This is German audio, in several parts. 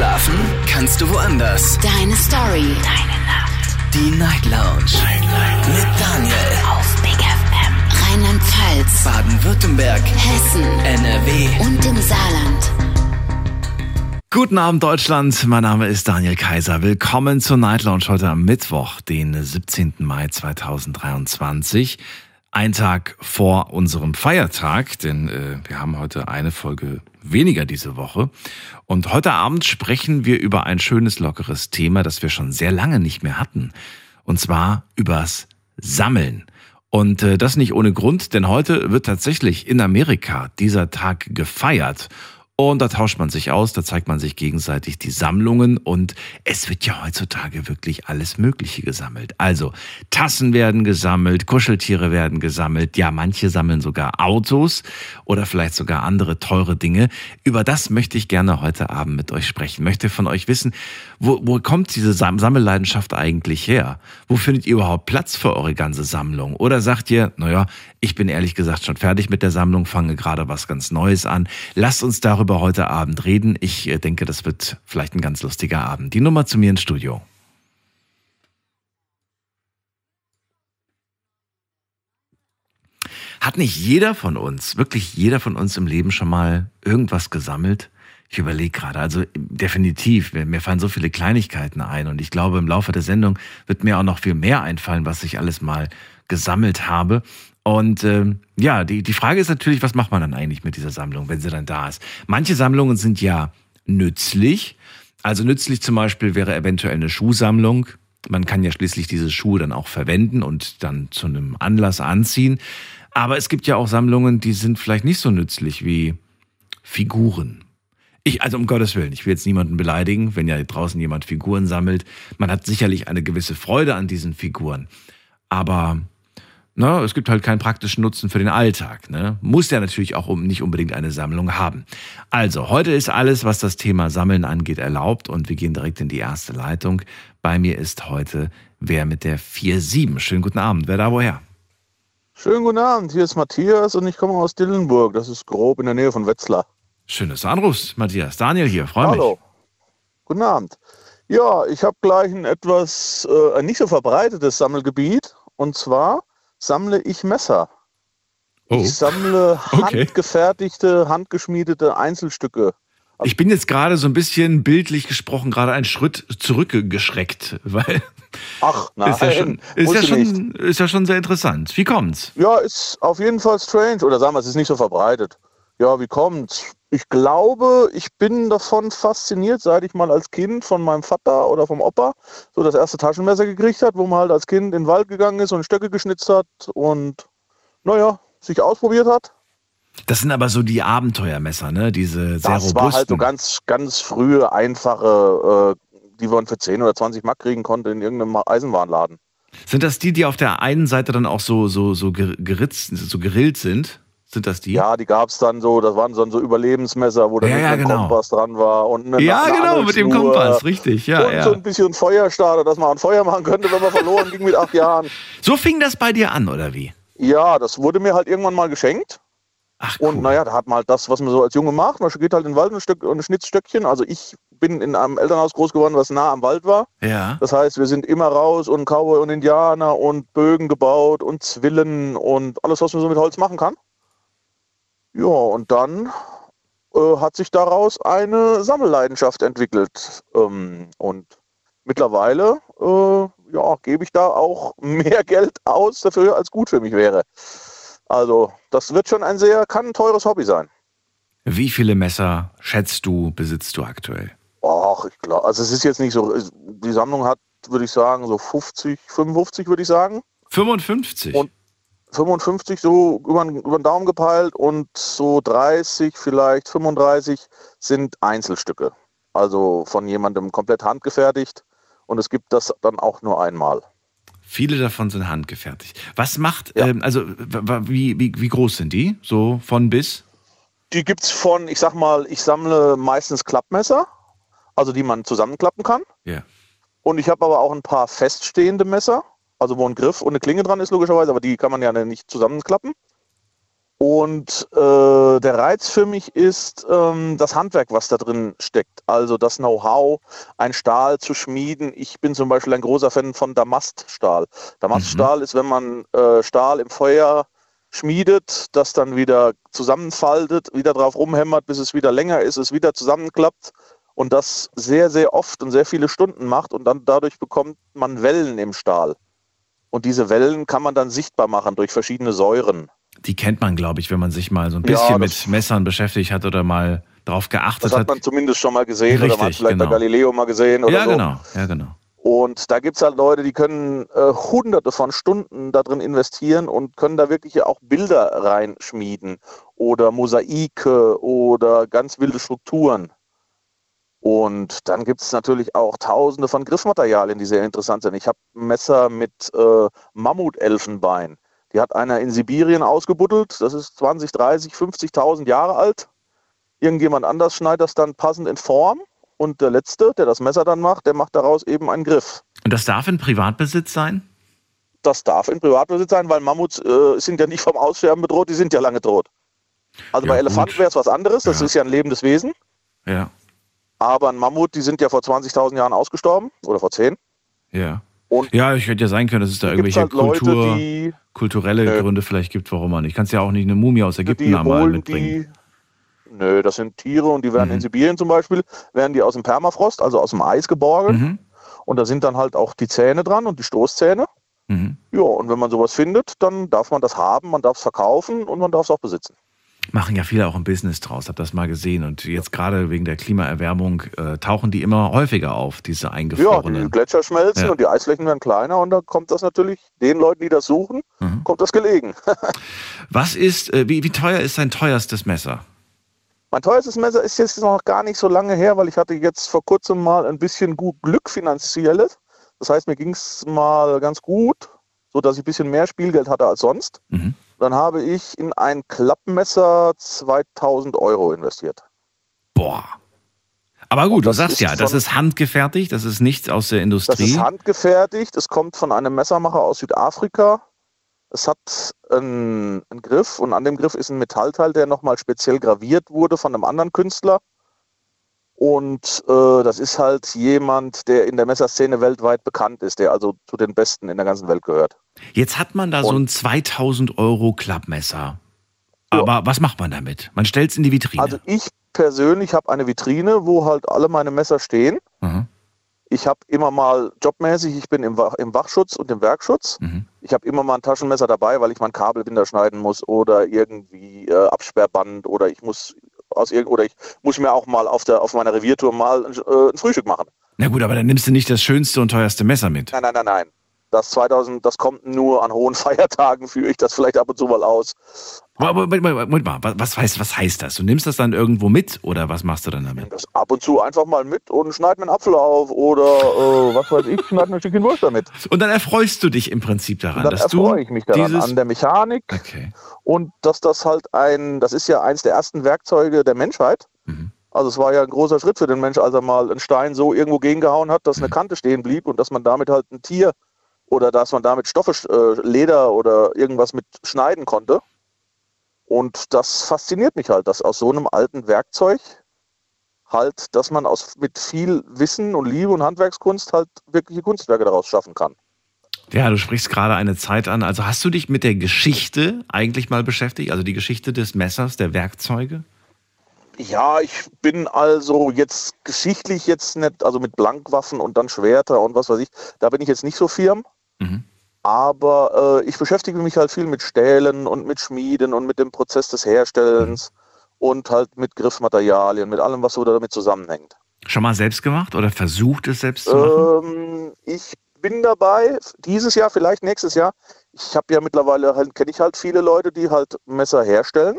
Schlafen kannst du woanders. Deine Story. Deine Nacht. Die Night Lounge. Night, Night. Mit Daniel. Auf Big FM. Rheinland-Pfalz. Baden-Württemberg. Hessen. NRW. Und im Saarland. Guten Abend Deutschland, mein Name ist Daniel Kaiser. Willkommen zur Night Lounge heute am Mittwoch, den 17. Mai 2023. Ein Tag vor unserem Feiertag, denn äh, wir haben heute eine Folge weniger diese Woche. Und heute Abend sprechen wir über ein schönes, lockeres Thema, das wir schon sehr lange nicht mehr hatten. Und zwar übers Sammeln. Und äh, das nicht ohne Grund, denn heute wird tatsächlich in Amerika dieser Tag gefeiert. Und da tauscht man sich aus, da zeigt man sich gegenseitig die Sammlungen und es wird ja heutzutage wirklich alles Mögliche gesammelt. Also Tassen werden gesammelt, Kuscheltiere werden gesammelt, ja, manche sammeln sogar Autos oder vielleicht sogar andere teure Dinge. Über das möchte ich gerne heute Abend mit euch sprechen. Möchte von euch wissen, wo, wo kommt diese Sam Sammelleidenschaft eigentlich her? Wo findet ihr überhaupt Platz für eure ganze Sammlung? Oder sagt ihr, naja, ich bin ehrlich gesagt schon fertig mit der Sammlung, fange gerade was ganz Neues an. Lasst uns darüber heute Abend reden. Ich äh, denke, das wird vielleicht ein ganz lustiger Abend. Die Nummer zu mir ins Studio. Hat nicht jeder von uns, wirklich jeder von uns im Leben schon mal irgendwas gesammelt? Ich überlege gerade, also definitiv, mir fallen so viele Kleinigkeiten ein und ich glaube, im Laufe der Sendung wird mir auch noch viel mehr einfallen, was ich alles mal gesammelt habe. Und ähm, ja, die, die Frage ist natürlich, was macht man dann eigentlich mit dieser Sammlung, wenn sie dann da ist? Manche Sammlungen sind ja nützlich. Also nützlich zum Beispiel wäre eventuell eine Schuhsammlung. Man kann ja schließlich diese Schuhe dann auch verwenden und dann zu einem Anlass anziehen. Aber es gibt ja auch Sammlungen, die sind vielleicht nicht so nützlich wie Figuren. Ich, also um Gottes Willen, ich will jetzt niemanden beleidigen, wenn ja draußen jemand Figuren sammelt. Man hat sicherlich eine gewisse Freude an diesen Figuren. Aber na, es gibt halt keinen praktischen Nutzen für den Alltag. Ne? Muss ja natürlich auch nicht unbedingt eine Sammlung haben. Also, heute ist alles, was das Thema Sammeln angeht, erlaubt und wir gehen direkt in die erste Leitung. Bei mir ist heute wer mit der 4-7. Schönen guten Abend. Wer da woher? Schönen guten Abend, hier ist Matthias und ich komme aus Dillenburg. Das ist grob in der Nähe von Wetzlar. Schön, dass du anrufst, Matthias. Daniel hier, freue mich. Hallo. Guten Abend. Ja, ich habe gleich ein etwas äh, ein nicht so verbreitetes Sammelgebiet. Und zwar sammle ich Messer. Oh. Ich sammle Okay. handgefertigte, handgeschmiedete Einzelstücke. Ich bin jetzt gerade so ein bisschen bildlich gesprochen, gerade einen Schritt zurückgeschreckt, weil Ach, nein, ist ja schon, ist muss ja schon, ist ja schon sehr interessant. Wie kommt's? Ja, ist auf jeden Fall strange. Oder sagen wir, es ist nicht so verbreitet. Ja, wie kommt's? Ich glaube, ich bin davon fasziniert, seit ich mal als Kind von meinem Vater oder vom Opa so das erste Taschenmesser gekriegt hat, wo man halt als Kind in den Wald gegangen ist und Stöcke geschnitzt hat und, naja, sich ausprobiert hat. Das sind aber so die Abenteuermesser, ne? Diese sehr Das robusten. war halt so ganz, ganz frühe, einfache, äh, die man für 10 oder 20 Mark kriegen konnte in irgendeinem Eisenwarenladen. Sind das die, die auf der einen Seite dann auch so so so ger- geritzt, so gerillt sind? Sind das die? Ja, die gab's dann so, das waren dann so Überlebensmesser, wo dann Ja, ja, einem genau. Kompass dran war und eine, Ja, eine genau, mit dem Kompass, richtig, ja, und ja. so ein bisschen Feuerstarter, dass man ein Feuer machen könnte, wenn man verloren ging mit acht Jahren. So fing das bei dir an, oder wie? Ja, das wurde mir halt irgendwann mal geschenkt. Ach, cool. Und naja, da hat man halt das, was man so als Junge macht. Man geht halt in den Wald ein, Stück, und ein Schnitzstöckchen. Also ich bin in einem Elternhaus groß geworden, was nah am Wald war. ja. Das heißt, wir sind immer raus und Cowboy und Indianer und Bögen gebaut und Zwillen und alles, was man so mit Holz machen kann. Ja, und dann äh, hat sich daraus eine Sammelleidenschaft entwickelt. Ähm, und mittlerweile äh, ja, gebe ich da auch mehr Geld aus dafür, als gut für mich wäre. Also, das wird schon ein sehr, kann ein teures Hobby sein. Wie viele Messer schätzt du, besitzt du aktuell? Ach, ich glaube, also es ist jetzt nicht so, die Sammlung hat, würde ich sagen, so 50, 55 würde ich sagen. 55. Und- 55 so über, den- über den Daumen gepeilt und so 30, vielleicht 35 sind Einzelstücke. Also von jemandem komplett handgefertigt und es gibt das dann auch nur einmal. Viele davon sind handgefertigt. Was macht, Ja. ähm, also wie, wie, wie groß sind die? So von bis? Die gibt es von, ich sag mal, ich sammle meistens Klappmesser, also die man zusammenklappen kann. Ja. Und ich habe aber auch ein paar feststehende Messer, also wo ein Griff und eine Klinge dran ist, logischerweise, aber die kann man ja nicht zusammenklappen. Und äh, der Reiz für mich ist ähm, das Handwerk, was da drin steckt. Also das Know-how, ein Stahl zu schmieden. Ich bin zum Beispiel ein großer Fan von Damaststahl. Damaststahl mhm. ist, wenn man äh, Stahl im Feuer schmiedet, das dann wieder zusammenfaltet, wieder drauf rumhämmert, bis es wieder länger ist, es wieder zusammenklappt und das sehr, sehr oft und sehr viele Stunden macht und dann dadurch bekommt man Wellen im Stahl. Und diese Wellen kann man dann sichtbar machen durch verschiedene Säuren. Die kennt man, glaube ich, wenn man sich mal so ein bisschen ja, mit Messern beschäftigt hat oder mal drauf geachtet hat. Das hat man zumindest schon mal gesehen Richtig, oder man hat vielleicht genau. bei Galileo mal gesehen oder ja, so. Genau, ja, genau. Und da gibt es halt Leute, die können äh, hunderte von Stunden da drin investieren und können da wirklich auch Bilder reinschmieden oder Mosaike oder ganz wilde Strukturen. Und dann gibt es natürlich auch tausende von Griffmaterialien, die sehr interessant sind. Ich habe ein Messer mit äh, Mammutelfenbein. Die hat einer in Sibirien ausgebuddelt. Das ist 20, 30, 50.000 Jahre alt. Irgendjemand anders schneidet das dann passend in Form. Und der Letzte, der das Messer dann macht, der macht daraus eben einen Griff. Und das darf in Privatbesitz sein? Das darf in Privatbesitz sein, weil Mammuts äh, sind ja nicht vom Aussterben bedroht, die sind ja lange tot. Also Ja, bei Elefanten wäre es was anderes, das Ja. ist ja ein lebendes Wesen. Ja, Aber ein Mammut, die sind ja vor 20.000 Jahren ausgestorben oder vor 10. ja. Und Ja, ich hätte ja sein können, dass es da irgendwelche halt Leute, Kultur, die, kulturelle Nö. Gründe vielleicht gibt, warum man nicht. Kannst ja auch nicht eine Mumie aus Ägypten einmal mitbringen. die. Nö, das sind Tiere und die werden Mhm. in Sibirien zum Beispiel, werden die aus dem Permafrost, also aus dem Eis geborgen. Mhm. Und da sind dann halt auch die Zähne dran und die Stoßzähne. Mhm. Ja, und wenn man sowas findet, dann darf man das haben, man darf es verkaufen und man darf es auch besitzen. Machen ja viele auch ein Business draus, hab das mal gesehen. Und jetzt gerade wegen der Klimaerwärmung äh, tauchen die immer häufiger auf, diese Ja, die eingefrorenen. Gletscher schmelzen Ja. und die Eisflächen werden kleiner und da kommt das natürlich den Leuten, die das suchen, Mhm. kommt das gelegen. Was ist, äh, wie, wie teuer ist dein teuerstes Messer? Mein teuerstes Messer ist jetzt noch gar nicht so lange her, weil ich hatte jetzt vor kurzem mal ein bisschen gut Glück finanzielles. Das heißt, mir ging es mal ganz gut, so dass ich ein bisschen mehr Spielgeld hatte als sonst. Mhm. Dann habe ich in ein Klappmesser 2000 Euro investiert. Boah. Aber gut, du das sagst ist ja, das von- ist handgefertigt, das ist nichts aus der Das Industrie. ist handgefertigt, es kommt von einem Messermacher aus Südafrika. Es hat einen, einen Griff und an dem Griff ist ein Metallteil, der nochmal speziell graviert wurde von einem anderen Künstler. Und äh, das ist halt jemand, der in der Messerszene weltweit bekannt ist, der also zu den Besten in der ganzen Welt gehört. Jetzt hat man da so ein 2000 Euro Klappmesser. Aber was macht man damit? Man stellt es in die Vitrine. Also ich persönlich habe eine Vitrine, wo halt alle meine Messer stehen. Mhm. Ich habe immer mal jobmäßig, ich bin im, Wach, im Wachschutz und im Werkschutz. Mhm. Ich habe immer mal ein Taschenmesser dabei, weil ich mein Kabelbinder schneiden muss oder irgendwie äh, Absperrband oder ich muss aus irgend oder ich muss mir auch mal auf der auf meiner Reviertour mal ein, äh, ein Frühstück machen. Na gut, aber dann nimmst du nicht das schönste und teuerste Messer mit. Nein, nein, nein, nein. Das 2000, das kommt nur an hohen Feiertagen, führe ich das vielleicht ab und zu mal aus. Moment, Moment, Moment mal, was- heißt, was heißt das? Du nimmst das dann irgendwo mit oder was machst du dann damit? Das ab und zu einfach mal mit und schneid mir einen Apfel auf oder äh, was weiß ich, schneid mir ein Stückchen Wurst damit. Und dann erfreust du dich im Prinzip daran, dann dass du erfreue ich mich daran dieses an der Mechanik Okay. und dass das halt ein, das ist ja eins der ersten Werkzeuge der Menschheit. Mhm. Also es war ja ein großer Schritt für den Mensch, als er mal einen Stein so irgendwo gegengehauen hat, dass eine Kante stehen blieb und dass man damit halt ein Tier oder dass man damit Stoffe, äh, Leder oder irgendwas mit schneiden konnte. Und das fasziniert mich halt, dass aus so einem alten Werkzeug halt, dass man aus mit viel Wissen und Liebe und Handwerkskunst halt wirkliche Kunstwerke daraus schaffen kann. Ja, du sprichst gerade eine Zeit an. Also hast du dich mit der Geschichte eigentlich mal beschäftigt? Also die Geschichte des Messers, der Werkzeuge? Ja, ich bin also jetzt geschichtlich jetzt nicht, also mit Blankwaffen und dann Schwerter und was weiß ich, da bin ich jetzt nicht so firm. Mhm. Aber äh, ich beschäftige mich halt viel mit Stählen und mit Schmieden und mit dem Prozess des Herstellens und halt mit Griffmaterialien, mit allem, was so damit zusammenhängt. Schon mal selbst gemacht oder versucht es selbst zu machen? Ähm, ich bin dabei, dieses Jahr, vielleicht nächstes Jahr. Ich habe ja mittlerweile, halt, kenne ich halt viele Leute, die halt Messer herstellen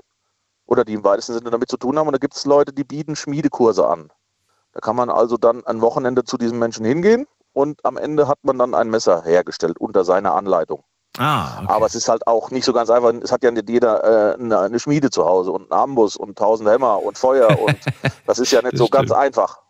oder die im weitesten Sinne damit zu tun haben. Und da gibt es Leute, die bieten Schmiedekurse an. Da kann man also dann ein Wochenende zu diesen Menschen hingehen und am Ende hat man dann ein Messer hergestellt unter seiner Anleitung. Ah, okay. Aber es ist halt auch nicht so ganz einfach. Es hat ja nicht jeder äh, eine, eine Schmiede zu Hause und einen Amboss und tausend Hämmer und Feuer und das ist ja nicht so ganz stimmt. einfach.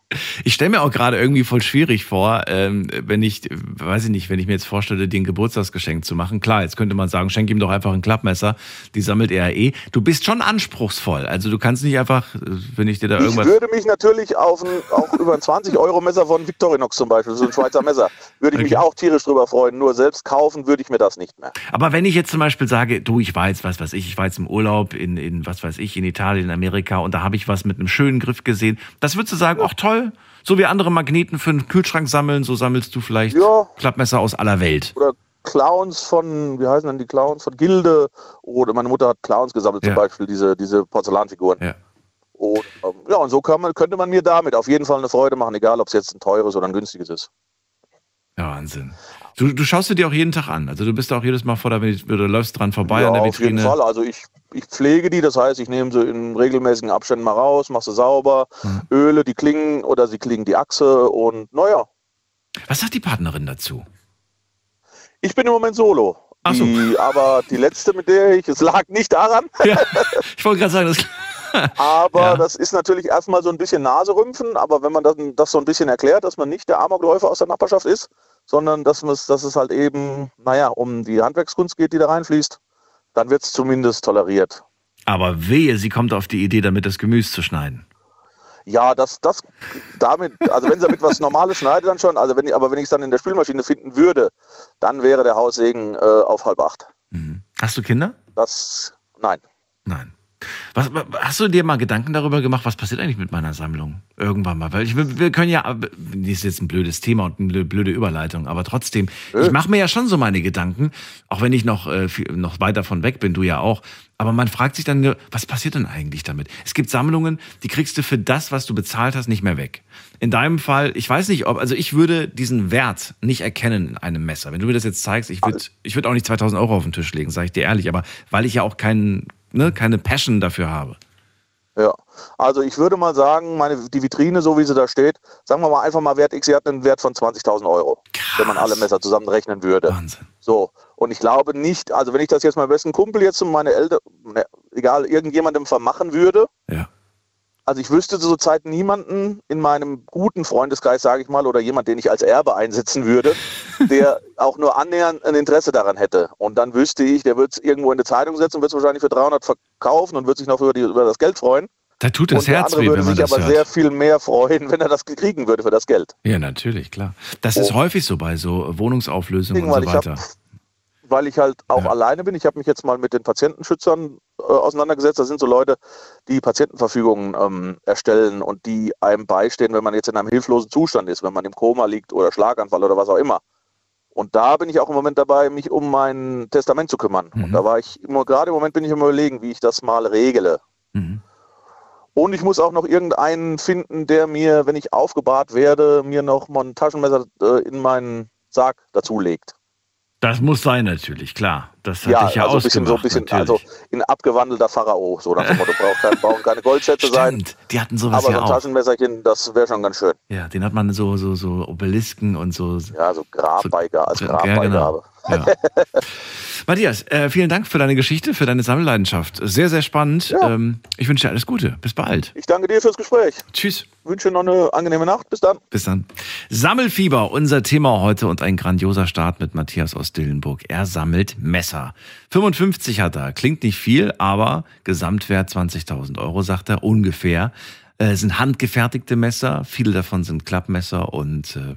Ich stelle mir auch gerade irgendwie voll schwierig vor, ähm, wenn ich, weiß ich nicht, wenn ich mir jetzt vorstelle, dir ein Geburtstagsgeschenk zu machen. Klar, jetzt könnte man sagen, schenk ihm doch einfach ein Klappmesser, die sammelt er eh. Du bist schon anspruchsvoll. Also du kannst nicht einfach, wenn ich dir da irgendwas. Ich würde mich natürlich auf ein, auch über ein 20-Euro-Messer von Victorinox zum Beispiel, so ein Schweizer Messer, würde ich okay. mich auch tierisch drüber freuen. Nur selbst kaufen würde ich mir das nicht mehr. Aber wenn ich jetzt zum Beispiel sage, du, ich war jetzt, was weiß ich, ich war jetzt im Urlaub in, in was weiß ich, in Italien, in Amerika und da habe ich was mit einem schönen Griff gesehen, das würdest du sagen, ach toll, so wie andere Magneten für einen Kühlschrank sammeln, so sammelst du vielleicht ja. Klappmesser aus aller Welt. Oder Clowns von, wie heißen denn die Clowns? Von Gilde. Oder meine Mutter hat Clowns gesammelt, ja. zum Beispiel diese, diese Porzellanfiguren. Ja. Und, ähm, ja, und so man, könnte man mir damit auf jeden Fall eine Freude machen, egal ob es jetzt ein teures oder ein günstiges ist. Ja, Wahnsinn. Du, du schaust dir auch jeden Tag an. Also du bist auch jedes Mal vor der du läufst dran vorbei ja, an der Vitrine. Auf jeden Fall. Also ich, ich pflege die, das heißt, ich nehme sie in regelmäßigen Abständen mal raus, mache sie sauber, hm. öle die Klingen oder sie klingen die Achse und naja. Was sagt die Partnerin dazu? Ich bin im Moment solo. Ach so. Die, aber die letzte, mit der ich, es lag nicht daran. Ja, ich wollte gerade sagen, das. aber ja. das ist natürlich erstmal so ein bisschen Naserümpfen, aber wenn man das, das so ein bisschen erklärt, dass man nicht der Amokläufer aus der Nachbarschaft ist, sondern dass, dass es halt eben, naja, um die Handwerkskunst geht, die da reinfließt, dann wird es zumindest toleriert. Aber wehe, sie kommt auf die Idee, damit das Gemüse zu schneiden. Ja, das, das, damit, also wenn sie damit was Normales schneidet, dann schon. Also wenn, aber wenn ich es dann in der Spülmaschine finden würde, dann wäre der Haussegen äh, auf halb acht. Mhm. Hast du Kinder? Das, nein. Nein. Was, hast du dir mal Gedanken darüber gemacht, was passiert eigentlich mit meiner Sammlung? Irgendwann mal. Weil ich, wir können ja, das ist jetzt ein blödes Thema und eine blöde Überleitung, aber trotzdem, äh. ich mache mir ja schon so meine Gedanken, auch wenn ich noch, äh, noch weit davon weg bin, du ja auch. Aber man fragt sich dann, was passiert denn eigentlich damit? Es gibt Sammlungen, die kriegst du für das, was du bezahlt hast, nicht mehr weg. In deinem Fall, ich weiß nicht, ob, also ich würde diesen Wert nicht erkennen in einem Messer. Wenn du mir das jetzt zeigst, ich würde ich würd auch nicht 2000 Euro auf den Tisch legen, sage ich dir ehrlich, aber weil ich ja auch keinen ne, keine Passion dafür habe. Ja, also ich würde mal sagen, meine, die Vitrine, so wie sie da steht, sagen wir mal einfach mal Wert X, sie hat einen Wert von 20.000 Euro, Krass. wenn man alle Messer zusammenrechnen würde. Wahnsinn. So, und ich glaube nicht, also wenn ich das jetzt meinem besten Kumpel jetzt und meine Eltern, ne, egal, irgendjemandem vermachen würde, ja. Also ich wüsste zurzeit niemanden in meinem guten Freundeskreis, sage ich mal, oder jemand, den ich als Erbe einsetzen würde, der auch nur annähernd ein Interesse daran hätte. Und dann wüsste ich, der wird es irgendwo in die Zeitung setzen und wird es wahrscheinlich für 300 verkaufen und wird sich noch über, die, über das Geld freuen. Da tut das und Herz weh, wenn man das aber hört. sehr viel mehr freuen, wenn er das kriegen würde für das Geld. Ja, natürlich, klar. Das oh. ist häufig so bei so Wohnungsauflösungen und so weiter weil ich halt auch ja. alleine bin. Ich habe mich jetzt mal mit den Patientenschützern äh, auseinandergesetzt. Das sind so Leute, die Patientenverfügungen ähm, erstellen und die einem beistehen, wenn man jetzt in einem hilflosen Zustand ist, wenn man im Koma liegt oder Schlaganfall oder was auch immer. Und da bin ich auch im Moment dabei, mich um mein Testament zu kümmern. Mhm. Und da war ich immer, gerade im Moment bin ich immer überlegen, wie ich das mal regle. Mhm. Und ich muss auch noch irgendeinen finden, der mir, wenn ich aufgebahrt werde, mir noch mal ein Taschenmesser äh, in meinen Sarg dazulegt. Das muss sein natürlich, klar. Das hatte ja, ich ja also bisschen, so ein bisschen, natürlich. also in abgewandelter Pharao, so nach dem Motto, braucht kein, brauchen keine Goldschätze Stimmt, sein. Die hatten sowas aber ja so ein Taschenmesserchen, das wäre schon ganz schön. Ja, den hat man so, so, so Obelisken und so. Ja, so Grabbeigabe, als Grabbeigabe. Ja, genau. Ja. Matthias, äh, vielen Dank für deine Geschichte, für deine Sammelleidenschaft. Sehr, sehr spannend. Ja. Ähm, ich wünsche dir alles Gute. Bis bald. Ich danke dir fürs Gespräch. Tschüss. Wünsche noch eine angenehme Nacht. Bis dann. Bis dann. Sammelfieber, unser Thema heute und ein grandioser Start mit Matthias aus Dillenburg. Er sammelt Messer. 55 hat er. Klingt nicht viel, aber Gesamtwert 20.000 Euro, sagt er ungefähr. Äh, sind handgefertigte Messer. Viele davon sind Klappmesser und äh,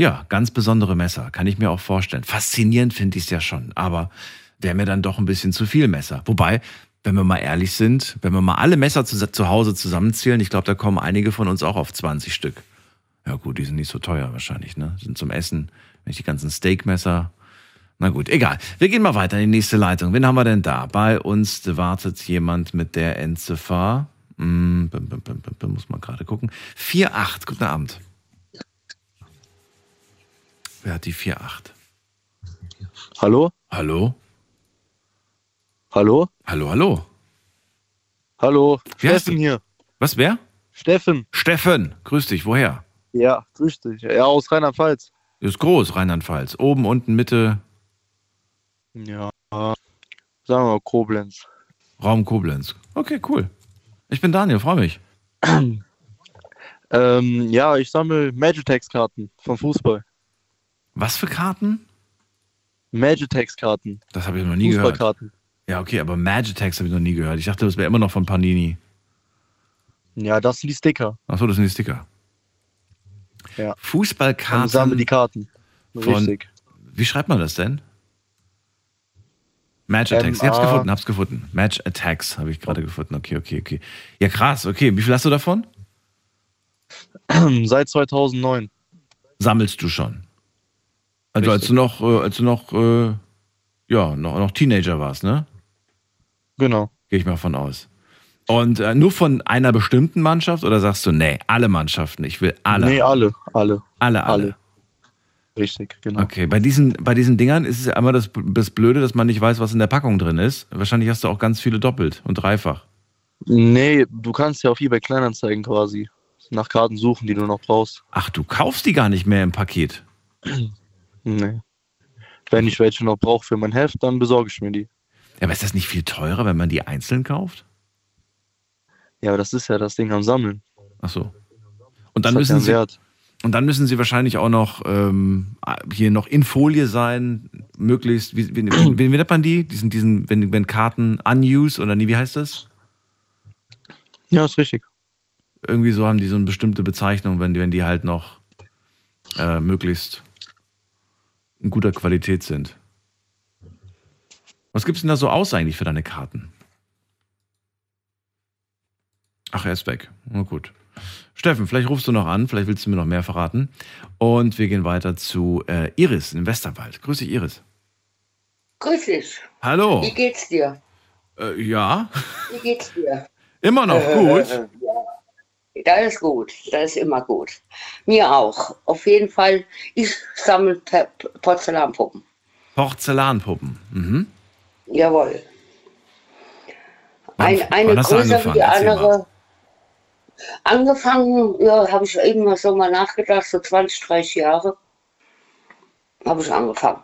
ja, ganz besondere Messer, kann ich mir auch vorstellen. Faszinierend finde ich es ja schon, aber wäre mir dann doch ein bisschen zu viel Messer. Wobei, wenn wir mal ehrlich sind, wenn wir mal alle Messer zu, zu Hause zusammenzählen, ich glaube, da kommen einige von uns auch auf 20 Stück. Ja gut, die sind nicht so teuer wahrscheinlich, ne? Sind zum Essen, wenn ich die ganzen Steakmesser. Na gut, egal. Wir gehen mal weiter in die nächste Leitung. Wen haben wir denn da? Bei uns wartet jemand mit der Endziffer. Hm, muss man gerade gucken. 4-8. Guten Abend. Wer hat die 4-8? Hallo? Hallo? Hallo? Hallo, hallo. Hallo, Wer Steffen hier. Was, wer? Steffen. Steffen, grüß dich, woher? Ja, grüß dich. Ja, aus Rheinland-Pfalz. Ist groß, Rheinland-Pfalz. Oben, unten, Mitte. Ja, sagen wir mal Koblenz. Raum Koblenz. Okay, cool. Ich bin Daniel, freue mich. Ähm, ja, ich sammle Magitex-Karten vom Fußball. Was für Karten? Magitex-Karten. Das habe ich noch nie gehört. Fußballkarten. Ja, okay, aber Magitex habe ich noch nie gehört. Ich dachte, das wäre immer noch von Panini. Ja, das sind die Sticker. Achso, das sind die Sticker. Ja. Ich Fußballkarten. sammle die Karten. Von- Richtig. Wie schreibt man das denn? Match Attacks. Ich hab's gefunden, hab's gefunden. Match Attacks habe ich gerade gefunden. Okay, okay, okay. Ja, krass. Okay, wie viel hast du davon? Seit 2009. Sammelst du schon? Also als Richtig. du noch, äh, als du noch, äh, ja, noch, noch Teenager warst, ne? Genau. Gehe ich mal von aus. Und äh, nur von einer bestimmten Mannschaft oder sagst du, nee, alle Mannschaften, ich will alle. Nee, alle. Alle. alle, alle. alle. Richtig, genau. Okay, bei diesen, bei diesen Dingern ist es ja immer das, das Blöde, dass man nicht weiß, was in der Packung drin ist. Wahrscheinlich hast du auch ganz viele doppelt und dreifach. Nee, du kannst ja auf eBay Kleinanzeigen quasi nach Karten suchen, die du noch brauchst. Ach, du kaufst die gar nicht mehr im Paket. Nee. Wenn ich welche noch brauche für mein Heft, dann besorge ich mir die. Ja, aber ist das nicht viel teurer, wenn man die einzeln kauft? Ja, aber das ist ja das Ding am Sammeln. Ach so. Und dann müssen ja sie, Wert. und dann müssen sie wahrscheinlich auch noch ähm, hier noch in Folie sein, möglichst, wie, wie, wie, wie nennt man die? Diesen, diesen, wenn, wenn Karten unused oder nie, wie heißt das? Ja, ist richtig. Irgendwie so haben die so eine bestimmte Bezeichnung, wenn die, wenn die halt noch äh, möglichst in guter Qualität sind. Was gibt's denn da so aus eigentlich für deine Karten? Ach, er ist weg. Na gut. Steffen, vielleicht rufst du noch an, vielleicht willst du mir noch mehr verraten. Und wir gehen weiter zu äh, Iris im Westerwald. Grüß dich, Iris. Grüß dich. Hallo. Wie geht's dir? Äh, ja, Wie geht's dir? immer noch gut. Das ist gut. Das ist immer gut. Mir auch. Auf jeden Fall, ich sammle Pe- Porzellanpuppen. Porzellanpuppen. Mhm. Jawohl. Ein, eine angefangen? wie die andere. Angefangen, ja, habe ich eben mal so mal nachgedacht, so 20, 30 Jahre habe ich angefangen.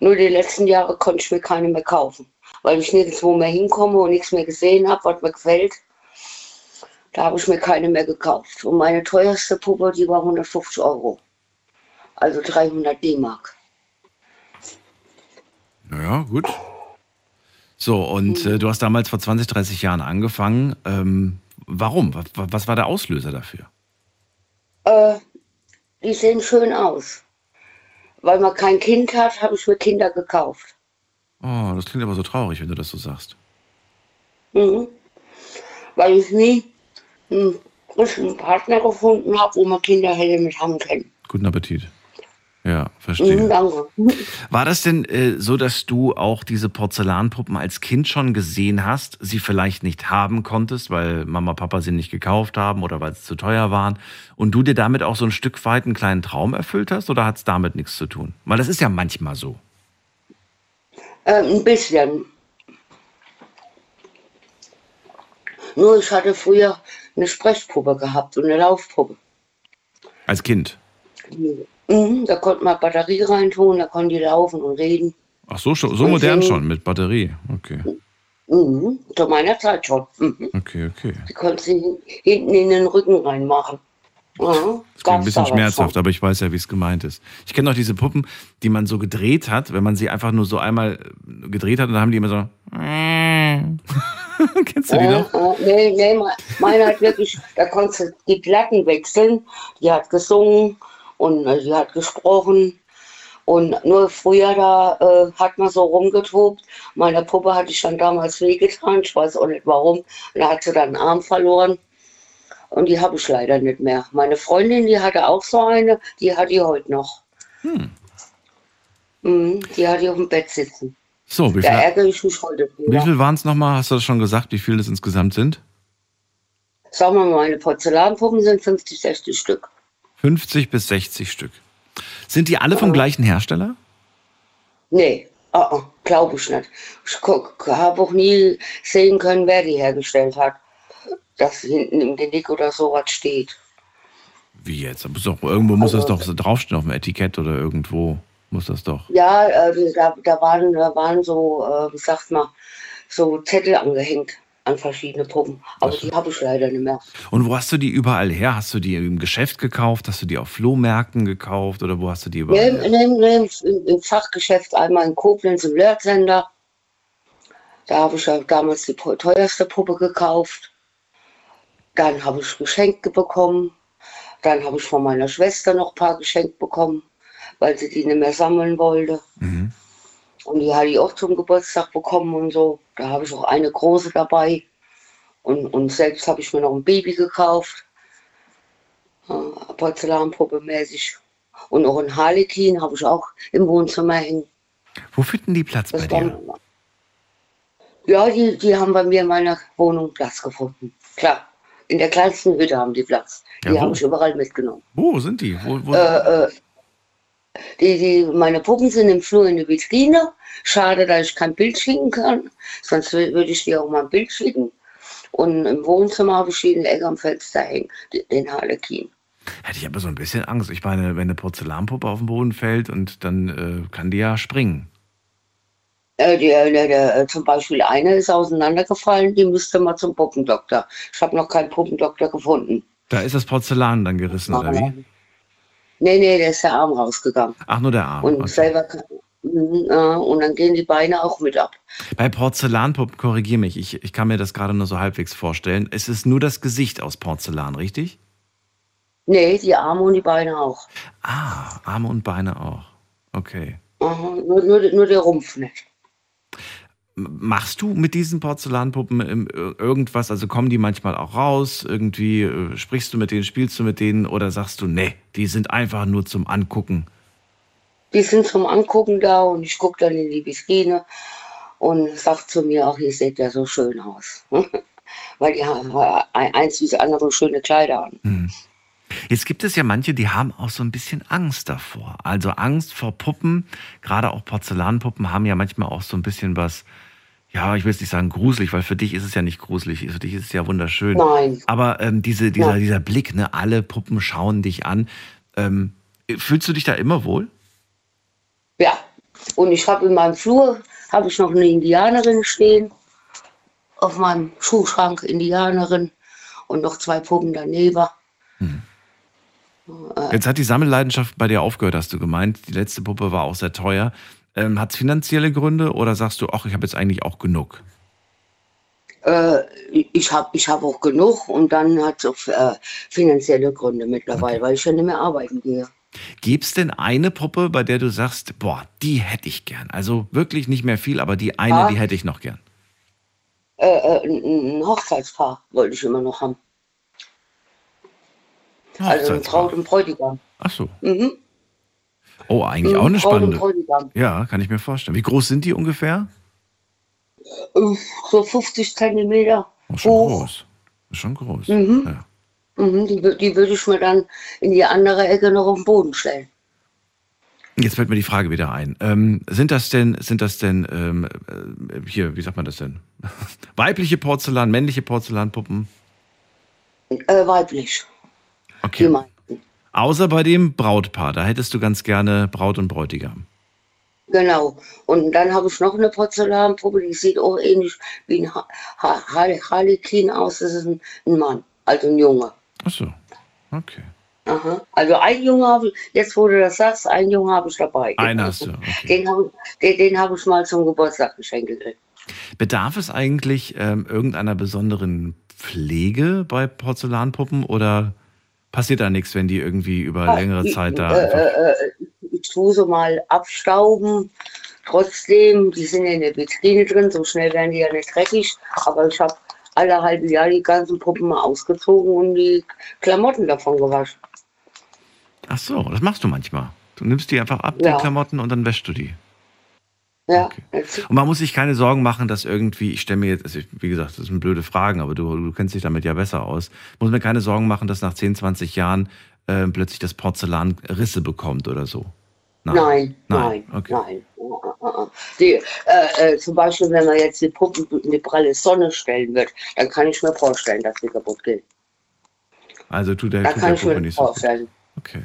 Nur die letzten Jahre konnte ich mir keine mehr kaufen, weil ich nirgendwo mehr hinkomme und nichts mehr gesehen habe, was mir gefällt. Da habe ich mir keine mehr gekauft. Und meine teuerste Puppe, die war 150 Euro. Also 300 D-Mark. Naja, gut. So, und Mhm. äh, du hast damals vor 20, 30 Jahren angefangen. Ähm, warum? Was, was war der Auslöser dafür? Äh, die sehen schön aus. Weil man kein Kind hat, habe ich mir Kinder gekauft. Oh, das klingt aber so traurig, wenn du das so sagst. Mhm. Weil ich nie einen richtigen Partner gefunden habe, wo man Kinder hätte mit haben können. Guten Appetit. Ja, verstehe. Mhm, danke. War das denn äh, so, dass du auch diese Porzellanpuppen als Kind schon gesehen hast, sie vielleicht nicht haben konntest, weil Mama, Papa sie nicht gekauft haben oder weil sie zu teuer waren und du dir damit auch so ein Stück weit einen kleinen Traum erfüllt hast oder hat es damit nichts zu tun? Weil das ist ja manchmal so. Ähm, ein bisschen. Nur ich hatte früher eine Sprechpuppe gehabt und eine Laufpuppe. Als Kind. Mhm, da konnte man Batterie reintun, da konnten die laufen und reden. Ach so, schon- so Und modern so- schon mit Batterie. Okay, Mhm, zu meiner Zeit schon. Mhm. okay, okay. Die konnte sie hinten in den Rücken reinmachen. Ja, Das klingt ein bisschen schmerzhaft, schon. aber ich weiß ja, wie es gemeint ist. Ich kenne noch diese Puppen, die man so gedreht hat, wenn man sie einfach nur so einmal gedreht hat und dann haben die immer so. Kennst du die noch? Äh, äh, nee, nee, me- meine hat wirklich, da konntest du die Platten wechseln. Die hat gesungen und äh, die hat gesprochen. Und nur früher, da äh, hat man so rumgetobt. Meiner Puppe hatte ich dann damals wehgetan, ich weiß auch nicht warum. Da hat sie dann einen Arm verloren. Und die habe ich leider nicht mehr. Meine Freundin, die hatte auch so eine, die hat die heute noch. Hm. Mhm, die hat die auf dem Bett sitzen. So, wie Da viel, ärgere ich mich heute wie drüber. viel waren es nochmal? Hast du das schon gesagt, wie viel das insgesamt sind? Sagen wir mal, meine Porzellanpuppen sind 50, 60 Stück. 50 bis 60 Stück. Sind die alle vom gleichen Hersteller? Nee, uh -uh, glaube ich nicht. Ich habe auch nie sehen können, wer die hergestellt hat. Dass hinten im Genick oder sowas steht. Wie jetzt? Doch, irgendwo muss das doch so draufstehen auf dem Etikett oder irgendwo muss das doch. Ja, äh, da, da, waren, da waren so, äh, wie sagt man, so Zettel angehängt. an verschiedene Puppen. Aber die habe ich leider nicht mehr. Und wo hast du die überall her? Hast du die im Geschäft gekauft? Hast du die auf Flohmärkten gekauft? Oder wo hast du die überall Nee, her? nee, nee, im, Fachgeschäft einmal in Koblenz im Lörtsender. Da habe ich ja damals die teuerste Puppe gekauft. Dann habe ich Geschenke bekommen. Dann habe ich von meiner Schwester noch ein paar geschenkt bekommen, weil sie die nicht mehr sammeln wollte. Mhm. Und die hatte ich auch zum Geburtstag bekommen und so. Da habe ich auch eine große dabei. Und, und selbst habe ich mir noch ein Baby gekauft. Äh, Porzellanpuppe mäßig. Und auch ein Harlekin habe ich auch im Wohnzimmer hängen. Wo finden die Platz bei Das dir? war, ja, die, die haben bei mir in meiner Wohnung Platz gefunden. Klar, in der kleinsten Hütte haben die Platz. Die wo? habe ich überall mitgenommen. Wo sind die? Wo, wo, Äh, äh, die, die, meine Puppen sind im Flur in der Vitrine. Schade, dass ich kein Bild schicken kann. Sonst wür- würde ich dir auch mal ein Bild schicken. Und im Wohnzimmer habe ich der Ecke am Fenster hängen, den Harlekin. Hätte ich aber so ein bisschen Angst. Ich meine, wenn eine Porzellanpuppe auf den Boden fällt und dann äh, kann die ja springen. Äh, der, der, der, äh, zum Beispiel eine ist auseinandergefallen, die müsste mal zum Puppendoktor. Ich habe noch keinen Puppendoktor gefunden. Da ist das Porzellan dann gerissen, oder wie? Nee, nee, der ist der Arm rausgegangen. Ach, nur der Arm. Und Okay. selber Mhm, und dann gehen die Beine auch mit ab. Bei Porzellanpuppen, korrigier mich, ich, ich kann mir das gerade nur so halbwegs vorstellen. Es ist nur das Gesicht aus Porzellan, richtig? Nee, die Arme und die Beine auch. Ah, Arme und Beine auch. Okay. Aha, nur, nur, nur der Rumpf nicht. Machst du mit diesen Porzellanpuppen ir- irgendwas? Also kommen die manchmal auch raus? Irgendwie äh, sprichst du mit denen, spielst du mit denen oder sagst du, nee, die sind einfach nur zum Angucken? Die sind zum Angucken da und ich gucke dann in die Vitrine und sag zu mir, ach, ihr seht ja so schön aus. Weil die haben äh, eins wie das andere schöne Kleider an. Jetzt gibt es ja manche, die haben auch so ein bisschen Angst davor. Also Angst vor Puppen, gerade auch Porzellanpuppen haben ja manchmal auch so ein bisschen was, ja, ich will jetzt nicht sagen gruselig, weil für dich ist es ja nicht gruselig, für dich ist es ja wunderschön. Nein. Aber ähm, diese, dieser, Ja. dieser Blick, ne, alle Puppen schauen dich an. Ähm, fühlst du dich da immer wohl? Ja, und ich habe in meinem Flur habe ich noch eine Indianerin stehen. Auf meinem Schuhschrank Indianerin und noch zwei Puppen daneben. Jetzt hat die Sammelleidenschaft bei dir aufgehört, hast du gemeint. Die letzte Puppe war auch sehr teuer. Ähm, hat es finanzielle Gründe oder sagst du, ach, ich habe jetzt eigentlich auch genug? Äh, ich habe ich hab auch genug und dann hat es auch äh, finanzielle Gründe mittlerweile, weil ich ja nicht mehr arbeiten gehe. Gibt es denn eine Puppe, bei der du sagst, boah, die hätte ich gern? Also wirklich nicht mehr viel, aber die eine, Ja. die hätte ich noch gern. Äh, äh, ein Hochzeitspaar wollte ich immer noch haben. Also. Braut und Bräutigam. Ach so. Mhm. Oh, eigentlich auch eine Braut und spannende. Bräutigam. Ja, kann ich mir vorstellen. Wie groß sind die ungefähr? Äh, So 50 Zentimeter Oh, schon hoch. groß. Schon groß. Mhm. Ja. Mhm, die, die würde ich mir dann in die andere Ecke noch auf den Boden stellen. Jetzt fällt mir die Frage wieder ein. Ähm, sind das denn, sind das denn, ähm, äh, hier, wie sagt man das denn? Weibliche Porzellan, männliche Porzellanpuppen? Äh, weiblich, Okay. meisten. Außer bei dem Brautpaar, da hättest du ganz gerne Braut und Bräutigam. Genau. Und dann habe ich noch eine Porzellanpuppe, die sieht auch ähnlich wie ein ha ha Har- Harlekin aus. Das ist ein, ein Mann, also ein Junge. Ach so. Okay. Aha. Also ein Junge habe ich, jetzt wo du das sagst, einen Junge habe ich dabei. Einen hast du. Okay. Den habe den, den hab ich mal zum Geburtstag geschenkt gekriegt. Bedarf es eigentlich ähm, irgendeiner besonderen Pflege bei Porzellanpuppen oder passiert da nichts, wenn die irgendwie über längere Zeit da äh, äh, äh, ich tue sie mal abstauben. Trotzdem, die sind in der Vitrine drin, so schnell werden die ja nicht dreckig. Aber ich habe alle halbe Jahr die ganzen Puppen mal ausgezogen und die Klamotten davon gewaschen. Ach so, das machst du manchmal. Du nimmst die einfach ab, Ja. die Klamotten, und dann wäschst du die. Ja, Okay. jetzt- Und man muss sich keine Sorgen machen, dass irgendwie, ich stelle mir jetzt, also wie gesagt, das sind blöde Fragen, aber du, du kennst dich damit ja besser aus. Muss mir keine Sorgen machen, dass nach 10, 20 Jahren äh, plötzlich das Porzellan Risse bekommt oder so. Nein, Nein, nein, okay. nein. Äh, äh, Die, äh, äh, zum Beispiel, wenn man jetzt die Puppen in die pralle Sonne stellen wird, dann kann ich mir vorstellen, dass die kaputt gehen. Also tut der, Da tut kann der ich mir Puppe nicht so vorstellen. Okay.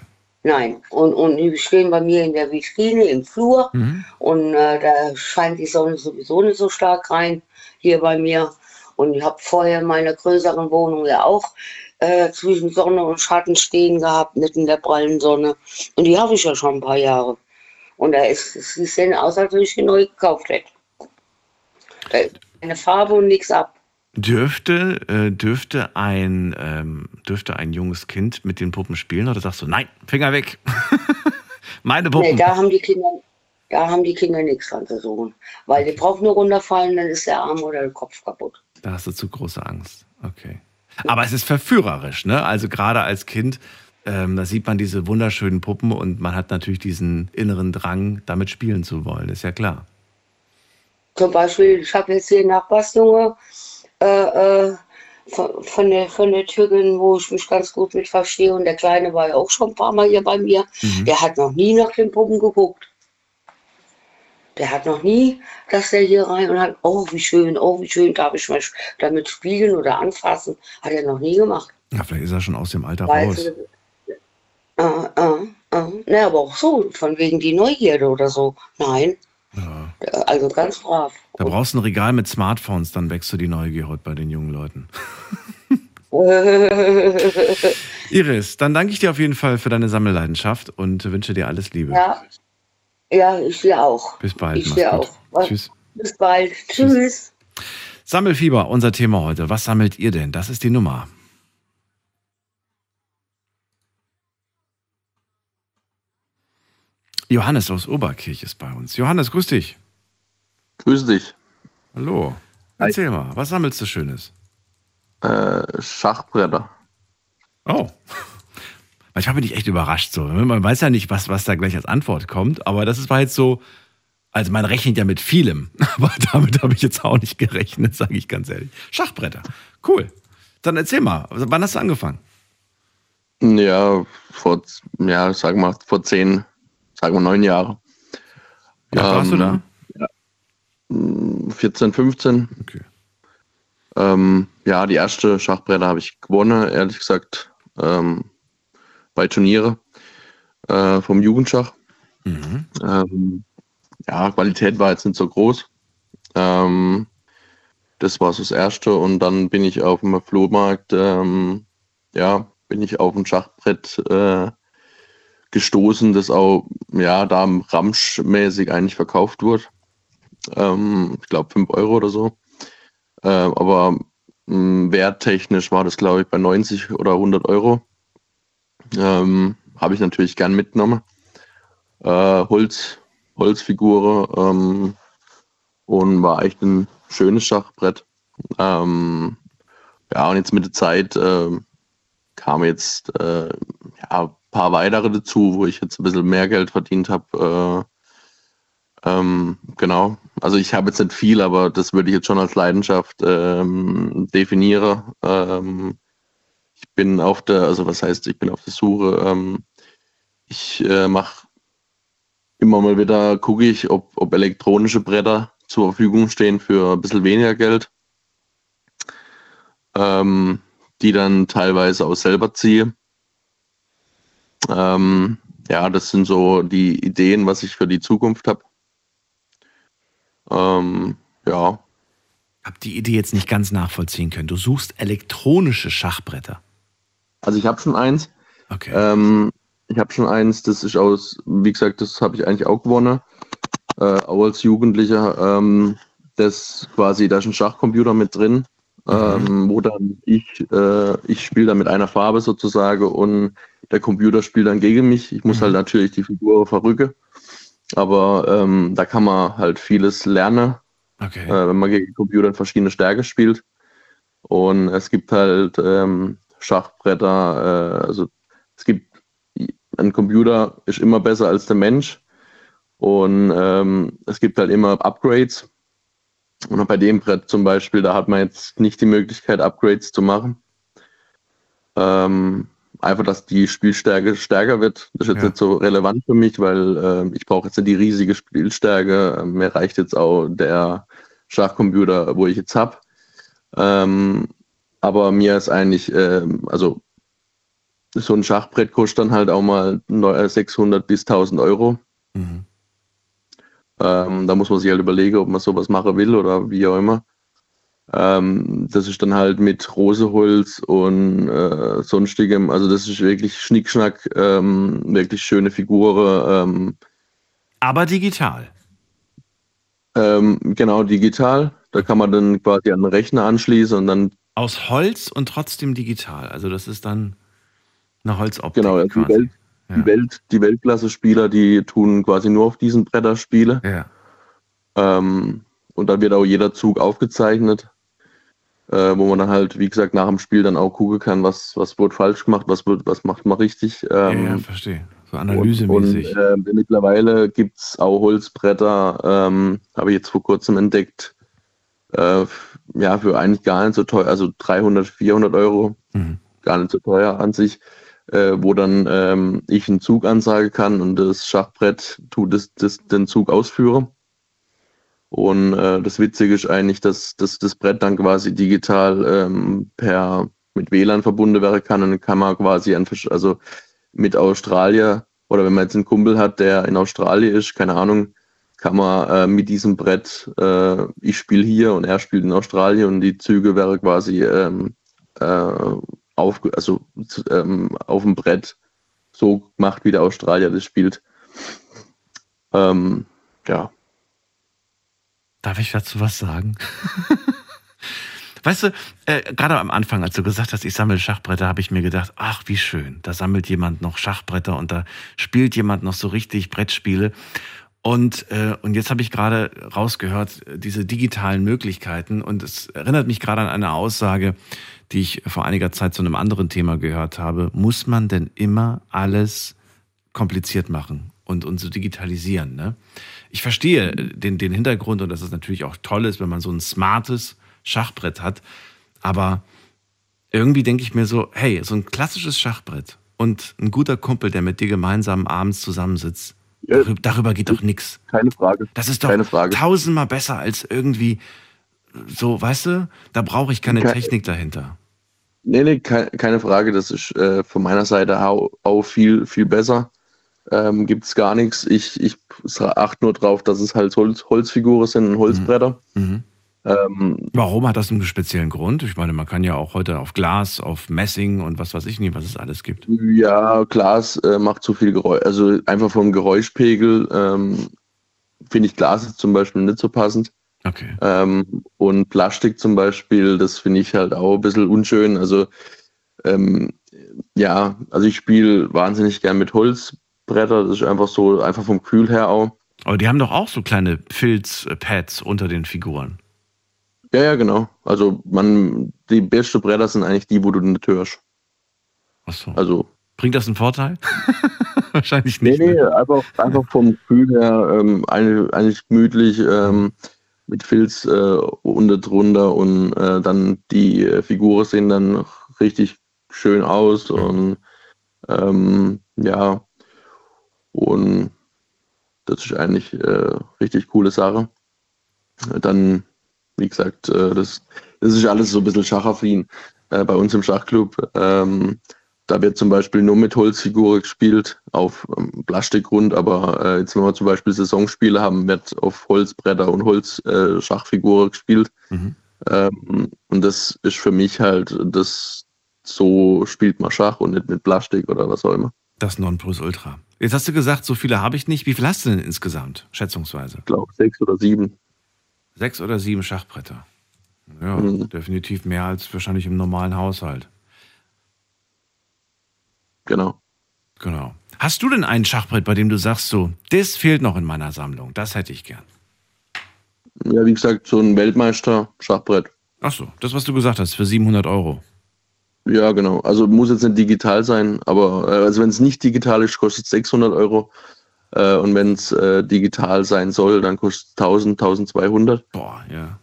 Nein, und, und die stehen bei mir in der Vitrine im Flur Mhm. und äh, da scheint die Sonne sowieso nicht so stark rein hier bei mir. Und ich habe vorher in meiner größeren Wohnung ja auch äh, zwischen Sonne und Schatten stehen gehabt, nicht in der prallen Sonne. Und die habe ich ja schon ein paar Jahre. Und da ist, sie sehen aus, als wenn ich die neu gekauft hätte. Da ist keine Farbe und nichts ab. Dürfte, äh, dürfte, ein, ähm, dürfte ein junges Kind mit den Puppen spielen oder sagst du, nein, Finger weg? Meine Puppen. Nee, da haben die Kinder, da haben die Kinder nichts dran zu suchen. Weil die brauchen nur runterfallen, dann ist der Arm oder der Kopf kaputt. Da hast du zu große Angst. Okay. Aber es ist verführerisch, ne? Also gerade als Kind, ähm, da sieht man diese wunderschönen Puppen und man hat natürlich diesen inneren Drang, damit spielen zu wollen, ist ja klar. Zum Beispiel, ich habe jetzt hier einen Nachbarsjunge äh, äh, von, von, der, von der Türkin, wo ich mich ganz gut mit verstehe. Und der Kleine war ja auch schon ein paar Mal hier bei mir. Mhm. Der hat noch nie nach den Puppen geguckt. Der hat noch nie, dass der hier rein und hat, oh, wie schön, oh, wie schön, darf ich mal damit spielen oder anfassen. Hat er noch nie gemacht. Ja, vielleicht ist er schon aus dem Alter Weil raus. Äh, äh, äh. Ne, aber auch so, von wegen die Neugierde oder so. Nein, Ja. also ganz brav. Da brauchst du ein Regal mit Smartphones, dann wächst du die Neugier heute bei den jungen Leuten. Iris, dann danke ich dir auf jeden Fall für deine Sammelleidenschaft und wünsche dir alles Liebe. ja. ja, ich dir auch. Bis bald. Ich dir auch. Tschüss. Bis bald. Tschüss. Sammelfieber, unser Thema heute. Was sammelt ihr denn? Das ist die Nummer. Johannes aus Oberkirch ist bei uns. Johannes, grüß dich. Grüß dich. Hallo. Erzähl mal, was sammelst du Schönes? Äh, Schachbretter. Oh. Manchmal bin ich echt überrascht so. Man weiß ja nicht, was, was da gleich als Antwort kommt, aber das ist jetzt so, also man rechnet ja mit vielem, aber damit habe ich jetzt auch nicht gerechnet, sage ich ganz ehrlich. Schachbretter. Cool. Dann erzähl mal, wann hast du angefangen? Ja, vor, ja, sagen wir, vor zehn, sagen wir neun Jahren. Alt warst du da? Ähm, 14, 15. Okay. Ähm, ja, die erste Schachbretter habe ich gewonnen, ehrlich gesagt, ähm, bei Turniere äh, vom Jugendschach. Mhm. Ähm, ja, Qualität war jetzt nicht so groß. Ähm, das war so das Erste. Und dann bin ich auf dem Flohmarkt, ähm, ja, bin ich auf ein Schachbrett äh, gestoßen, das auch, ja, da ramschmäßig eigentlich verkauft wurde. Ähm, ich glaube 5 Euro oder so. Äh, aber mh, werttechnisch war das, glaube ich, bei 90 oder 100 Euro. Ähm, Habe ich natürlich gern mitgenommen. Äh, Holz, Holzfigure ähm, und war echt ein schönes Schachbrett. Ähm, ja, und jetzt mit der Zeit ähm, kamen jetzt äh, ja, ein paar weitere dazu, wo ich jetzt ein bisschen mehr Geld verdient habe. Äh, ähm, genau. Also ich habe jetzt nicht viel, aber das würde ich jetzt schon als Leidenschaft ähm, definieren. Ähm, ich bin auf der, also was heißt, ich bin auf der Suche. Ähm, ich äh, mache immer mal wieder, gucke ich, ob, ob elektronische Bretter zur Verfügung stehen für ein bisschen weniger Geld. Ähm, die dann teilweise auch selber ziehe. Ähm, ja, das sind so die Ideen, was ich für die Zukunft habe. Ähm, ja, Hab die Idee jetzt nicht ganz nachvollziehen können. Du suchst elektronische Schachbretter. also ich habe schon eins. Okay. Ähm, ich habe schon eins, das ist aus, wie gesagt, das habe ich eigentlich auch gewonnen, äh, auch als Jugendlicher. Ähm, das quasi, da ist ein Schachcomputer mit drin, ähm, wo dann ich, äh, ich spiele dann mit einer Farbe sozusagen und der Computer spielt dann gegen mich. Ich muss halt natürlich die Figur verrücken, aber ähm, da kann man halt vieles lernen, okay. äh, wenn man gegen Computer in verschiedene Stärke spielt. Und es gibt halt ähm, Schachbretter, äh, also es gibt ein Computer ist immer besser als der Mensch und ähm, es gibt halt immer Upgrades. Und bei dem Brett zum Beispiel, da hat man jetzt nicht die Möglichkeit, Upgrades zu machen. Ähm, einfach, dass die Spielstärke stärker wird. Das ist jetzt Ja. nicht so relevant für mich, weil ähm, ich brauche jetzt nicht die riesige Spielstärke. Ähm, Mir reicht jetzt auch der Schachcomputer, wo ich jetzt habe. Ähm, aber mir ist eigentlich, ähm, also so ein Schachbrett kostet dann halt auch mal neu- äh, 600 bis 1000 Euro. Mhm. Ähm, da muss man sich halt überlegen, ob man sowas machen will oder wie auch immer. Ähm, das ist dann halt mit Roseholz und äh, sonstigem. Also das ist wirklich Schnickschnack, ähm, wirklich schöne Figuren. Ähm, Aber digital. ähm, genau, digital. Da kann man dann quasi an den Rechner anschließen und dann Aus Holz und trotzdem digital. Also das ist dann eine Holzoptik. Genau, also die. Welt, Ja. die, Welt, die Weltklasse-Spieler, die tun quasi nur auf diesen Bretter Spiele. Ja. Ähm, und dann wird auch jeder Zug aufgezeichnet, äh, wo man dann halt, wie gesagt, nach dem Spiel dann auch gucken kann, was, was wurde falsch gemacht, was, wird, was macht man richtig. Ähm, ja, verstehe. So und, analysemäßig. und äh, mittlerweile gibt es auch Holzbretter, ähm, habe ich jetzt vor kurzem entdeckt, äh, ja, für eigentlich gar nicht so teuer, also 300, 400 Euro, Mhm. gar nicht so teuer an sich, äh, wo dann ähm, ich einen Zug ansagen kann und das Schachbrett tut das, das, den Zug ausführen. Und äh, das Witzige ist eigentlich, dass, dass das Brett dann quasi digital ähm, per mit WLAN verbunden werden kann und dann kann man quasi an, also mit Australier oder wenn man jetzt einen Kumpel hat, der in Australien ist, keine Ahnung, kann man äh, mit diesem Brett, äh, ich spiele hier und er spielt in Australien und die Züge wäre quasi ähm, äh, auf, also, ähm, auf dem Brett so gemacht, wie der Australier das spielt. Ähm, ja, Darf ich dazu was sagen? weißt du, äh, gerade am Anfang, als du gesagt hast, ich sammle Schachbretter, habe ich mir gedacht, ach, wie schön, da sammelt jemand noch Schachbretter und da spielt jemand noch so richtig Brettspiele. Und, äh, und jetzt habe ich gerade rausgehört, diese digitalen Möglichkeiten. Und es erinnert mich gerade an eine Aussage, die ich vor einiger Zeit zu einem anderen Thema gehört habe. Muss man denn immer alles kompliziert machen und, und so digitalisieren. Ne? Ich verstehe äh, den, den Hintergrund und dass es natürlich auch toll ist, wenn man so ein smartes Schachbrett hat. Aber irgendwie denke ich mir so, hey, so ein klassisches Schachbrett und ein guter Kumpel, der mit dir gemeinsam abends zusammensitzt, Ja. darüber, darüber geht doch nichts. keine Frage. Das ist doch Keine Frage. tausendmal besser als irgendwie so, weißt du, da brauche ich keine Ke- Technik dahinter. Nee, nee, ke keine Frage. Das ist äh, von meiner Seite auch, auch viel, viel besser. Ähm, Gibt es gar nichts. Ich, ich achte nur drauf, dass es halt Holz, Holzfiguren sind und Holzbretter. Mhm. Ähm, Warum hat das einen speziellen Grund? Ich meine, man kann ja auch heute auf Glas, auf Messing und was weiß ich nicht, was es alles gibt. ja, Glas äh, macht zu viel Geräusch. Also einfach vom Geräuschpegel ähm, finde ich Glas zum Beispiel nicht so passend. Okay. Ähm, und Plastik zum Beispiel, das finde ich halt auch ein bisschen unschön. Also ähm, ja, also ich spiele wahnsinnig gern mit Holzbretter. Das ist einfach so, einfach vom Gefühl her auch. Aber die haben doch auch so kleine Filzpads unter den Figuren. Ja, ja, genau. Also man, die besten Bretter sind eigentlich die, wo du nicht hörst. Achso. Also Bringt das einen Vorteil? Wahrscheinlich nee, nicht. nee, ne? einfach, einfach vom Gefühl her ähm, eigentlich, eigentlich gemütlich ähm, mit Filz äh, unter drunter und äh, dann die äh, Figuren sehen dann richtig schön aus und ähm, ja und das ist eigentlich äh, richtig coole Sache. Dann, wie gesagt, äh, das, das ist alles so ein bisschen schachaffin äh, bei uns im Schachclub. Ähm, da wird zum Beispiel nur mit Holzfiguren gespielt, auf ähm, Plastikgrund, aber äh, jetzt, wenn wir zum Beispiel Saisonspiele haben, wird auf Holzbretter und Holzschachfiguren äh, Schachfiguren gespielt. Mhm. Ähm, und das ist für mich halt, das so spielt man Schach und nicht mit Plastik oder was auch immer. Das Nonplusultra. Jetzt hast du gesagt, so viele habe ich nicht. Wie viel hast du denn insgesamt, schätzungsweise? Ich glaube sechs oder sieben. Sechs oder sieben Schachbretter. Ja, Mhm. definitiv mehr als wahrscheinlich im normalen Haushalt. Genau. Genau. Hast du denn ein Schachbrett, bei dem du sagst, so, das fehlt noch in meiner Sammlung, das hätte ich gern? Ja, wie gesagt, so ein Weltmeister-Schachbrett. Ach so, das, was du gesagt hast, für 700 Euro. Ja, genau. Also muss jetzt nicht digital sein, aber äh, also wenn es nicht digital ist, kostet es 600 Euro. Äh, und wenn es äh, digital sein soll, dann kostet es 1000, 1200. Boah, ja.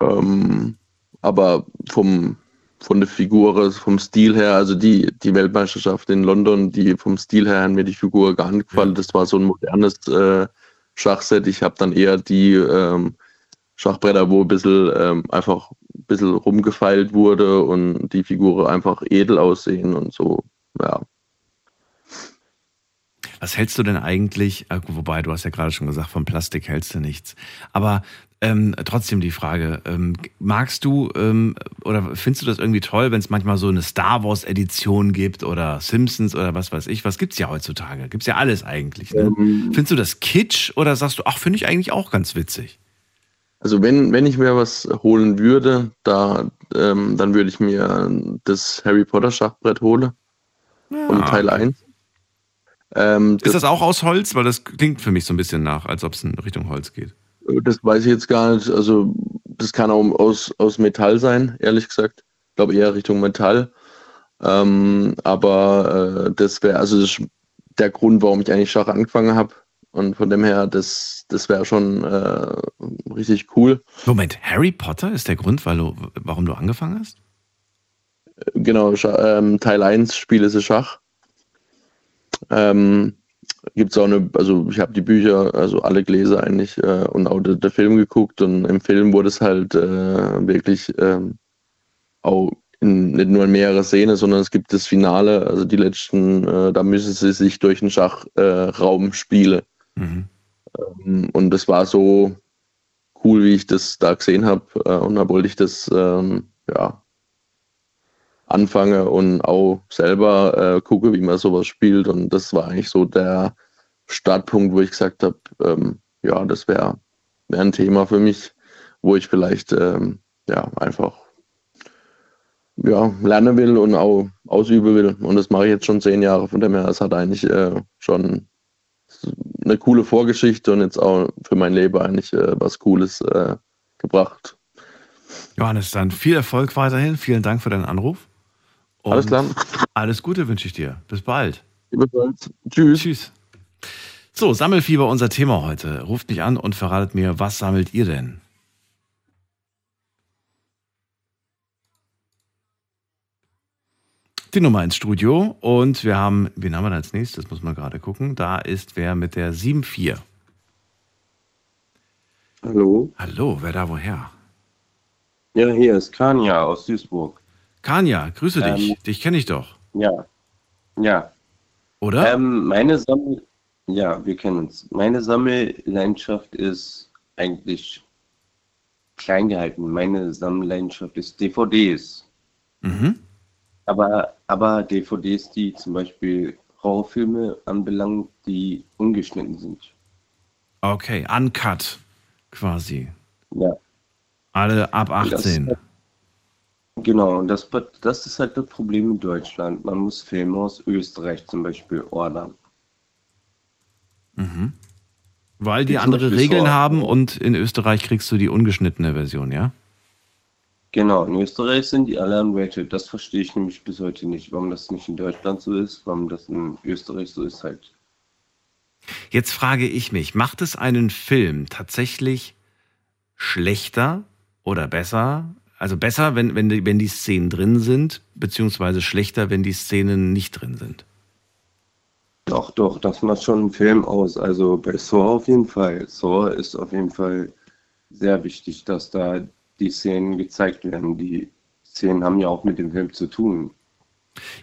Ähm, aber vom, von der Figur, also vom Stil her, also die, die Weltmeisterschaft in London, die vom Stil her haben mir die Figur gar nicht gefallen. Das war so ein modernes äh, Schachset. Ich habe dann eher die ähm, Schachbretter, wo ein bisschen ähm, einfach ein bisschen rumgefeilt wurde und die Figuren einfach edel aussehen und so. Ja. Was hältst du denn eigentlich, äh, wobei du hast ja gerade schon gesagt, vom Plastik hältst du nichts. Aber Ähm, trotzdem die Frage, ähm, magst du ähm, oder findest du das irgendwie toll, wenn es manchmal so eine Star Wars Edition gibt oder Simpsons oder was weiß ich? Was gibt's ja heutzutage? Gibt's ja alles eigentlich. Ne? Ähm. Findest du das Kitsch oder sagst du, ach, finde ich eigentlich auch ganz witzig? Also wenn, wenn ich mir was holen würde, da, ähm, dann würde ich mir das Harry Potter Schachbrett holen. Von Teil 1. Ähm, Ist das auch aus Holz? Weil das klingt für mich so ein bisschen nach, als ob es in Richtung Holz geht. Das weiß ich jetzt gar nicht. Also, das kann auch aus, aus Metall sein, ehrlich gesagt. Ich glaube eher Richtung Metall. Ähm, aber äh, das wäre also das der Grund, warum ich eigentlich Schach angefangen habe. Und von dem her, das, das wäre schon äh, richtig cool. Moment, Harry Potter ist der Grund, weil du, warum du angefangen hast? Genau, Scha ähm, Teil 1 Spiele ist Schach. Ähm, Gibt es auch eine, also ich habe die Bücher, also alle Gläser eigentlich äh, und auch der, der, Film geguckt und im Film wurde es halt äh, wirklich ähm, auch in, nicht nur in mehrere Szenen, sondern es gibt das Finale, also die letzten, äh, da müssen sie sich durch den Schachraum spielen. Mhm. Und das war so cool, wie ich das da gesehen habe äh, und da wollte ich das ähm, ja anfange und auch selber äh, gucke, wie man sowas spielt. Und das war eigentlich so der Startpunkt, wo ich gesagt habe, ähm, ja, das wäre wär ein Thema für mich, wo ich vielleicht ähm, ja einfach ja, lernen will und auch ausüben will. Und das mache ich jetzt schon zehn Jahre. Von dem her, es hat eigentlich äh, schon eine coole Vorgeschichte und jetzt auch für mein Leben eigentlich äh, was Cooles äh, gebracht. Johannes, dann viel Erfolg weiterhin. Vielen Dank für deinen Anruf. Und alles klar. Alles Gute wünsche ich dir. Bis bald. Ebenfalls. Tschüss. Tschüss. So, Sammelfieber, unser Thema heute. Ruft mich an und verratet mir, was sammelt ihr denn? Die Nummer ins Studio und wir haben, wen haben wir da als nächstes? Muss man gerade gucken. Da ist wer mit der 74. Hallo. Hallo, wer da woher? Ja, hier ist Kanja aus Duisburg. Kanja, grüße dich. Ähm, dich kenne ich doch. Ja. Ja. Oder? Ähm, meine Sammel ja, wir kennen uns. Meine Sammelleidenschaft ist eigentlich klein gehalten. Meine Sammelleidenschaft ist DVDs. Mhm. Aber, aber DVDs, die zum Beispiel Horrorfilme anbelangen, die ungeschnitten sind. Okay, uncut quasi. Ja. Alle ab 18. Das, genau, und das, das ist halt das Problem in Deutschland. Man muss Filme aus Österreich zum Beispiel ordern. Mhm. Weil die andere Regeln haben und in Österreich kriegst du die ungeschnittene Version, ja? Genau, in Österreich sind die alle unrated. Das verstehe ich nämlich bis heute nicht, warum das nicht in Deutschland so ist, warum das in Österreich so ist halt. Jetzt frage ich mich, macht es einen Film tatsächlich schlechter oder besser? Also besser, wenn, wenn, die, wenn die Szenen drin sind, beziehungsweise schlechter, wenn die Szenen nicht drin sind? Doch, doch, das macht schon einen Film aus. Also bei Saw auf jeden Fall. Saw ist auf jeden Fall sehr wichtig, dass da die Szenen gezeigt werden. Die Szenen haben ja auch mit dem Film zu tun.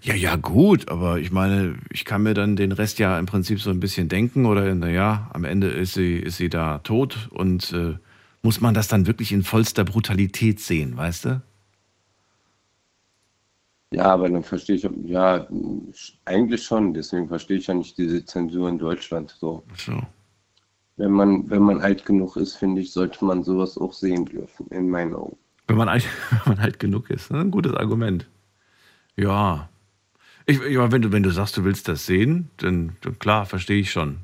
Ja, ja, gut, aber ich meine, ich kann mir dann den Rest ja im Prinzip so ein bisschen denken oder naja, am Ende ist sie, ist sie da tot und äh, muss man das dann wirklich in vollster Brutalität sehen, weißt du? Ja, aber dann verstehe ich, ja, eigentlich schon. Deswegen verstehe ich ja nicht diese Zensur in Deutschland so. so. Wenn man, wenn man alt genug ist, finde ich, sollte man sowas auch sehen dürfen, in meinen Augen. Wenn man alt, wenn man alt genug ist, ne? ein gutes Argument. Ja. Ich, ja, wenn du, wenn du sagst, du willst das sehen, dann, dann klar, verstehe ich schon.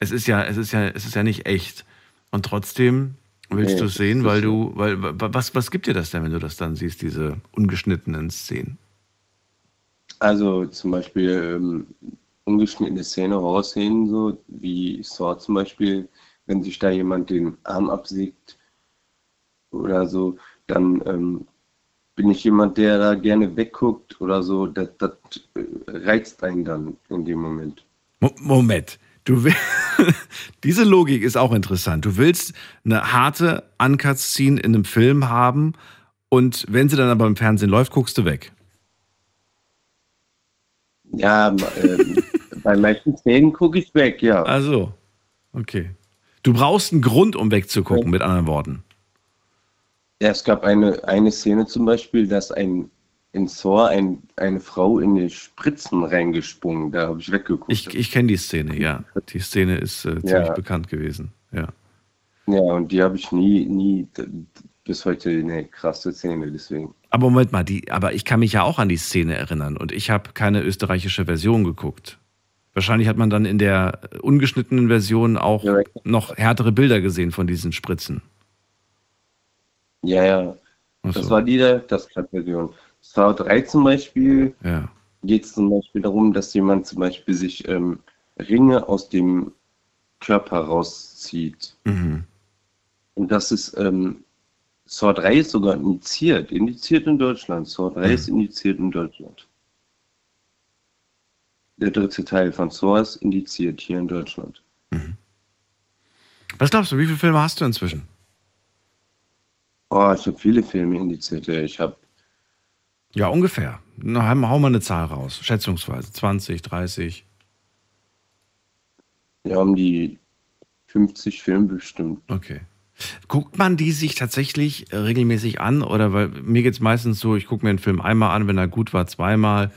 Es ist ja, es ist ja, es ist ja nicht echt. Und trotzdem willst nee, du es sehen, weil du, weil, was, was gibt dir das denn, wenn du das dann siehst, diese ungeschnittenen Szenen? Also zum Beispiel ähm, ungeschnittene Szene, Horrorszenen, so wie Saw zum Beispiel, wenn sich da jemand den Arm absägt oder so, dann ähm, bin ich jemand, der da gerne wegguckt oder so. Das, das äh, reizt einen dann in dem Moment. Moment. Du will, diese Logik ist auch interessant. Du willst eine harte Uncut-Scene in einem Film haben und wenn sie dann aber im Fernsehen läuft, guckst du weg. Ja, äh, bei manchen Szenen gucke ich weg, ja. Also, okay. Du brauchst einen Grund, um wegzugucken, mit anderen Worten. Ja, es gab eine, eine Szene zum Beispiel, dass ein in Thor ein, eine Frau in die Spritzen reingesprungen. Da habe ich weggeguckt. Ich, ich kenne die Szene, ja. Die Szene ist äh, ziemlich Ja. bekannt gewesen. Ja. ja, und die habe ich nie, nie bis heute eine krasse Szene, deswegen. Aber Moment mal, die, aber ich kann mich ja auch an die Szene erinnern und ich habe keine österreichische Version geguckt. Wahrscheinlich hat man dann in der ungeschnittenen Version auch Ja. noch härtere Bilder gesehen von diesen Spritzen. Ja, ja. Ach Das so. war die das Version. Star 3 zum Beispiel Ja. geht es zum Beispiel darum, dass jemand zum Beispiel sich ähm, Ringe aus dem Körper rauszieht. Mhm. Und das ist, ähm, Saw 3 ist sogar indiziert, indiziert in Deutschland. Saw 3 ist indiziert in Deutschland. Der dritte Teil von ist indiziert hier in Deutschland. Was glaubst du, wie viele Filme hast du inzwischen? Oh, ich habe viele Filme indiziert. ja. Ich habe, Ja, ungefähr. Na, hau mal eine Zahl raus. Schätzungsweise. 20, 30. ja, um die 50 Filme bestimmt. Okay. Guckt man die sich tatsächlich regelmäßig an? Oder weil mir geht es meistens so, ich gucke mir einen Film einmal an, wenn er gut war, zweimal.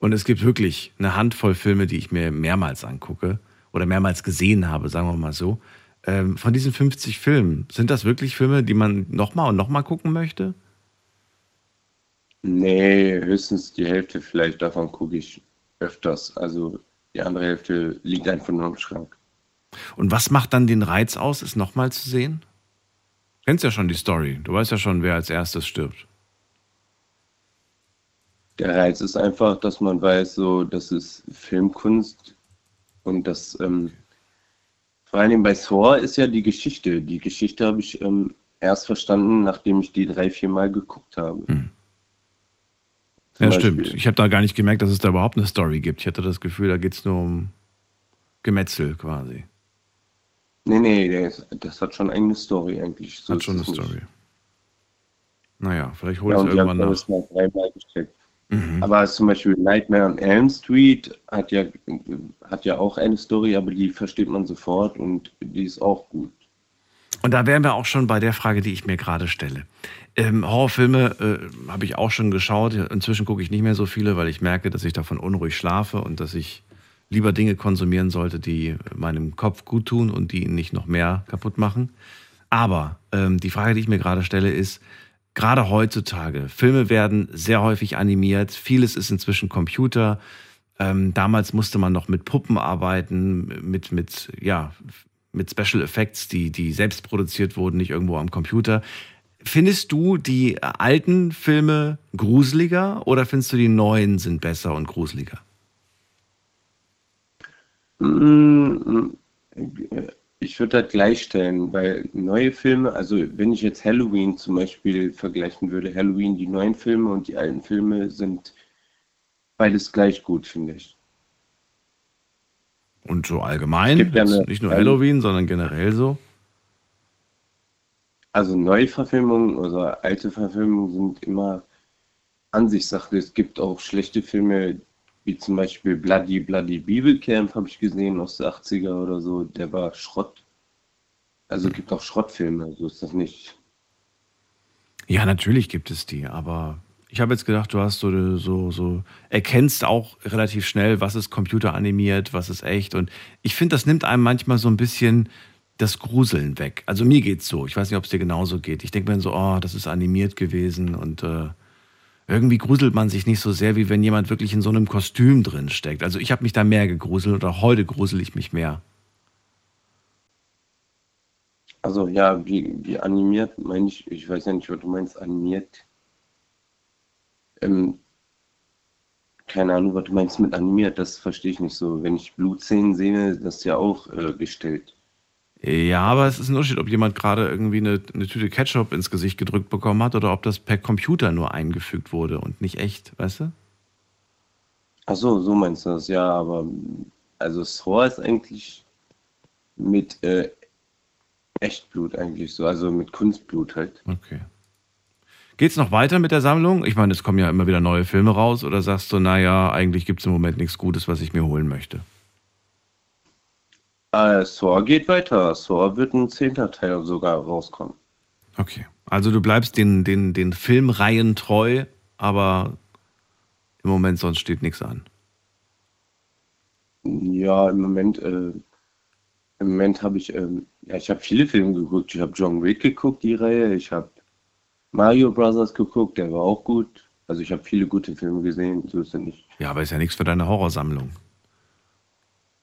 Und es gibt wirklich eine Handvoll Filme, die ich mir mehrmals angucke oder mehrmals gesehen habe, sagen wir mal so. Ähm, von diesen 50 Filmen, sind das wirklich Filme, die man nochmal und nochmal gucken möchte? Nee, höchstens die Hälfte vielleicht davon gucke ich öfters. Also die andere Hälfte liegt einfach nur im Schrank. Und was macht dann den Reiz aus, es nochmal zu sehen? Du kennst ja schon die Story. Du weißt ja schon, wer als erstes stirbt. Der Reiz ist einfach, dass man weiß, so, das ist Filmkunst und das, ähm, vor allem bei Thor ist ja die Geschichte. Die Geschichte habe ich ähm, erst verstanden, nachdem ich die drei, vier Mal geguckt habe. Hm. Ja, Beispiel. stimmt. Ich habe da gar nicht gemerkt, dass es da überhaupt eine Story gibt. Ich hatte das Gefühl, da geht es nur um Gemetzel quasi. Nee, nee, ist, das hat schon eine Story eigentlich. So Hat schon eine es nicht. Story. Naja, vielleicht hole Ja, ich es und die irgendwann nach. das mal dreimal gesteckt. Mhm. Aber zum Beispiel Nightmare on Elm Street hat ja, hat ja auch eine Story, aber die versteht man sofort und die ist auch gut. Und da wären wir auch schon bei der Frage, die ich mir gerade stelle. Ähm, Horrorfilme äh, habe ich auch schon geschaut. Inzwischen gucke ich nicht mehr so viele, weil ich merke, dass ich davon unruhig schlafe und dass ich lieber Dinge konsumieren sollte, die meinem Kopf gut tun und die ihn nicht noch mehr kaputt machen. Aber ähm, die Frage, die ich mir gerade stelle, ist, gerade heutzutage, Filme werden sehr häufig animiert, vieles ist inzwischen Computer. Ähm, damals musste man noch mit Puppen arbeiten, mit, mit, ja, mit Special Effects, die, die selbst produziert wurden, nicht irgendwo am Computer. Findest du die alten Filme gruseliger oder findest du die neuen sind besser und gruseliger? Ich würde das gleichstellen, weil neue Filme, also wenn ich jetzt Halloween zum Beispiel vergleichen würde, Halloween, die neuen Filme und die alten Filme sind beides gleich gut, finde ich. Und so allgemein, gibt ja eine- nicht nur Halloween, sondern generell so. Also Neuverfilmungen oder alte Verfilmungen sind immer Ansichtssache. Es gibt auch schlechte Filme, wie zum Beispiel Bloody Bloody Bibelcamp habe ich gesehen aus der 80er oder so. Der war Schrott. Also es gibt auch Schrottfilme, so ist das nicht. Ja, natürlich gibt es die, aber ich habe jetzt gedacht, du hast so, so, so, erkennst auch relativ schnell, was ist computeranimiert, was ist echt. Und ich finde, das nimmt einem manchmal so ein bisschen das Gruseln weg. Also mir geht's so. Ich weiß nicht, ob es dir genauso geht. Ich denke mir so, oh, das ist animiert gewesen und äh, irgendwie gruselt man sich nicht so sehr, wie wenn jemand wirklich in so einem Kostüm drin steckt. Also ich habe mich da mehr gegruselt oder heute grusel ich mich mehr. Also ja, wie, wie animiert meine ich, ich weiß ja nicht, was du meinst, animiert. Ähm, keine Ahnung, was du meinst mit animiert, das verstehe ich nicht so. Wenn ich Blutszenen sehe, das ist ja auch äh, gestellt. Ja, aber es ist ein Unterschied, ob jemand gerade irgendwie eine, eine Tüte Ketchup ins Gesicht gedrückt bekommen hat oder ob das per Computer nur eingefügt wurde und nicht echt, weißt du? Ach so, so meinst du das, ja, aber also Thor ist eigentlich mit äh, Echtblut eigentlich so, also mit Kunstblut halt. Okay. Geht's noch weiter mit der Sammlung? Ich meine, es kommen ja immer wieder neue Filme raus oder sagst du, naja, eigentlich gibt es im Moment nichts Gutes, was ich mir holen möchte? Äh, Saw geht weiter. Saw wird ein zehnter Teil sogar rauskommen. Okay. Also du bleibst den, den, den Filmreihen treu, aber im Moment sonst steht nichts an. Ja, im Moment, äh, im Moment habe ich, ähm, ja, ich habe viele Filme geguckt. Ich habe John Wick geguckt, die Reihe. Ich habe Mario Brothers geguckt, der war auch gut. Also ich habe viele gute Filme gesehen, so ist er nicht. Ja, aber ist ja nichts für deine Horrorsammlung.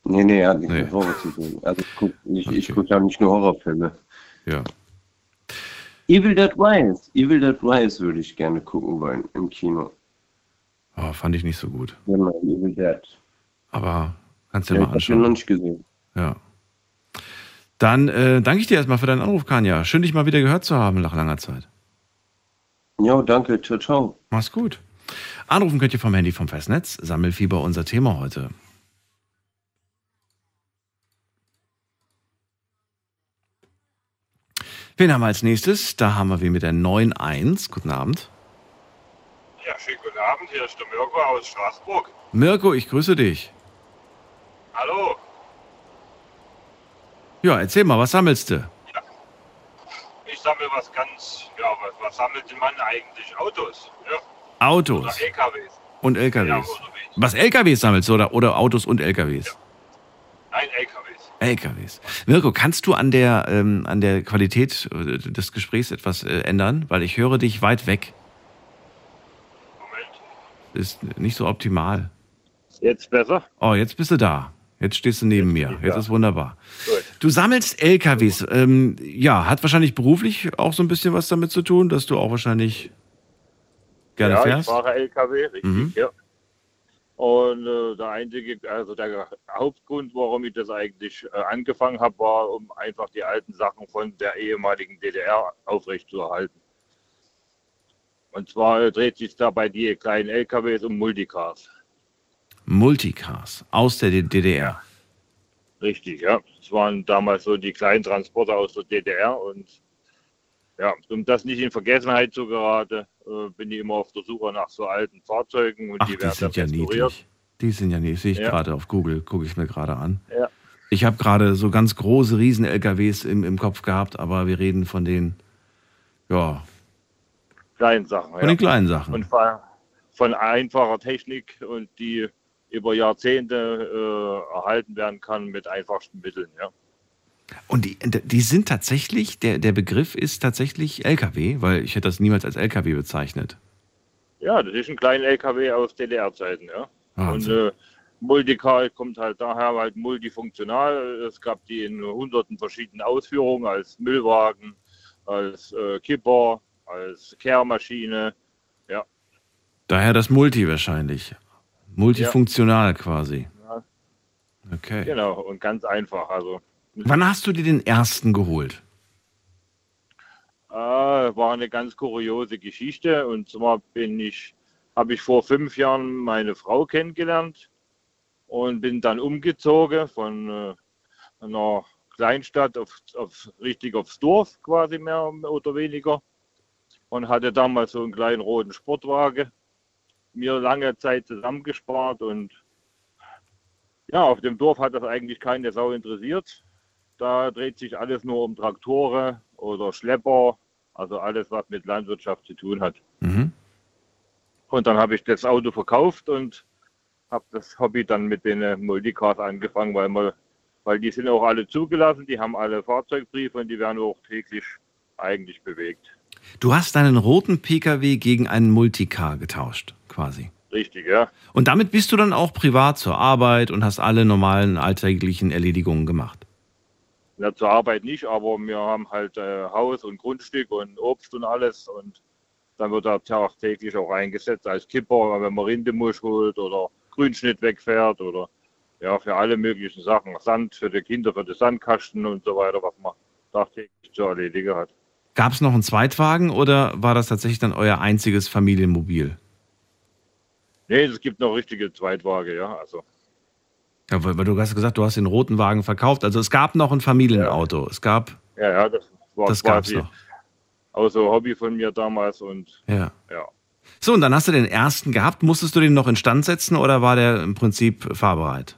Nee, nee, hat nichts Nee. mit Horror zu tun. Also ich gucke ich, ich Okay. guck ja nicht nur Horrorfilme. Ja. Evil Dead Rise. Evil Dead Rise würde ich gerne gucken wollen im Kino. Oh, fand ich nicht so gut. Genau, Evil Dead. Aber kannst du Ja, dir ich mal habe den noch anschauen. nicht gesehen. Ja. Dann äh, danke ich dir erstmal für deinen Anruf, Kanja. Schön, dich mal wieder gehört zu haben nach langer Zeit. Ja, danke. Ciao, ciao. Mach's gut. Anrufen könnt ihr vom Handy vom Festnetz. Sammelfieber unser Thema heute. Wen haben wir als nächstes? Da haben wir wen mit der 9.1. Guten Abend. Ja, schönen guten Abend. Hier ist der Mirko aus Straßburg. Mirko, ich grüße dich. Hallo. Ja, erzähl mal, was sammelst du? Ich sammle was ganz, ja, was, was sammelt man eigentlich? Autos, ja, Autos oder LKWs. und Ja, LKWs. unterwegs. Was LKWs sammelst du oder, oder Autos und LKWs? Nein, LKWs. LKWs. Mirko, kannst du an der, ähm, an der Qualität äh, des Gesprächs etwas äh, ändern? Weil ich höre dich weit weg. Moment. Ist nicht so optimal. Jetzt besser? Oh, jetzt bist du da. Jetzt stehst du neben mir. bin ich Jetzt da. ist wunderbar. Gut. Du sammelst LKWs. Ähm, ja, hat wahrscheinlich beruflich auch so ein bisschen was damit zu tun, dass du auch wahrscheinlich gerne ja, fährst. ich fahre LKW, richtig, Mhm. ja. Und äh, der einzige, also der Hauptgrund, warum ich das eigentlich äh, angefangen habe, war, um einfach die alten Sachen von der ehemaligen DDR aufrechtzuerhalten. Und zwar äh, dreht sich da bei die kleinen LKWs um Multicars. Multicars aus der DDR. Richtig, ja. Es waren damals so die kleinen Transporter aus der DDR und ja, um das nicht in Vergessenheit zu geraten, äh, bin ich immer auf der Suche nach so alten Fahrzeugen und Ach, die die werden dann sind ja niedlich. Die sind ja niedlich. Sehe ich Ja. gerade auf Google, gucke ich mir gerade an. Ja. Ich habe gerade so ganz große Riesen-LKWs im, im Kopf gehabt, aber wir reden von den, ja, Kleinen Sachen, von ja. den kleinen Sachen. Und von, von einfacher Technik und die über Jahrzehnte äh, erhalten werden kann mit einfachsten Mitteln, ja. Und die, die sind tatsächlich, der, der Begriff ist tatsächlich LKW, weil ich hätte das niemals als LKW bezeichnet. Ja, das ist ein kleiner LKW aus DDR-Zeiten, ja. Und Wahnsinn. äh, Multicar kommt halt daher halt multifunktional. Es gab die in hunderten verschiedenen Ausführungen als Müllwagen, als äh, Kipper, als Kehrmaschine. Daher das Multi wahrscheinlich. Multifunktional quasi. Ja. Okay. Genau, und ganz einfach. Also Wann hast du dir den ersten geholt? äh, war eine ganz kuriose Geschichte. Und zwar bin ich, habe ich vor fünf Jahren meine Frau kennengelernt und bin dann umgezogen von äh, einer Kleinstadt auf, auf richtig aufs Dorf quasi mehr oder weniger und hatte damals so einen kleinen roten Sportwagen mir lange Zeit zusammengespart und ja, auf dem Dorf hat das eigentlich keine Sau interessiert. Da dreht sich alles nur um Traktoren oder Schlepper, also alles, was mit Landwirtschaft zu tun hat. Mhm. Und dann habe ich das Auto verkauft und habe das Hobby dann mit den äh, Multicars angefangen, weil, man, weil die sind auch alle zugelassen, die haben alle Fahrzeugbriefe und die werden auch täglich eigentlich bewegt. Du hast deinen roten Pkw gegen einen Multicar getauscht, quasi. Richtig, ja. Und damit bist du dann auch privat zur Arbeit und hast alle normalen alltäglichen Erledigungen gemacht. Na, zur Arbeit nicht, aber wir haben halt äh, Haus und Grundstück und Obst und alles und dann wird er tagtäglich auch eingesetzt als Kipper, wenn man Rindemusch holt oder Grünschnitt wegfährt oder ja, für alle möglichen Sachen. Sand für die Kinder, für die Sandkasten und so weiter, was man tagtäglich zu erledigen hat. Gab es noch einen Zweitwagen oder war das tatsächlich dann euer einziges Familienmobil? Nee, es gibt noch richtige Zweitwagen, ja. Also Ja, weil, weil du hast gesagt, du hast den roten Wagen verkauft. Also es gab noch ein Familienauto. Es gab, ja, ja, das war das gab's quasi noch. auch so ein Hobby von mir damals und Ja. ja. So, und dann hast du den ersten gehabt. Musstest du den noch instand setzen oder war der im Prinzip fahrbereit?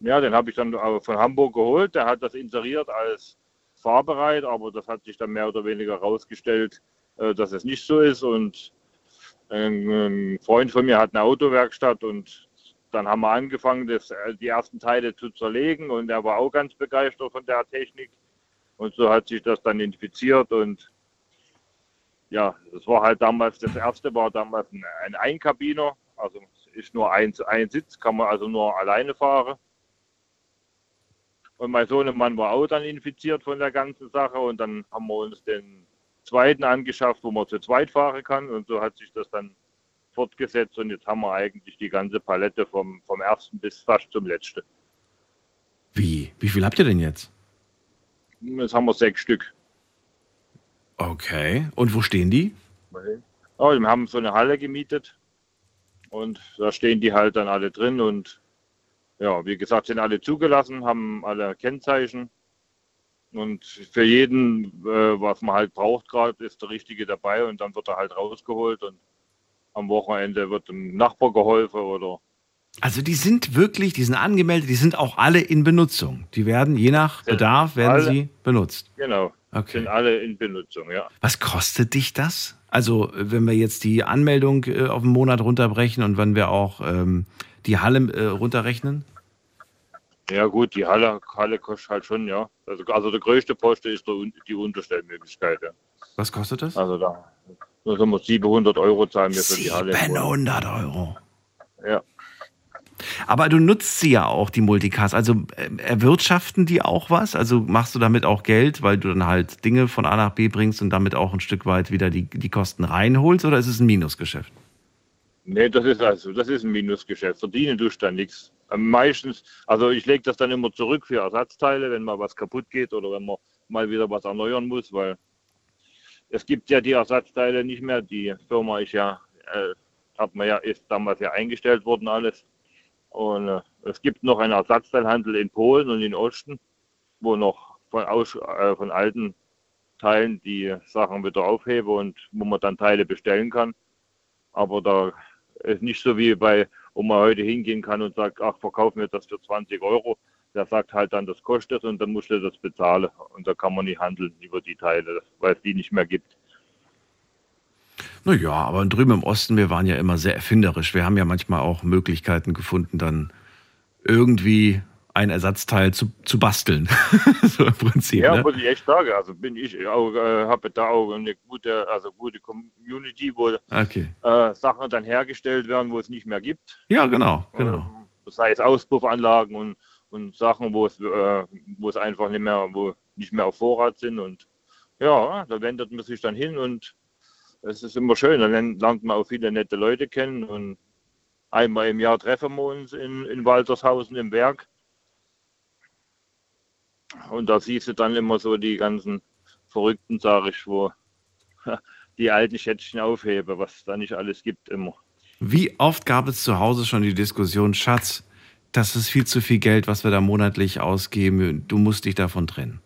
Ja, den habe ich dann von Hamburg geholt. Der hat das inseriert als fahrbereit, aber das hat sich dann mehr oder weniger herausgestellt, äh, dass es nicht so ist. Und ein, ein Freund von mir hat eine Autowerkstatt und dann haben wir angefangen, das, äh, die ersten Teile zu zerlegen und er war auch ganz begeistert von der Technik. Und so hat sich das dann infiziert und ja, das war halt damals, das erste war damals ein, ein Einkabiner, also ist nur ein, ein Sitz, kann man also nur alleine fahren. Und mein Sohnemann war auch dann infiziert von der ganzen Sache und dann haben wir uns den zweiten angeschafft, wo man zu zweit fahren kann und so hat sich das dann fortgesetzt und jetzt haben wir eigentlich die ganze Palette vom, vom ersten bis fast zum letzten. Wie? Wie viel habt ihr denn jetzt? Jetzt haben wir sechs Stück. Okay. Und wo stehen die? Ja, wir haben so eine Halle gemietet und da stehen die halt dann alle drin und ja, wie gesagt, sind alle zugelassen, haben alle Kennzeichen und für jeden, äh, was man halt braucht gerade, ist der Richtige dabei und dann wird er halt rausgeholt und am Wochenende wird dem Nachbar geholfen oder Also die sind wirklich, die sind angemeldet, die sind auch alle in Benutzung. Die werden je nach Bedarf werden alle- sie benutzt. genau, Okay. sind alle in Benutzung, ja. Was kostet dich das? Also wenn wir jetzt die Anmeldung äh, auf einen Monat runterbrechen und wenn wir auch ähm, die Halle äh, runterrechnen? Ja gut, die Halle, Halle kostet halt schon, ja. Also, also der größte Posten ist der, die Unterstellmöglichkeit. Ja. Was kostet das? Also da, da sind wir 700 Euro zahlen wir für die Halle. im Monat. 700 Euro. Ja. Aber du nutzt sie ja auch, die Multicars. Also äh, erwirtschaften die auch was? Also machst du damit auch Geld, weil du dann halt Dinge von A nach B bringst und damit auch ein Stück weit wieder die, die Kosten reinholst? Oder ist es ein Minusgeschäft? Nee, das ist also, das ist ein Minusgeschäft. Verdienen tust du da nichts. Meistens, also ich lege das dann immer zurück für Ersatzteile, wenn mal was kaputt geht oder wenn man mal wieder was erneuern muss, weil es gibt ja die Ersatzteile nicht mehr. Die Firma ist ja, äh, hat man ja, ist damals ja eingestellt worden alles. Und äh, es gibt noch einen Ersatzteilhandel in Polen und in Osten, wo noch von, aus, äh, von alten Teilen die Sachen wieder aufhebe und wo man dann Teile bestellen kann. Aber da ist nicht so wie bei, wo man heute hingehen kann und sagt, ach, verkauf mir das für 20 Euro. Der sagt halt dann, das kostet und dann musst du das bezahlen. Und da kann man nicht handeln über die Teile, weil es die nicht mehr gibt. Naja, aber drüben im Osten, wir waren ja immer sehr erfinderisch. Wir haben ja manchmal auch Möglichkeiten gefunden, dann irgendwie ein Ersatzteil zu, zu basteln. so im Prinzip. Ja, ne? muss ich echt sagen. Also bin ich auch, äh, habe da auch eine gute, also gute Community, wo Okay. äh, Sachen dann hergestellt werden, wo es nicht mehr gibt. Ja, genau, genau. sei es Auspuffanlagen und, und Sachen, wo es, äh, wo es einfach nicht mehr, wo nicht mehr auf Vorrat sind. Und ja, da wendet man sich dann hin und es ist immer schön. Dann lernt man auch viele nette Leute kennen und einmal im Jahr treffen wir uns in, in Waltershausen im Werk. Und da siehst du dann immer so die ganzen Verrückten, sage ich, wo die alten Schätzchen aufheben, was da nicht alles gibt immer. Wie oft gab es zu Hause schon die Diskussion, Schatz, das ist viel zu viel Geld, was wir da monatlich ausgeben, du musst dich davon trennen.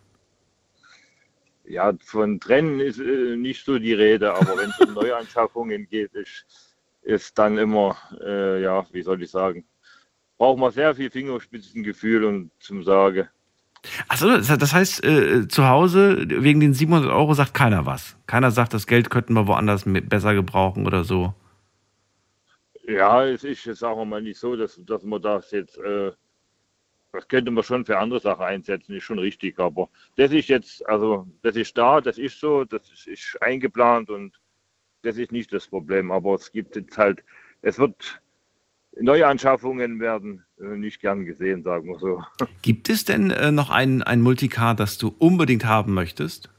Ja, von Trennen ist äh, nicht so die Rede, aber wenn es um Neuanschaffungen geht, ist, ist dann immer, äh, ja, wie soll ich sagen, braucht man sehr viel Fingerspitzengefühl und zum Sagen. Achso, das heißt, äh, zu Hause wegen den 700 Euro sagt keiner was. Keiner sagt, das Geld könnten wir woanders besser gebrauchen oder so. Ja, es ist, jetzt wir mal, nicht so, dass, dass man das jetzt, äh, das könnte man schon für andere Sachen einsetzen, ist schon richtig, aber das ist jetzt, also das ist da, das ist so, das ist, ist eingeplant und das ist nicht das Problem, aber es gibt jetzt halt, es wird, Neuanschaffungen werden äh, nicht gern gesehen, sagen wir so. Gibt es denn äh, noch ein, ein Multicar, das du unbedingt haben möchtest?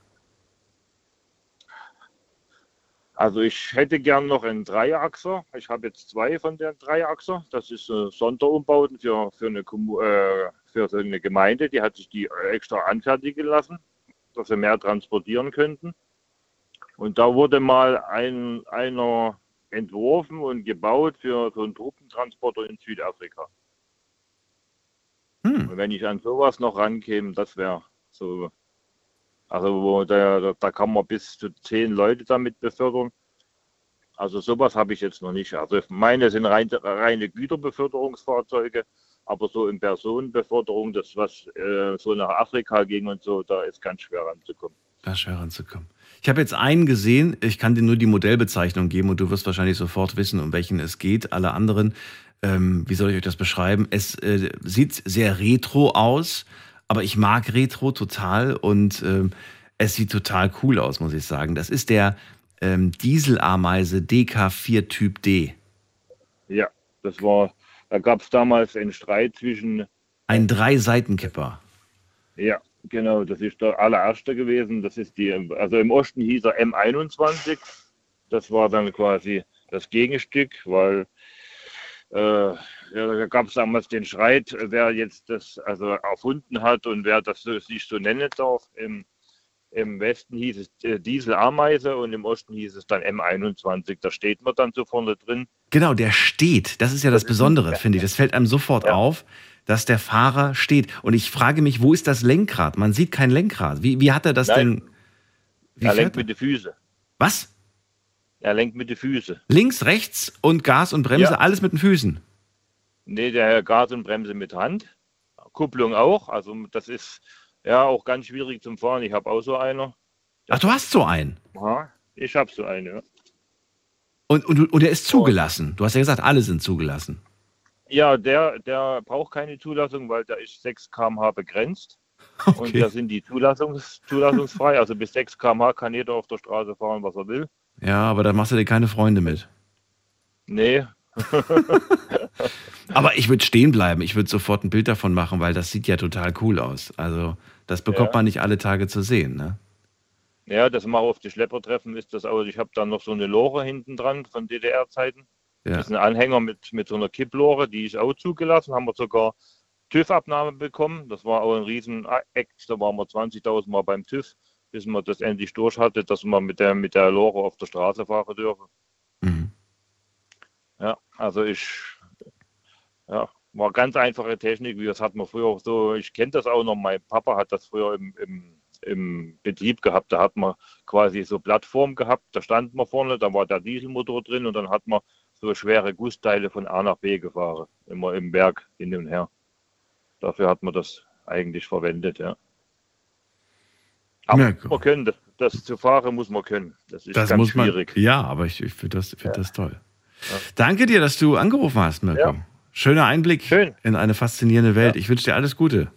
Also ich hätte gern noch einen Dreiachser. Ich habe jetzt zwei von den Dreiachser. Das ist äh, Sonderumbauten für, für, eine, äh, für so eine Gemeinde. Die hat sich die extra anfertigen lassen, dass sie mehr transportieren könnten. Und da wurde mal ein, einer entworfen und gebaut für so einen Truppentransporter in Südafrika. Und wenn ich an sowas noch rankäme, das wäre so also da, da kann man bis zu zehn Leute damit befördern. Also sowas habe ich jetzt noch nicht. Also meine sind rein, reine Güterbeförderungsfahrzeuge Aber so in Personenbeförderung, das was äh, so nach Afrika ging und so, da ist ganz schwer ranzukommen. Ist schwer ranzukommen. Ich habe jetzt einen gesehen, ich kann dir nur die Modellbezeichnung geben und du wirst wahrscheinlich sofort wissen, um welchen es geht. Alle anderen, ähm, wie soll ich euch das beschreiben? Es äh, sieht sehr retro aus, aber ich mag Retro total und ähm, es sieht total cool aus, muss ich sagen. Das ist der ähm, Dieselameise DK4 Typ D. Ja, das war, da gab es damals einen Streit zwischen, Ein Drei-Seitenkipper. ja, genau, das ist der allererste gewesen. Das ist die, also im Osten hieß er M21. Das war dann quasi das Gegenstück, weil ja, da gab es damals den Streit, wer jetzt das also erfunden hat und wer das sich so nennen darf. Im, Im Westen hieß es äh, Dieselameise und im Osten hieß es dann M21. Da steht man dann so vorne drin. Genau, der steht. Das ist ja das Besondere, finde ich. Das fällt einem sofort auf, dass der Fahrer steht. Und ich frage mich, wo ist das Lenkrad? Man sieht kein Lenkrad. Wie, wie hat er das Nein. denn? Wie er lenkt mit den Füßen. Was? Er lenkt mit den Füßen. Links, rechts und Gas und Bremse, Ja. alles mit den Füßen. Nee, der Gas und Bremse mit Hand. Kupplung auch. Also das ist ja auch ganz schwierig zum Fahren. Ich habe auch so einer. Ach, du hast so einen. Aha, ich habe so eine. ja. Und, und, und der ist zugelassen. Du hast ja gesagt, alle sind zugelassen. Ja, der, der braucht keine Zulassung, weil der ist 6 km/h begrenzt. Und Okay. da sind die Zulassungs, zulassungsfrei. Also bis 6 km/h kann jeder auf der Straße fahren, was er will. Ja, aber da machst du dir keine Freunde mit. Nee, Aber ich würde stehen bleiben. Ich würde sofort ein Bild davon machen, weil das sieht ja total cool aus. Also, das bekommt Ja. man nicht alle Tage zu sehen, ne? ja, das mal auf die Schleppertreffen ist das auch. Ich habe dann noch so eine Lore hinten dran von DDR-Zeiten. Ja. Das ist ein Anhänger mit, mit so einer Kipplore, die ist auch zugelassen. Haben wir sogar TÜV-Abnahme bekommen. Das war auch ein riesen Act. Da waren wir 20.000 Mal beim TÜV, bis man das endlich durch hatte, dass man mit der, mit der Lore auf der Straße fahren dürfen. Mhm. Ja, also ich, ja, war ganz einfache Technik, wie das hat man früher auch so, ich kenne das auch noch, mein Papa hat das früher im, im, im Betrieb gehabt, da hat man quasi so Plattform gehabt, da stand man vorne, da war der Dieselmotor drin und dann hat man so schwere Gussteile von A nach B gefahren, immer im Berg hin und her. Dafür hat man das eigentlich verwendet, ja. Aber Ja, man können, das, das zu fahren muss man können. Das ist Das ganz muss man. schwierig. Ja, aber ich, ich finde das, find das toll. Danke dir, dass du angerufen hast, Mirko. Ja. Schöner Einblick Schön. in eine faszinierende Welt. Ich wünsche dir alles Gute.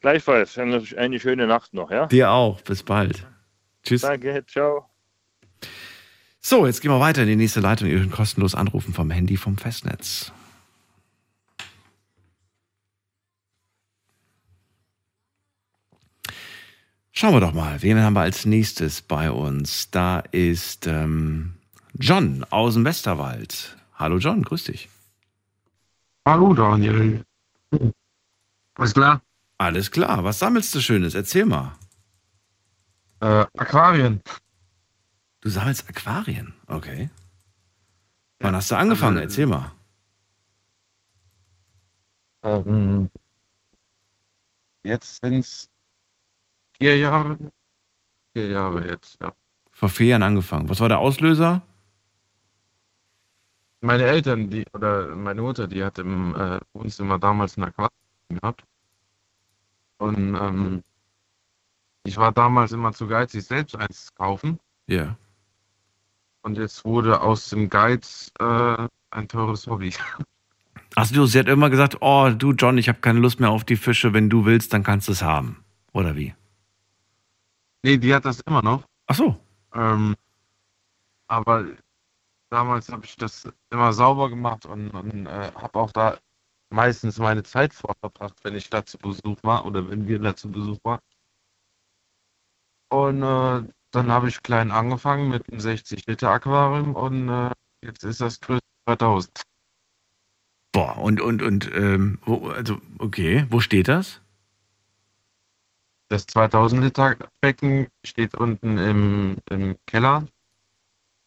Gleichfalls, eine, eine schöne Nacht noch, ja? Dir auch. Bis bald. Tschüss. Danke, ciao. So, jetzt gehen wir weiter in die nächste Leitung. Ihr könnt kostenlos anrufen vom Handy vom Festnetz. Schauen wir doch mal, wen haben wir als nächstes bei uns? Da ist ähm, John aus dem Westerwald. Hallo John, grüß dich. Hallo Daniel. Alles klar? Alles klar, was sammelst du Schönes? Erzähl mal. Äh, Aquarien. Du sammelst Aquarien, okay. Wann hast du angefangen? also- Erzähl mal. Ähm, jetzt sind es vier Jahre. Vier Jahre jetzt, ja. Vor vier Jahren angefangen. Was war der Auslöser? Meine Eltern, die, oder meine Mutter, die hat im äh, Wohnzimmer damals ein Aquarium gehabt. Und ähm, ich war damals immer zu geizig, selbst eins zu kaufen. Ja. Und jetzt wurde aus dem Geiz äh, ein teures Hobby. Also du, sie hat immer gesagt, oh du John, ich habe keine Lust mehr auf die Fische, wenn du willst, dann kannst du es haben. Oder wie? Nee, die hat das immer noch. Ach so. Ähm, aber damals habe ich das immer sauber gemacht und, und äh, habe auch da meistens meine Zeit vorverbracht, wenn ich da zu Besuch war oder wenn wir da zu Besuch waren. Und äh, dann habe ich klein angefangen mit einem 60 Liter Aquarium und äh, jetzt ist das größte 2000. Boah, und, und, und, ähm, wo, also, okay, wo steht das? Das 2000 Liter Becken steht unten im, im Keller.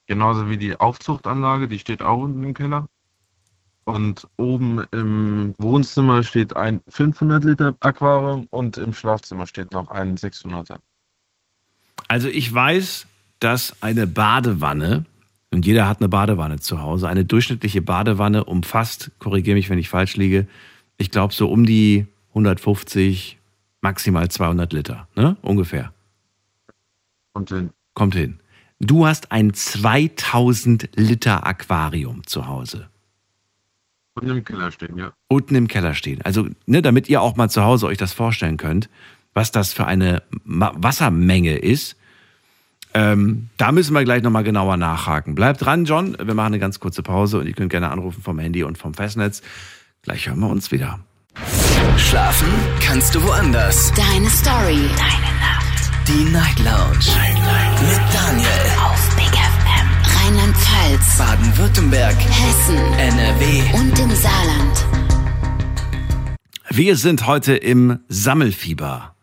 Genauso wie die Aufzuchtanlage, die steht auch unten im Keller. Und oben im Wohnzimmer steht ein 500 Liter Aquarium und im Schlafzimmer steht noch ein 600er. Also ich weiß, dass eine Badewanne, und jeder hat eine Badewanne zu Hause, eine durchschnittliche Badewanne umfasst, korrigiere mich, wenn ich falsch liege, Ich glaube so um die 150, maximal 200 Liter, ne? Ungefähr. Kommt hin. Kommt hin. Du hast ein 2000 Liter Aquarium zu Hause. Unten im Keller stehen, ja. Unten im Keller stehen. Also, ne, damit ihr auch mal zu Hause euch das vorstellen könnt, was das für eine Ma Wassermenge ist. Ähm, da müssen wir gleich nochmal genauer nachhaken. Bleibt dran, John. Wir machen eine ganz kurze Pause und ihr könnt gerne anrufen vom Handy und vom Festnetz. Gleich hören wir uns wieder. Schlafen kannst du woanders. Deine Story. Deine Nacht. Die Night Lounge. Night, Night. Mit Daniel. Auf Big FM. Rheinland-Pfalz. Baden-Württemberg. Hessen. NRW. Und im Saarland. Wir sind heute im Sammelfieber.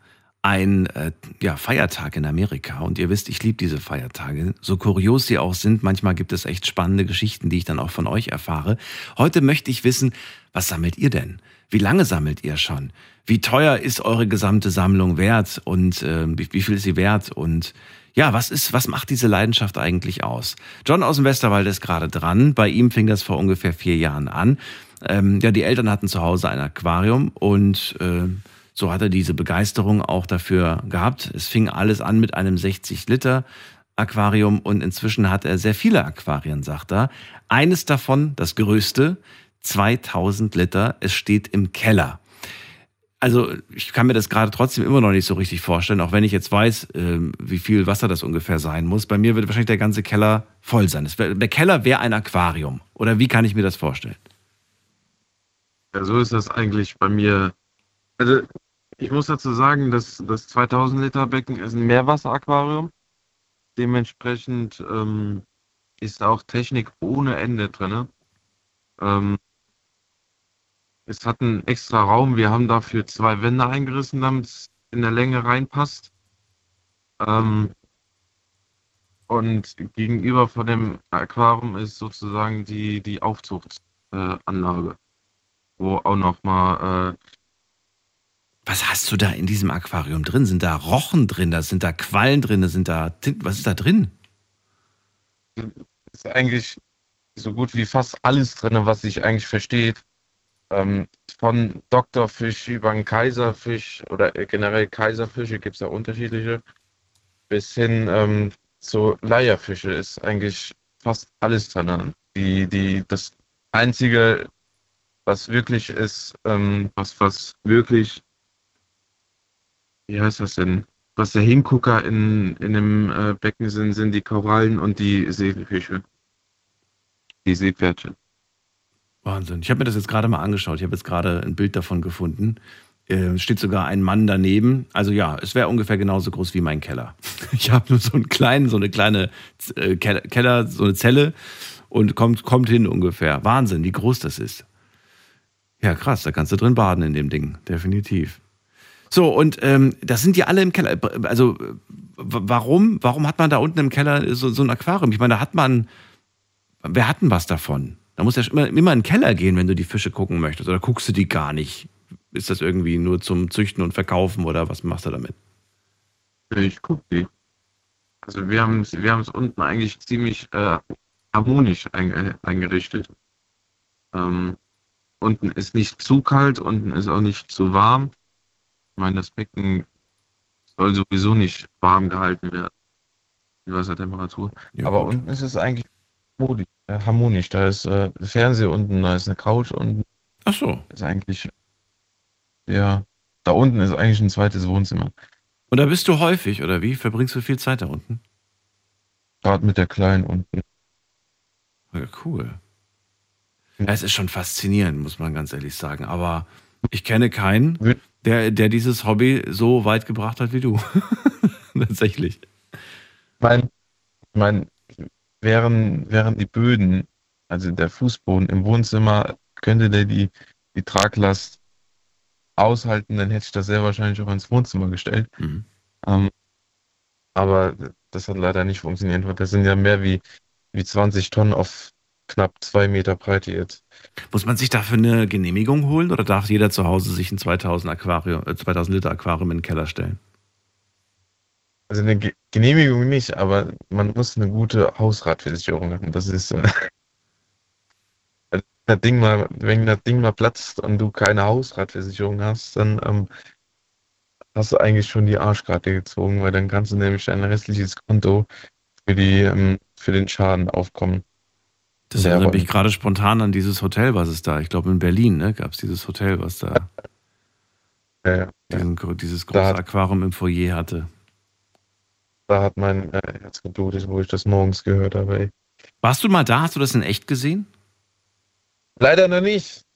Ein äh, ja, Feiertag in Amerika. Und ihr wisst, ich liebe diese Feiertage. So kurios sie auch sind, manchmal gibt es echt spannende Geschichten, die ich dann auch von euch erfahre. Heute möchte ich wissen, was sammelt ihr denn? Wie lange sammelt ihr schon? Wie teuer ist eure gesamte Sammlung wert und äh, wie, wie viel ist sie wert? Und ja, was ist, was macht diese Leidenschaft eigentlich aus? John aus dem Westerwald ist gerade dran. Bei ihm fing das vor ungefähr vier Jahren an. Ähm, ja, die Eltern hatten zu Hause ein Aquarium und äh, so hat er diese Begeisterung auch dafür gehabt. Es fing alles an mit einem 60 Liter Aquarium und inzwischen hat er sehr viele Aquarien, sagt er. Eines davon, das größte, 2000 Liter, es steht im Keller. Also ich kann mir das gerade trotzdem immer noch nicht so richtig vorstellen, auch wenn ich jetzt weiß, ähm, wie viel Wasser das ungefähr sein muss. Bei mir wird wahrscheinlich der ganze Keller voll sein. Der Keller wäre ein Aquarium. Oder wie kann ich mir das vorstellen? Ja, so ist das eigentlich bei mir. Also, ich muss dazu sagen, dass das 2000 Liter Becken ist ein Meerwasseraquarium. Dementsprechend ähm, ist auch Technik ohne Ende drin. Ähm, es hat einen extra Raum. Wir haben dafür zwei Wände eingerissen, damit es in der Länge reinpasst. Ähm, und gegenüber von dem Aquarium ist sozusagen die, die Aufzuchtsanlage, äh, wo auch nochmal. Äh, was hast du da in diesem Aquarium drin? Sind da Rochen drin? Da sind da Quallen drin? Da sind da Tinten? Was ist da drin? Ist eigentlich so gut wie fast alles drin, was sich eigentlich versteht. Ähm, von Doktorfisch über einen Kaiserfisch oder generell Kaiserfische gibt es ja unterschiedliche, bis hin ähm, zu Leierfische ist eigentlich fast alles drin. Die, die, das Einzige, was wirklich ist, ähm, was, was wirklich, wie heißt das denn, was der Hingucker in, in dem äh, Becken sind, sind die Korallen und die Seefische. Die Seepferdchen. Wahnsinn. Ich habe mir das jetzt gerade mal angeschaut. Ich habe jetzt gerade ein Bild davon gefunden. Äh, steht sogar ein Mann daneben. Also ja, es wäre ungefähr genauso groß wie mein Keller. Ich habe nur so einen kleinen, so eine kleine äh, Keller, so eine Zelle und kommt, kommt hin ungefähr. Wahnsinn, wie groß das ist. Ja, krass, da kannst du drin baden in dem Ding, definitiv. So, und ähm, das sind die alle im Keller. Also, warum, warum hat man da unten im Keller so, so ein Aquarium? Ich meine, da hat man, wer hat denn was davon? Da musst du ja immer, immer in den Keller gehen, wenn du die Fische gucken möchtest. Oder guckst du die gar nicht? Ist das irgendwie nur zum Züchten und Verkaufen oder was machst du damit? Ich gucke die. Also wir haben es wir unten eigentlich ziemlich äh, harmonisch ein, eingerichtet. Ähm, unten ist nicht zu kalt, unten ist auch nicht zu warm. Ich meine, das Becken soll sowieso nicht warm gehalten werden. Die Wassertemperatur. Ja, Aber gut. unten ist es eigentlich äh, harmonisch. Da ist äh, Fernseher unten, da ist eine Couch unten. Ach so. Ist eigentlich, ja, da unten ist eigentlich ein zweites Wohnzimmer. Und da bist du häufig, oder wie? Verbringst du viel Zeit da unten? Gerade mit der Kleinen unten. Ja, cool. Ja, es ist schon faszinierend, muss man ganz ehrlich sagen. Aber ich kenne keinen, der, der dieses Hobby so weit gebracht hat wie du. Tatsächlich. Mein, mein, wären, wären die Böden, also der Fußboden im Wohnzimmer, könnte der die, die Traglast aushalten, dann hätte ich das sehr wahrscheinlich auch ins Wohnzimmer gestellt. Mhm. Ähm, aber das hat leider nicht funktioniert, weil das sind ja mehr wie, wie 20 Tonnen auf knapp zwei Meter Breite jetzt. Muss man sich dafür eine Genehmigung holen oder darf jeder zu Hause sich ein 2000, Aquarium, 2000 äh, Liter Aquarium in den Keller stellen? Also eine Genehmigung nicht, aber man muss eine gute Hausratversicherung haben. Das ist, äh, das Ding mal, wenn das Ding mal platzt und du keine Hausratversicherung hast, dann ähm, hast du eigentlich schon die Arschkarte gezogen, weil dann kannst du nämlich dein restliches Konto für die, ähm, für den Schaden aufkommen. Das Ja, erinnert mich gerade spontan an dieses Hotel, was es da, ich glaube in Berlin, ne, gab es dieses Hotel, was da Ja, ja. diesen, gro- dieses große Aquarium im Foyer hatte. Da hat mein äh, Herz geblutet, wo ich das morgens gehört habe. Ey. Warst du mal da? Hast du das in echt gesehen? Leider noch nicht.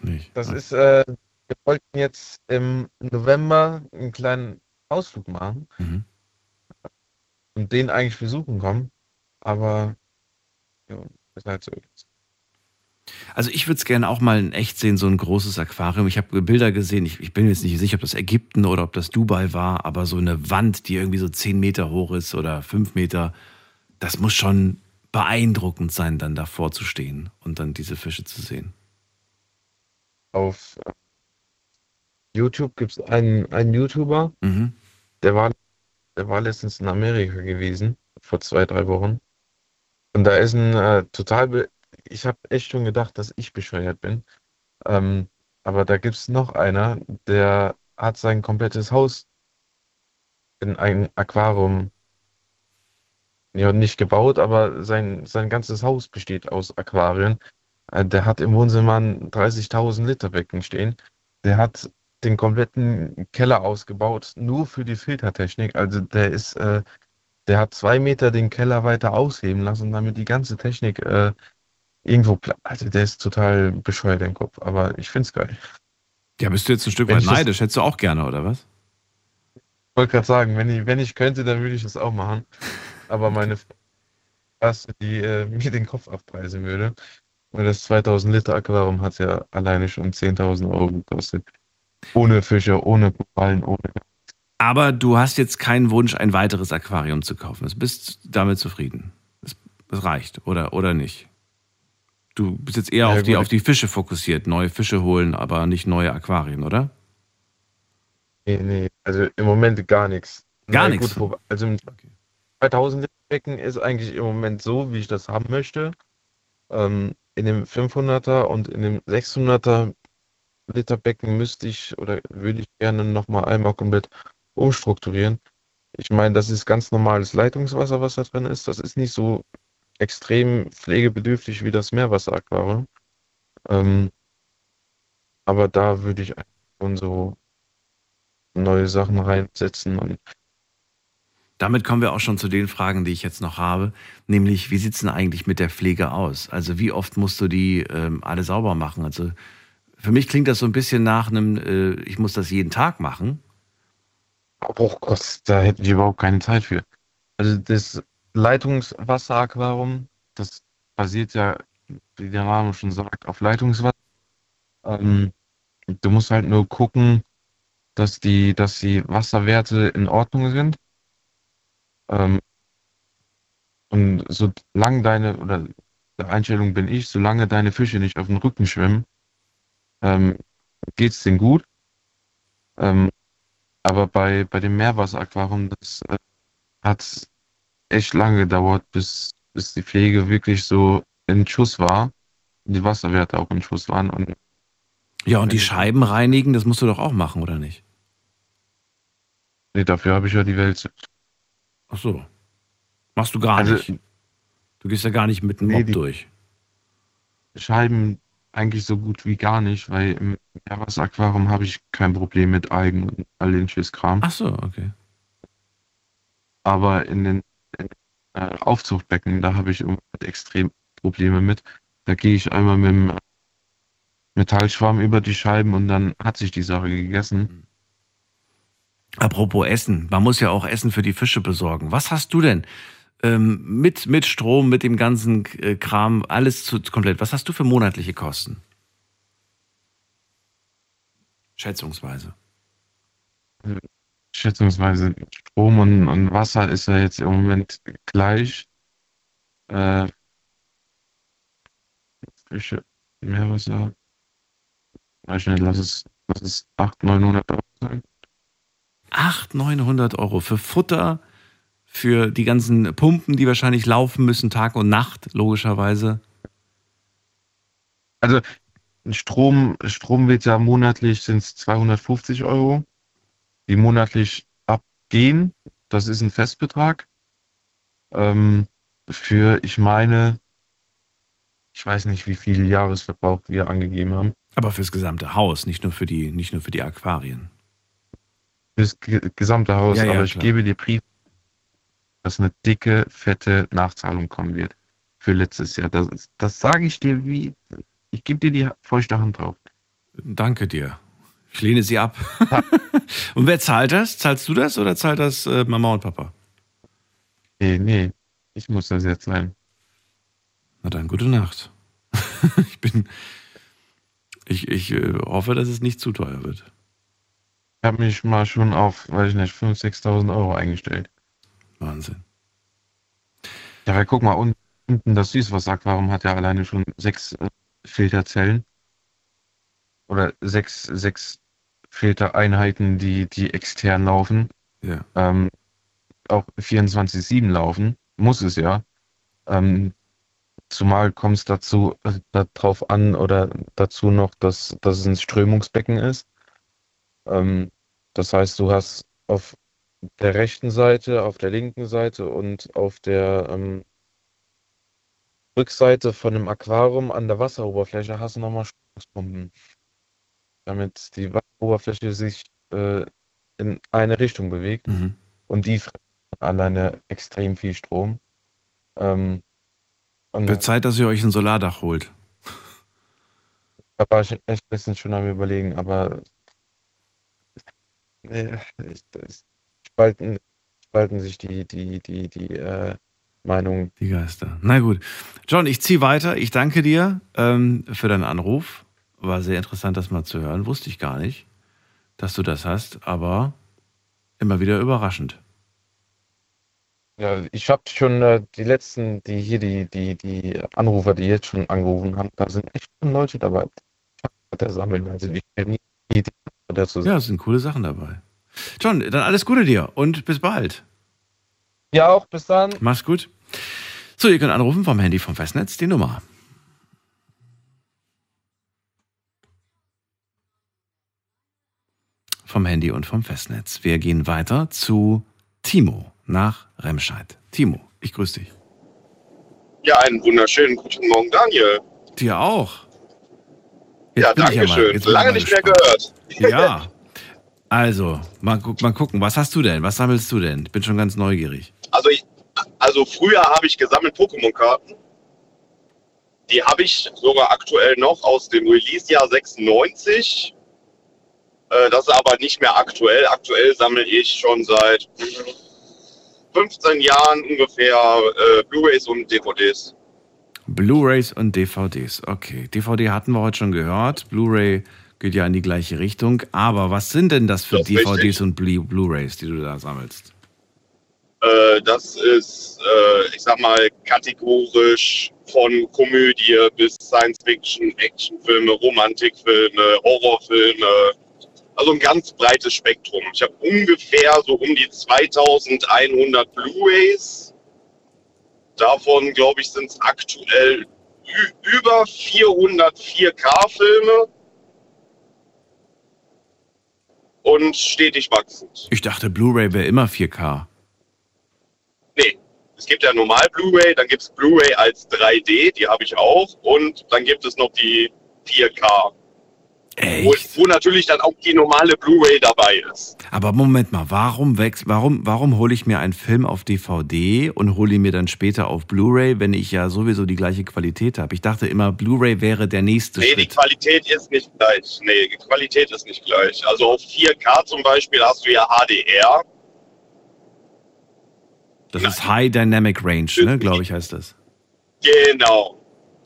Nicht. Das ist, äh, wir wollten jetzt im November einen kleinen Ausflug machen Mhm. und den eigentlich besuchen kommen. Aber ja, ist halt so. Also ich würde es gerne auch mal in echt sehen, so ein großes Aquarium. Ich habe Bilder gesehen, ich, ich bin jetzt nicht sicher, ob das Ägypten oder ob das Dubai war, aber so eine Wand, die irgendwie so 10 Meter hoch ist oder 5 Meter, das muss schon beeindruckend sein, dann davor zu stehen und dann diese Fische zu sehen. Auf YouTube gibt es einen, einen YouTuber, Mhm. der war, der war letztens in Amerika gewesen, vor zwei, drei Wochen. Und da ist ein äh, total, ich habe echt schon gedacht, dass ich bescheuert bin. Ähm, aber da gibt es noch einer, der hat sein komplettes Haus in ein Aquarium, ja, nicht gebaut, aber sein, sein ganzes Haus besteht aus Aquarien. Äh, der hat im Wohnzimmer ein 30.000 Liter Becken stehen. Der hat den kompletten Keller ausgebaut, nur für die Filtertechnik. Also der ist, äh, der hat zwei Meter den Keller weiter ausheben lassen, damit die ganze Technik äh, irgendwo, also der ist total bescheuert im Kopf, aber ich find's geil. Ja, bist du jetzt ein Stück Wenn weit neidisch? Hättest du auch gerne, oder was? Ich wollte gerade sagen, wenn ich, wenn ich könnte, dann würde ich das auch machen. Aber meine erste, die äh, mir den Kopf abpreisen würde, weil das 2000 Liter Aquarium hat ja alleine schon 10.000 Euro gekostet. Ohne Fische, ohne Korallen, ohne. Aber du hast jetzt keinen Wunsch, ein weiteres Aquarium zu kaufen. Du bist damit zufrieden. Das, das reicht, oder, oder nicht? Du bist jetzt eher Ja, auf, die, auf die Fische fokussiert, neue Fische holen, aber nicht neue Aquarien, oder? Nee, nee, also im Moment gar nichts. Gar nichts? Also im Okay. 2000 Liter Becken ist eigentlich im Moment so, wie ich das haben möchte. Ähm, in dem 500er und in dem 600er Liter Becken müsste ich oder würde ich gerne nochmal einmal komplett umstrukturieren. Ich meine, das ist ganz normales Leitungswasser, was da drin ist. Das ist nicht so extrem pflegebedürftig wie das Meerwasseraquarium. Ähm, aber da würde ich schon so neue Sachen reinsetzen und Damit kommen wir auch schon zu den Fragen, die ich jetzt noch habe. Nämlich, wie sieht es denn eigentlich mit der Pflege aus? Also, wie oft musst du die ähm, alle sauber machen? Also, für mich klingt das so ein bisschen nach einem, äh, ich muss das jeden Tag machen. Oh Gott, da hätten wir überhaupt keine Zeit für. Also das Leitungswasseraquarium, das basiert ja, wie der Name schon sagt, auf Leitungswasser. Ähm, du musst halt nur gucken, dass die, dass die Wasserwerte in Ordnung sind. Ähm, und solange deine, oder der Einstellung bin ich, solange deine Fische nicht auf dem Rücken schwimmen, ähm, geht's denen gut. Ähm, aber bei, bei dem Meerwasseraquarium, das äh, hat echt lange gedauert, bis, bis die Pflege wirklich so in Schuss war. Und die Wasserwerte auch in Schuss waren. Und Ja, und die Scheiben reinigen, das musst du doch auch machen, oder nicht? nee, dafür habe ich ja die Welt. Ach so. Machst du gar Also- nicht. Du gehst ja gar nicht mit dem Mob durch. Scheiben eigentlich so gut wie gar nicht, weil im Meerwasseraquarium habe ich kein Problem mit Algen und all den Schisskram. Ach so, okay. Aber in den Aufzuchtbecken, da habe ich Moment extrem Probleme mit. Da gehe ich einmal mit dem Metallschwamm über die Scheiben und dann hat sich die Sache gegessen. Apropos Essen, man muss ja auch Essen für die Fische besorgen. Was hast du denn ähm, mit, mit Strom, mit dem ganzen äh, Kram, alles zu, komplett? Was hast du für monatliche Kosten? Schätzungsweise. Schätzungsweise Strom und, und Wasser ist ja jetzt im Moment gleich. Äh, Fische, Meerwasser. Weiß nicht, lass es, lass es 800, 900 Euro sein. 800, 900 Euro für Futter, für die ganzen Pumpen, die wahrscheinlich laufen müssen, Tag und Nacht, logischerweise. Also Strom, Strom wird ja monatlich sind es 250 Euro, die monatlich abgehen. Das ist ein Festbetrag. Ähm, für, ich meine, ich weiß nicht, wie viel Jahresverbrauch wir angegeben haben. Aber fürs gesamte Haus, nicht nur für die, nicht nur für die Aquarien. Fürs ge gesamte Haus, Ja, ja, aber ich klar. gebe dir Brief, dass eine dicke, fette Nachzahlung kommen wird für letztes Jahr. Das, das sage ich dir wie, ich gebe dir die feuchte Hand drauf. Danke dir. Ich lehne sie ab. und wer zahlt das? Zahlst du das oder zahlt das äh, Mama und Papa? Nee, nee, ich muss das jetzt sein. Na dann, gute Nacht. ich bin. Ich, ich äh, hoffe, dass es nicht zu teuer wird. Ich habe mich mal schon auf, weiß ich nicht, 5.000, 6.000 Euro eingestellt. Wahnsinn. Ja, weil guck mal, un- unten das Süßwasseraquarium hat ja alleine schon sechs äh, Filterzellen. Oder sechs, sechs Filtereinheiten, die, die extern laufen. Ja. Ähm, auch 24-7 laufen. Muss es ja. Ähm, zumal kommt es dazu, äh, darauf an oder dazu noch, dass, dass es ein Strömungsbecken ist. Ähm, das heißt, du hast auf der rechten Seite, auf der linken Seite und auf der ähm, Rückseite von dem Aquarium an der Wasseroberfläche hast du nochmal Strömungspumpen, damit die Wasseroberfläche sich äh, in eine Richtung bewegt Mhm. und die alleine extrem viel Strom. Ähm, Wird Zeit, dass ihr euch ein Solardach holt. da war ich echt ein bisschen schon am überlegen, aber äh, spalten, spalten sich die, die, die, die äh, Meinungen. Die Geister. Na gut. John, ich ziehe weiter. Ich danke dir ähm, für deinen Anruf. War sehr interessant, das mal zu hören. Wusste ich gar nicht, dass du das hast, aber immer wieder überraschend. Ja, ich habe schon äh, die letzten, die hier, die, die, die Anrufer, die jetzt schon angerufen haben, da sind echt schon Leute dabei. Der sammeln, also ich hätte nie die Idee dazu. Ja, es sind coole Sachen dabei. John, dann alles Gute dir und bis bald. Ja, auch bis dann. Mach's gut. So, ihr könnt anrufen vom Handy vom Festnetz die Nummer. Vom Handy und vom Festnetz. Wir gehen weiter zu Timo nach Remscheid. Timo, ich grüße dich. Ja, einen wunderschönen guten Morgen, Daniel. Dir auch. ja, bin ich danke schön. jetzt ich Lange nicht mehr gehört. Ja. Also, mal, gu mal gucken, was hast du denn? Was sammelst du denn? Ich bin schon ganz neugierig. Also, ich, also früher habe ich gesammelt Pokémon-Karten. Die habe ich sogar aktuell noch aus dem Release-Jahr 96. Äh, das ist aber nicht mehr aktuell. Aktuell sammle ich schon seit 15 Jahren ungefähr äh, Blu-rays und DVDs. Blu-rays und DVDs. Okay, DVD hatten wir heute schon gehört. Blu-ray geht ja in die gleiche Richtung. Aber was sind denn das für Das DVDs richtig. und Blu- Blu-rays, die du da sammelst? Äh, das ist, äh, ich sag mal, kategorisch von Komödie bis Science-Fiction, Actionfilme, Romantikfilme, Horrorfilme. Also ein ganz breites Spektrum. Ich habe ungefähr so um die 2100 Blu-rays. Davon, glaube ich, sind es aktuell über 400 4K-Filme. Und stetig wachsend. Ich dachte, Blu-ray wäre immer 4K. Nee, es gibt ja normal Blu-ray, dann gibt es Blu-ray als 3D, die habe ich auch. Und dann gibt es noch die 4K. Wo, wo natürlich dann auch die normale Blu-ray dabei ist. Aber Moment mal, warum wächst, warum, warum hole ich mir einen Film auf DVD und hole ihn mir dann später auf Blu-ray, wenn ich ja sowieso die gleiche Qualität habe? Ich dachte immer, Blu-ray wäre der nächste Nee, die Schritt. Qualität ist nicht gleich. Nee, die Qualität ist nicht gleich. Also auf 4K zum Beispiel hast du ja HDR. Das ist High Dynamic Range, ne, glaube ich, heißt das. Genau.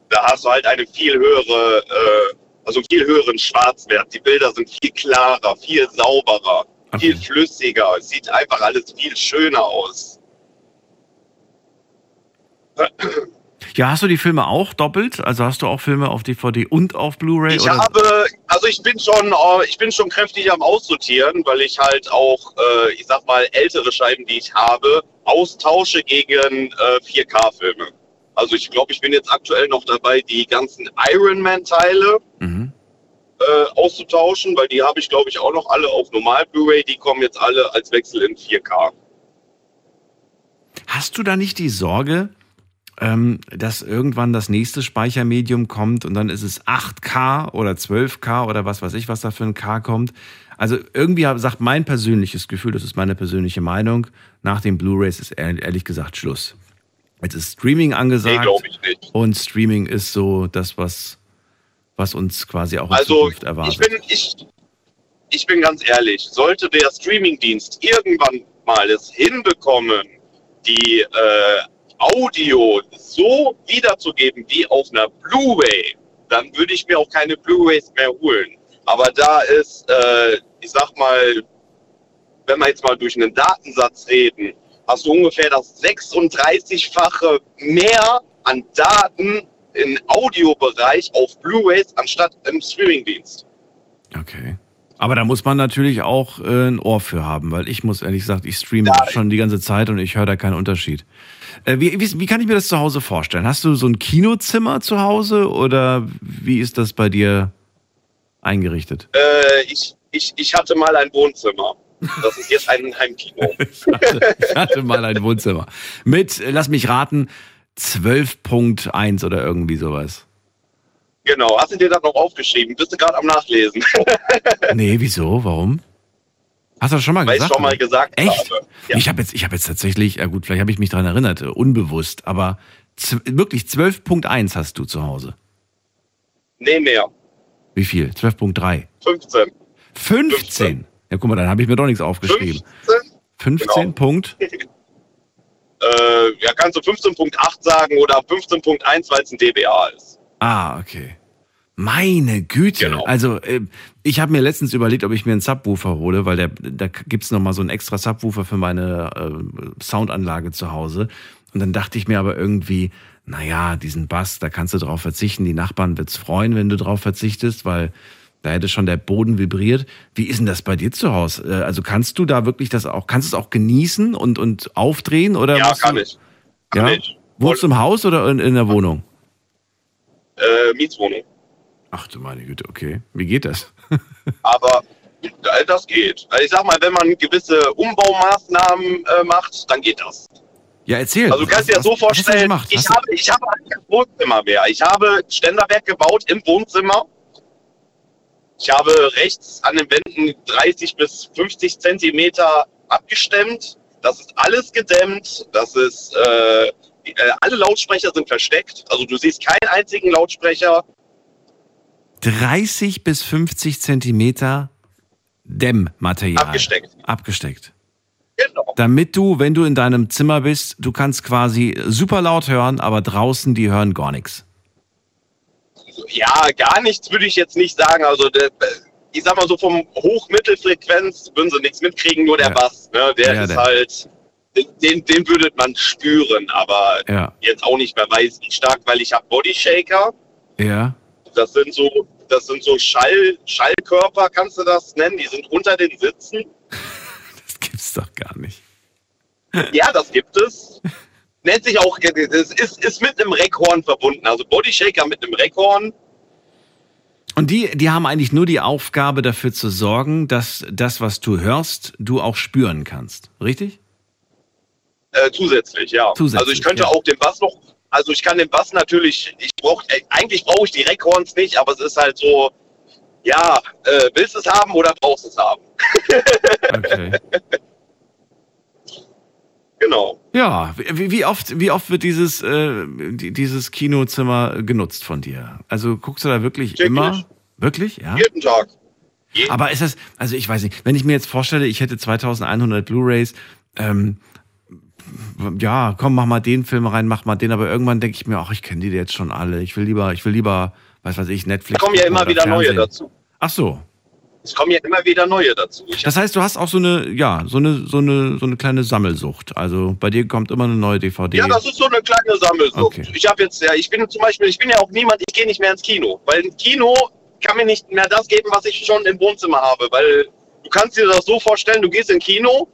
Da hast du halt eine viel höhere, äh, also einen viel höheren Schwarzwert. Die Bilder sind viel klarer, viel sauberer, viel flüssiger. Es sieht einfach alles viel schöner aus. Ja, hast du die Filme auch doppelt? Also hast du auch Filme auf DVD und auf Blu-ray? Ich oder? habe, also ich bin schon, äh, ich bin schon kräftig am Aussortieren, weil ich halt auch, äh, ich sag mal, ältere Scheiben, die ich habe, austausche gegen äh, 4K-Filme. Also ich glaube, ich bin jetzt aktuell noch dabei, die ganzen Ironman-Teile Mhm. äh, auszutauschen, weil die habe ich, glaube ich, auch noch alle auf normal Blu-ray. Die kommen jetzt alle als Wechsel in 4K. Hast du da nicht die Sorge, ähm, dass irgendwann das nächste Speichermedium kommt und dann ist es 8K oder 12K oder was weiß ich, was da für ein K kommt? Also irgendwie sagt mein persönliches Gefühl, das ist meine persönliche Meinung, nach den Blu-rays ist ehr- ehrlich gesagt Schluss. Jetzt ist Streaming Nee, angesagt glaube ich nicht. und Streaming ist so das, was, was uns quasi auch in Also Zukunft ich erwartet. bin, ich, ich bin ganz ehrlich, sollte der Streamingdienst irgendwann mal es hinbekommen, die äh, Audio so wiederzugeben wie auf einer Blu-ray, dann würde ich mir auch keine Blu-rays mehr holen. Aber da ist, äh, ich sag mal, wenn wir jetzt mal durch einen Datensatz reden, hast du ungefähr das 36-fache mehr an Daten im Audiobereich auf Blu-rays anstatt im Streamingdienst. Okay. Aber da muss man natürlich auch äh, ein Ohr für haben, weil ich muss ehrlich gesagt, ich streame schon die ganze Zeit und ich höre da keinen Unterschied. Äh, wie, wie, wie kann ich mir das zu Hause vorstellen? Hast du so ein Kinozimmer zu Hause oder wie ist das bei dir eingerichtet? Äh, ich, ich, ich hatte mal ein Wohnzimmer. Das ist jetzt ein Heimkino. Ich hatte mal ein Wohnzimmer. Mit, lass mich raten, 12.1 oder irgendwie sowas. genau. Hast du dir das noch aufgeschrieben? Bist du gerade am Nachlesen? Nee, wieso? Warum? Hast du das schon mal Weil ich gesagt? schon mal gesagt Echt? habe. Ja. Ich habe jetzt, ich habe jetzt tatsächlich, ja gut, vielleicht habe ich mich daran erinnert, äh, unbewusst, aber wirklich 12.1 hast du zu Hause. Nee, mehr. Wie viel? 12.3. 15. 15. Ja, guck mal, dann habe ich mir doch nichts aufgeschrieben. 15 Genau. Punkt. Äh, ja, kannst du 15.8 sagen oder 15.1, weil es ein DBA ist. Ah, okay. Meine Güte. Genau. Also, äh, ich habe mir letztens überlegt, ob ich mir einen Subwoofer hole, weil der, da gibt's noch mal so einen extra Subwoofer für meine äh, Soundanlage zu Hause. Und dann dachte ich mir aber irgendwie, naja, diesen Bass, da kannst du drauf verzichten. Die Nachbarn wird's freuen, wenn du drauf verzichtest, weil da hätte schon der Boden vibriert. Wie ist denn das bei dir zu Hause? Äh, Also kannst du da wirklich das auch, kannst du es auch genießen und, und aufdrehen? Oder Ja, kann du, ich. ja? ich. Wohnst du im Haus oder in, in der Wohnung? Äh, Mietswohnung. Ach du meine Güte, okay. Wie geht das? Aber äh, das geht. Also ich sag mal, wenn man gewisse Umbaumaßnahmen äh, macht, dann geht das. Ja, erzähl. Also du kannst dir das so vorstellen, ich habe, ich habe kein Wohnzimmer mehr. Ich habe Ständerwerk gebaut im Wohnzimmer. Ich habe rechts an den Wänden 30 bis 50 Zentimeter abgestemmt. Das ist alles gedämmt. Das ist, äh, die- äh, alle Lautsprecher sind versteckt. Also du siehst keinen einzigen Lautsprecher. 30 bis 50 Zentimeter Dämmmaterial. Abgesteckt. Abgesteckt. Genau. Damit du, wenn du in deinem Zimmer bist, du kannst quasi super laut hören, aber draußen, die hören gar nichts. Ja, gar nichts würde ich jetzt nicht sagen. Also der, ich sag mal so vom Hochmittelfrequenz würden sie nichts mitkriegen, nur der Ja. Bass. Ne? Der Ja, ist der- halt, den, den würde man spüren, aber Ja. jetzt auch nicht mehr weiß wie stark, weil ich habe Bodyshaker. Ja. Das sind so, das sind so Schall, Schallkörper, kannst du das nennen? Die sind unter den Sitzen. Das gibt's doch gar nicht. Ja, das gibt es. Nennt sich auch, es ist, ist mit einem Reckhorn verbunden. Also Bodyshaker mit einem Reckhorn. Und die, die haben eigentlich nur die Aufgabe dafür zu sorgen, dass das, was du hörst, du auch spüren kannst. Richtig? Äh, zusätzlich, ja. Zusätzlich, also ich könnte ja. auch den Bass noch, also ich kann den Bass natürlich, ich brauch, äh, eigentlich brauche ich die Reckhorns nicht, aber es ist halt so, ja, äh, willst du es haben oder brauchst du es haben? Okay. Genau. Ja, wie, wie oft, wie oft wird dieses, äh, die- dieses Kinozimmer genutzt von dir? Also guckst du da wirklich Täglich. immer? Wirklich? Ja. Jeden Tag. Aber ist das, also ich weiß nicht, wenn ich mir jetzt vorstelle, ich hätte 2100 Blu-rays, ähm, ja, komm, mach mal den Film rein, mach mal den, aber irgendwann denke ich mir, ach, ich kenne die jetzt schon alle. Ich will lieber, ich will lieber, was weiß ich, Netflix. Es kommen ja immer wieder neue Fernsehen. dazu. Ach so. Es kommen ja immer wieder neue dazu. Ich, Das heißt, du hast auch so eine, ja, so eine, so eine, so eine kleine Sammelsucht. Also bei dir kommt immer eine neue DVD. ja, das ist so eine kleine Sammelsucht. Okay. Ich habe jetzt, ja, ich bin zum Beispiel, ich bin ja auch niemand, ich gehe nicht mehr ins Kino, weil ein Kino kann mir nicht mehr das geben, was ich schon im Wohnzimmer habe, weil du kannst dir das so vorstellen, du gehst ins Kino,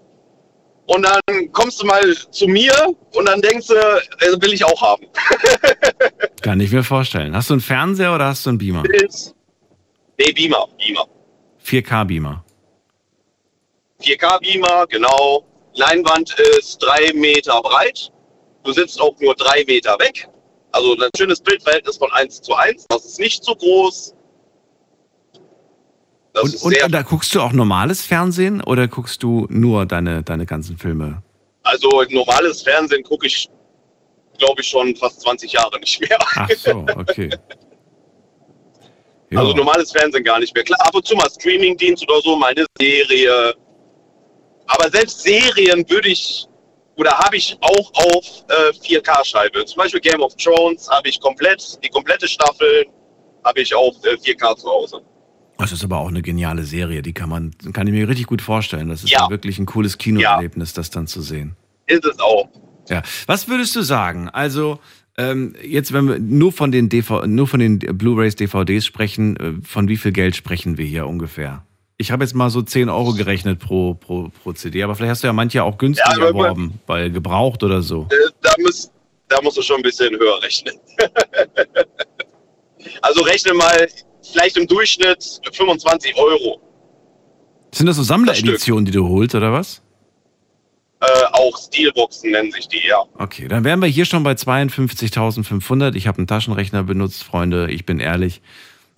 Und dann kommst du mal zu mir und dann denkst du, äh, will ich auch haben. Kann ich mir vorstellen. Hast du einen Fernseher oder hast du einen Beamer? Nee, Beamer, Beamer. 4K Beamer. 4K Beamer, genau. Leinwand ist drei Meter breit. Du sitzt auch nur drei Meter weg. Also ein schönes Bildverhältnis von 1 zu 1. Das ist nicht zu groß. Und, und sehr, da guckst du auch normales Fernsehen oder guckst du nur deine, deine ganzen Filme? also normales Fernsehen gucke ich, glaube ich, schon fast 20 Jahre nicht mehr. Ach so, okay. Ja. Also normales Fernsehen gar nicht mehr. Klar, ab und zu mal Streamingdienst oder so, meine Serie. Aber selbst Serien würde ich oder habe ich auch auf äh, 4K-Scheibe. Zum Beispiel Game of Thrones habe ich komplett, die komplette Staffel habe ich auf äh, 4K zu Hause. Das ist aber auch eine geniale Serie, die kann man, kann ich mir richtig gut vorstellen. Das ist Ja. ja wirklich ein cooles Kinoerlebnis, das dann zu sehen. Ist es auch. Ja. Was würdest du sagen? Also, ähm, jetzt, wenn wir nur von den DV, nur von den Blu-rays, DVDs sprechen, äh, von wie viel Geld sprechen wir hier ungefähr? Ich habe jetzt mal so 10 Euro gerechnet pro, pro, pro CD, aber vielleicht hast du ja manche auch günstig Ja, erworben, weil gebraucht oder so. Äh, da, muss, da musst du schon ein bisschen höher rechnen. also rechne mal vielleicht im Durchschnitt 25 Euro. Sind das so Sammlereditionen, die du holst, oder was? Äh, auch Steelboxen nennen sich die, ja. Okay, dann wären wir hier schon bei 52.500. Ich habe einen Taschenrechner benutzt, Freunde, ich bin ehrlich.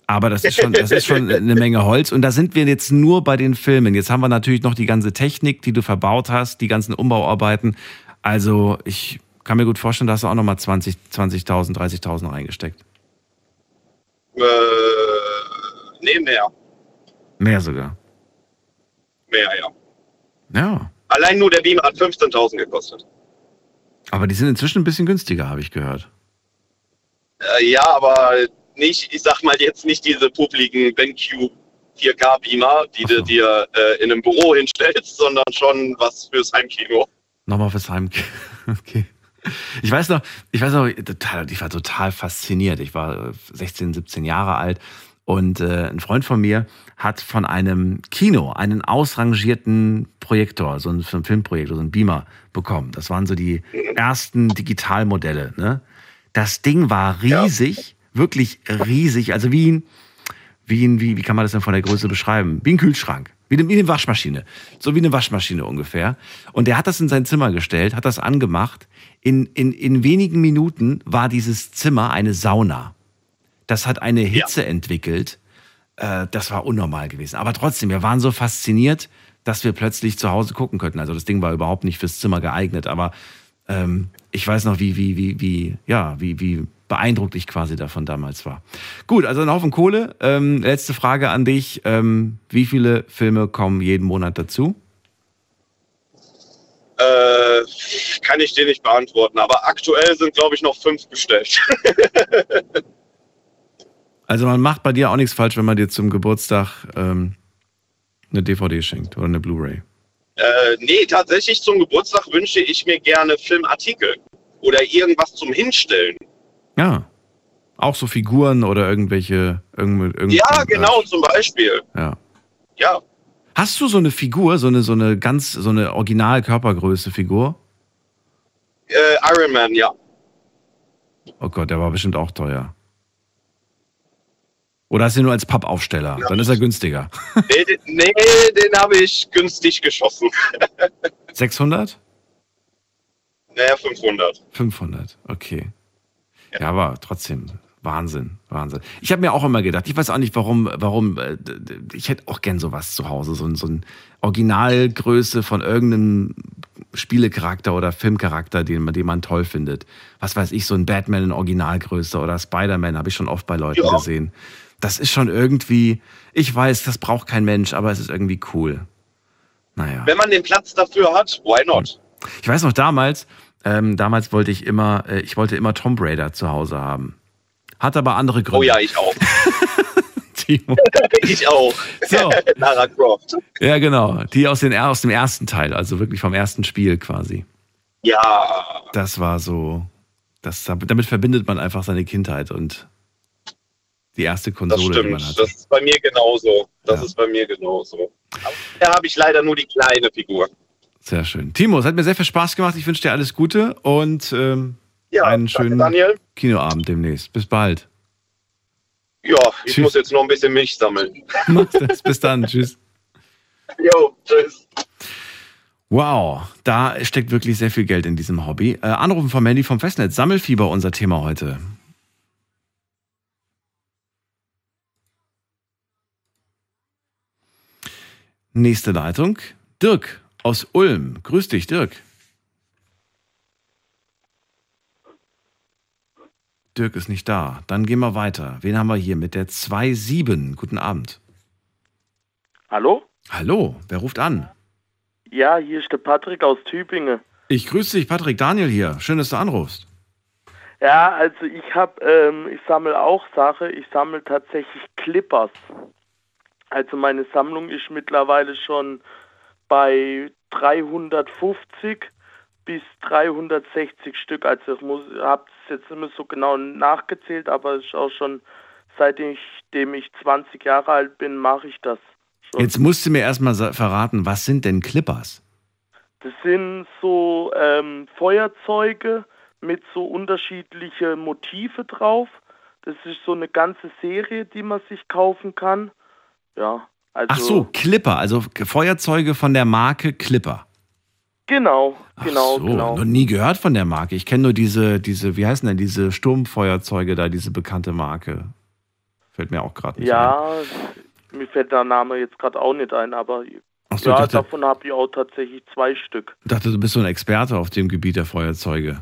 Aber das ist schon, das ist schon eine Menge Holz. Und da sind wir jetzt nur bei den Filmen. Jetzt haben wir natürlich noch die ganze Technik, die du verbaut hast, die ganzen Umbauarbeiten. Also ich kann mir gut vorstellen, da hast du auch nochmal 20, 20.000, 30.000 reingesteckt. Äh, nee, mehr. Mehr sogar. Mehr, ja. Ja. Allein nur der Beamer hat 15.000 gekostet. Aber die sind inzwischen ein bisschen günstiger, habe ich gehört. Äh, ja, aber nicht, ich sag mal jetzt nicht diese publiken BenQ 4K Beamer, die du dir äh, in einem Büro hinstellst, sondern schon was fürs Heimkino. Nochmal fürs Heim. Okay. Ich weiß noch, ich weiß noch, ich war total fasziniert. Ich war äh, 16, 17 Jahre alt und äh, ein Freund von mir hat von einem Kino einen ausrangierten Projektor, so ein, Filmprojektor, so ein Beamer bekommen. Das waren so die ersten Digitalmodelle. Ne? Das Ding war riesig, wirklich riesig, also wie ein, wie, ein, wie, wie kann man das denn von der Größe beschreiben? Wie ein Kühlschrank. Wie eine, wie eine Waschmaschine. So wie eine Waschmaschine ungefähr. Und der hat das in sein Zimmer gestellt, hat das angemacht. In, in, in wenigen Minuten war dieses Zimmer eine Sauna. Das hat eine Hitze entwickelt. Äh, das war unnormal gewesen. Aber trotzdem, wir waren so fasziniert, dass wir plötzlich zu Hause gucken könnten. Also das Ding war überhaupt nicht fürs Zimmer geeignet. Aber ähm, ich weiß noch, wie, wie, wie, wie, ja, wie, wie beeindruckt ich quasi davon damals war. Gut, also ein Haufen Kohle. Ähm, letzte Frage an dich. Ähm, wie viele Filme kommen jeden Monat dazu? Äh, kann ich dir nicht beantworten, aber aktuell sind, glaube ich, noch fünf bestellt. Also man macht bei dir auch nichts falsch, wenn man dir zum Geburtstag ähm, eine DVD schenkt oder eine Blu-ray. äh, nee, tatsächlich zum Geburtstag wünsche ich mir gerne Filmartikel oder irgendwas zum Hinstellen. Ja. Auch so Figuren oder irgendwelche. Irgend, irgend, Ja, genau, zum Beispiel. Ja. Ja, Hast du so eine Figur, so eine, so eine ganz, so eine Original-Körpergröße Figur? äh, Iron Man, ja. Oh Gott, der war bestimmt auch teuer. Oder hast du ihn nur als Pappaufsteller? Dann ist er günstiger. Nee, den- nee den habe ich günstig geschossen. 600? naja, 500. 500, okay. Ja, aber trotzdem, Wahnsinn, Wahnsinn. Ich habe mir auch immer gedacht, ich weiß auch nicht, warum, warum, äh, ich hätte auch gern sowas zu Hause, so, ein- so ein Originalgröße von irgendeinem Spielecharakter oder Filmcharakter, den man, den man toll findet. Was weiß ich, so ein Batman in Originalgröße oder Spider-Man habe ich schon oft bei Leuten Ja. gesehen. Das ist schon irgendwie, ich weiß, das braucht kein Mensch, aber es ist irgendwie cool. Naja. Wenn man den Platz dafür hat, why not? Ich weiß noch damals, ähm, damals wollte ich immer, äh, ich wollte immer Tomb Raider zu Hause haben. Hat aber andere Gründe. Oh ja, ich auch. Timo. ich auch. So. Lara Croft. Ja, genau. Die aus, den, aus dem ersten Teil, also wirklich vom ersten Spiel quasi. Ja, Das war so, das, damit verbindet man einfach seine Kindheit und die erste das Konsole, die man stimmt. hatte. Das ist bei mir genauso. Das ist bei mir genauso. Aber da habe ich leider nur die kleine Figur. Sehr schön. Timo, es hat mir sehr viel Spaß gemacht. Ich wünsche dir alles Gute und ähm, Ja, einen schönen Daniel. Kinoabend demnächst. Bis bald. Ja, ich muss jetzt noch ein bisschen Milch sammeln. Mach das. Bis dann. Tschüss. Jo, tschüss. Wow, da steckt wirklich sehr viel Geld in diesem Hobby. Äh, Anrufen von Mandy vom Festnetz. Sammelfieber, unser Thema heute. Nächste Leitung. Dirk aus Ulm. Grüß dich, Dirk. Dirk ist nicht da. Dann gehen wir weiter. Wen haben wir hier mit der 2-7? Guten Abend. Hallo? Hallo, wer ruft an? Ja, hier ist der Patrick aus Tübingen. Ich grüße dich, Patrick Daniel hier. Schön, dass du anrufst. Ja, also ich habe, ähm, ich sammle auch Sache. Ich sammle tatsächlich Clippers. Also meine Sammlung ist mittlerweile schon bei 350 bis 360 Stück. Also ich muss, habe es jetzt nicht mehr so genau nachgezählt, aber es ist auch schon seitdem ich 20 Jahre alt bin, mache ich das. Jetzt musst du mir erstmal verraten, was sind denn Clippers? Das sind so ähm, Feuerzeuge mit so unterschiedliche Motive drauf. Das ist so eine ganze Serie, die man sich kaufen kann. Ja, also Ach so, Clipper, also Feuerzeuge von der Marke Clipper. genau, genau, so, genau. noch nie gehört von der Marke. Ich kenne nur diese, diese, wie heißen denn diese Sturmfeuerzeuge da, diese bekannte Marke. Fällt mir auch gerade nicht ein. Ja, mir fällt der Name jetzt gerade auch nicht ein, aber Ach so, ja, dachte- davon habe ich auch tatsächlich zwei Stück. Ich dachte, du bist so ein Experte auf dem Gebiet der Feuerzeuge.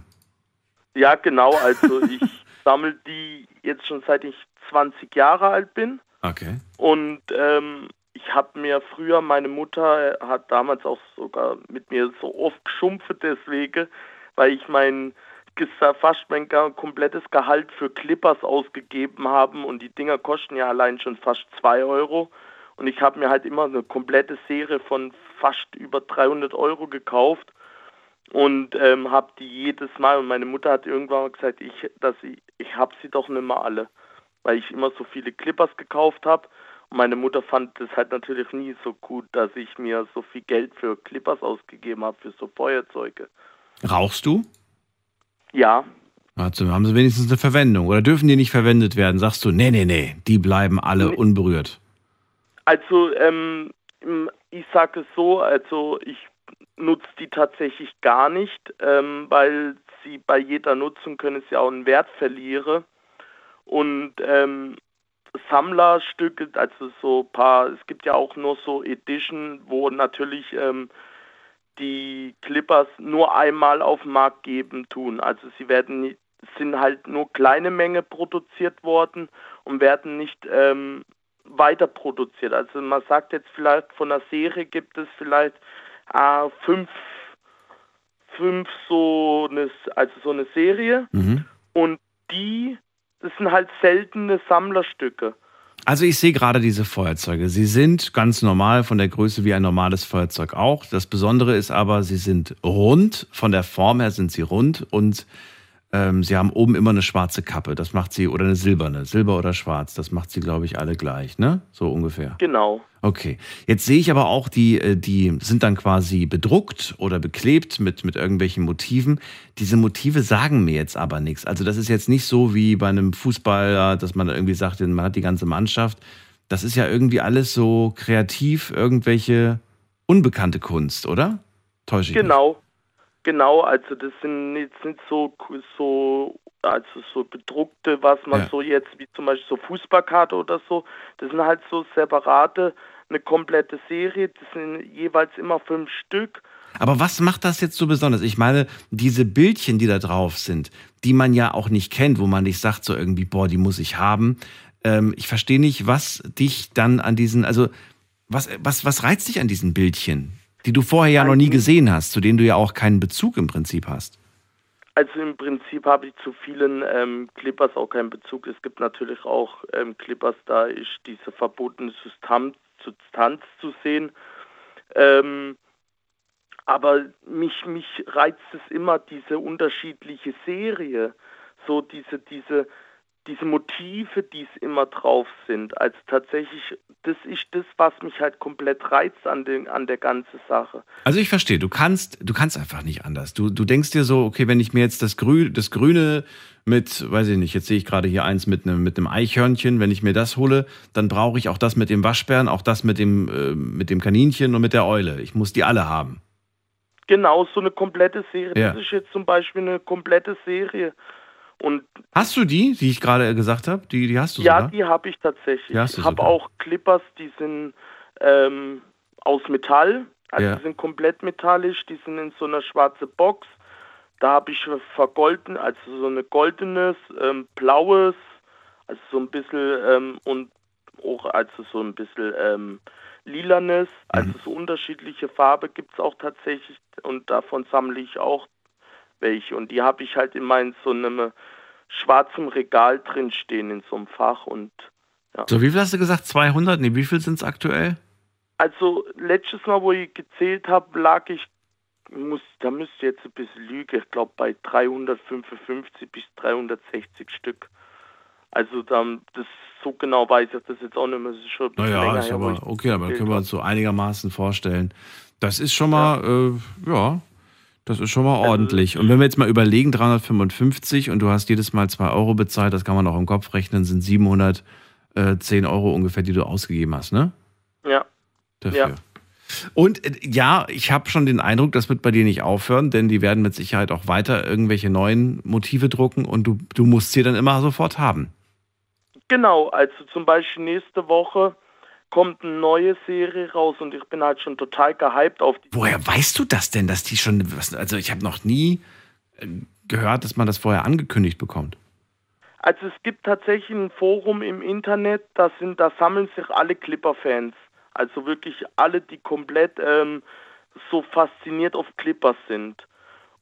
Ja, genau, also ich sammle die jetzt schon seit ich 20 Jahre alt bin. Okay. Und ähm, ich habe mir früher, meine Mutter hat damals auch sogar mit mir so oft geschumpft deswegen, weil ich mein fast mein komplettes Gehalt für Clippers ausgegeben haben und die Dinger kosten ja allein schon fast 2 Euro. Und ich habe mir halt immer eine komplette Serie von fast über 300 Euro gekauft und ähm, habe die jedes Mal. Und meine Mutter hat irgendwann gesagt, ich, ich, ich habe sie doch nicht mehr alle, weil ich immer so viele Clippers gekauft habe. Und meine Mutter fand das halt natürlich nie so gut, dass ich mir so viel Geld für Clippers ausgegeben habe, für so Feuerzeuge. Rauchst du? Ja, Also haben sie wenigstens eine Verwendung oder dürfen die nicht verwendet werden? Sagst du, nee, nee, nee, die bleiben alle unberührt. Also, ähm, ich sage es so, also ich nutze die tatsächlich gar nicht, ähm, weil sie bei jeder Nutzung können sie auch einen Wert verlieren. Und ähm, Sammlerstücke, also so ein paar, es gibt ja auch nur so Edition, wo natürlich ähm, die Clippers nur einmal auf den Markt geben tun. Also sie werden nicht, sind halt nur kleine Menge produziert worden und werden nicht ähm, weiter produziert. Also man sagt jetzt vielleicht von einer Serie gibt es vielleicht äh, fünf, fünf so eine, also so eine Serie Mhm. und die, das sind halt seltene Sammlerstücke. Also ich sehe gerade diese Feuerzeuge. Sie sind ganz normal von der Größe wie ein normales Feuerzeug auch. Das Besondere ist aber, sie sind rund. Von der Form her sind sie rund und ähm, sie haben oben immer eine schwarze Kappe. Das macht sie, oder eine silberne, silber oder schwarz. Das macht sie, glaube ich, alle gleich, ne? So ungefähr. Genau. Okay. Jetzt sehe ich aber auch, die, äh, die sind dann quasi bedruckt oder beklebt mit, mit irgendwelchen Motiven. Diese Motive sagen mir jetzt aber nichts. Also das ist jetzt nicht so wie bei einem Fußballer, dass man irgendwie sagt, man hat die ganze Mannschaft. Das ist ja irgendwie alles so kreativ, irgendwelche unbekannte Kunst, oder? Täusche ich mich? Genau, genau, also das sind jetzt nicht so, so, also so gedruckte, was man Ja. so jetzt, wie zum Beispiel so Fußballkarte oder so, das sind halt so separate, eine komplette Serie, das sind jeweils immer fünf Stück. Aber was macht das jetzt so besonders? Ich meine, diese Bildchen, die da drauf sind, die man ja auch nicht kennt, wo man nicht sagt, so irgendwie, boah, die muss ich haben. Ähm, ich verstehe nicht, was dich dann an diesen, also was, was, was reizt dich an diesen Bildchen, die du vorher ja noch nie gesehen hast, zu denen du ja auch keinen Bezug im Prinzip hast? Also im Prinzip habe ich zu vielen ähm, Clippers auch keinen Bezug. Es gibt natürlich auch ähm, Clippers, da ist diese verbotene Substanz, Substanz zu sehen. Ähm, aber mich, mich reizt es immer, diese unterschiedliche Serie. So diese, diese, diese Motive, die es immer drauf sind. Also tatsächlich, das ist das, was mich halt komplett reizt an, den, an der ganzen Sache. Also ich verstehe, du kannst, du kannst einfach nicht anders. Du, du denkst dir so, okay, wenn ich mir jetzt das, Grü das Grüne mit, weiß ich nicht, jetzt sehe ich gerade hier eins mit einem, mit einem Eichhörnchen, wenn ich mir das hole, dann brauche ich auch das mit dem Waschbären, auch das mit dem, äh, mit dem Kaninchen und mit der Eule. Ich muss die alle haben. Genau, so eine komplette Serie. Ja. Das ist jetzt zum Beispiel eine komplette Serie. Und Hast du die, die ich gerade gesagt habe? Die, die hast du ja, sogar? die habe ich tatsächlich. Ich habe auch Clippers, die sind ähm, aus Metall. Also Ja. die sind komplett metallisch, die sind in so einer schwarzen Box. Da habe ich vergolden, also so eine goldenes, ähm, blaues, also so ein bisschen ähm, und auch also so ein bisschen ähm, lilanes, also so unterschiedliche Farbe gibt es auch tatsächlich und davon sammle ich auch welche und die habe ich halt in meinem so einem schwarzen Regal drin stehen in so einem Fach und ja. So, wie viel hast du gesagt? 200? Nee, wie viel sind es aktuell? Also letztes Mal, wo ich gezählt habe, lag ich, muss, da müsste jetzt ein bisschen lügen, ich glaube bei 355 bis 360 Stück. Also dann, das so genau weiß ich das jetzt auch nicht mehr, das ist schon ein bisschen Naja, länger ist her, aber okay, aber können wir uns so einigermaßen vorstellen. Das ist schon mal, ja, äh, ja das ist schon mal Also ordentlich. Und wenn wir jetzt mal überlegen, 355 und du hast jedes Mal 2 Euro bezahlt, das kann man auch im Kopf rechnen, sind 710 Euro ungefähr, die du ausgegeben hast, ne? Ja. Dafür. Und äh, ja, ich habe schon den Eindruck, das wird bei dir nicht aufhören, denn die werden mit Sicherheit auch weiter irgendwelche neuen Motive drucken und du, du musst sie dann immer sofort haben. Genau, also zum Beispiel nächste Woche kommt eine neue Serie raus und ich bin halt schon total gehypt auf die. Woher weißt du das denn, dass die schon, also ich habe noch nie äh, gehört, dass man das vorher angekündigt bekommt. Also es gibt tatsächlich ein Forum im Internet, da sind, da sammeln sich alle Clipper-Fans. Also wirklich alle, die komplett ähm, so fasziniert auf Clippers sind.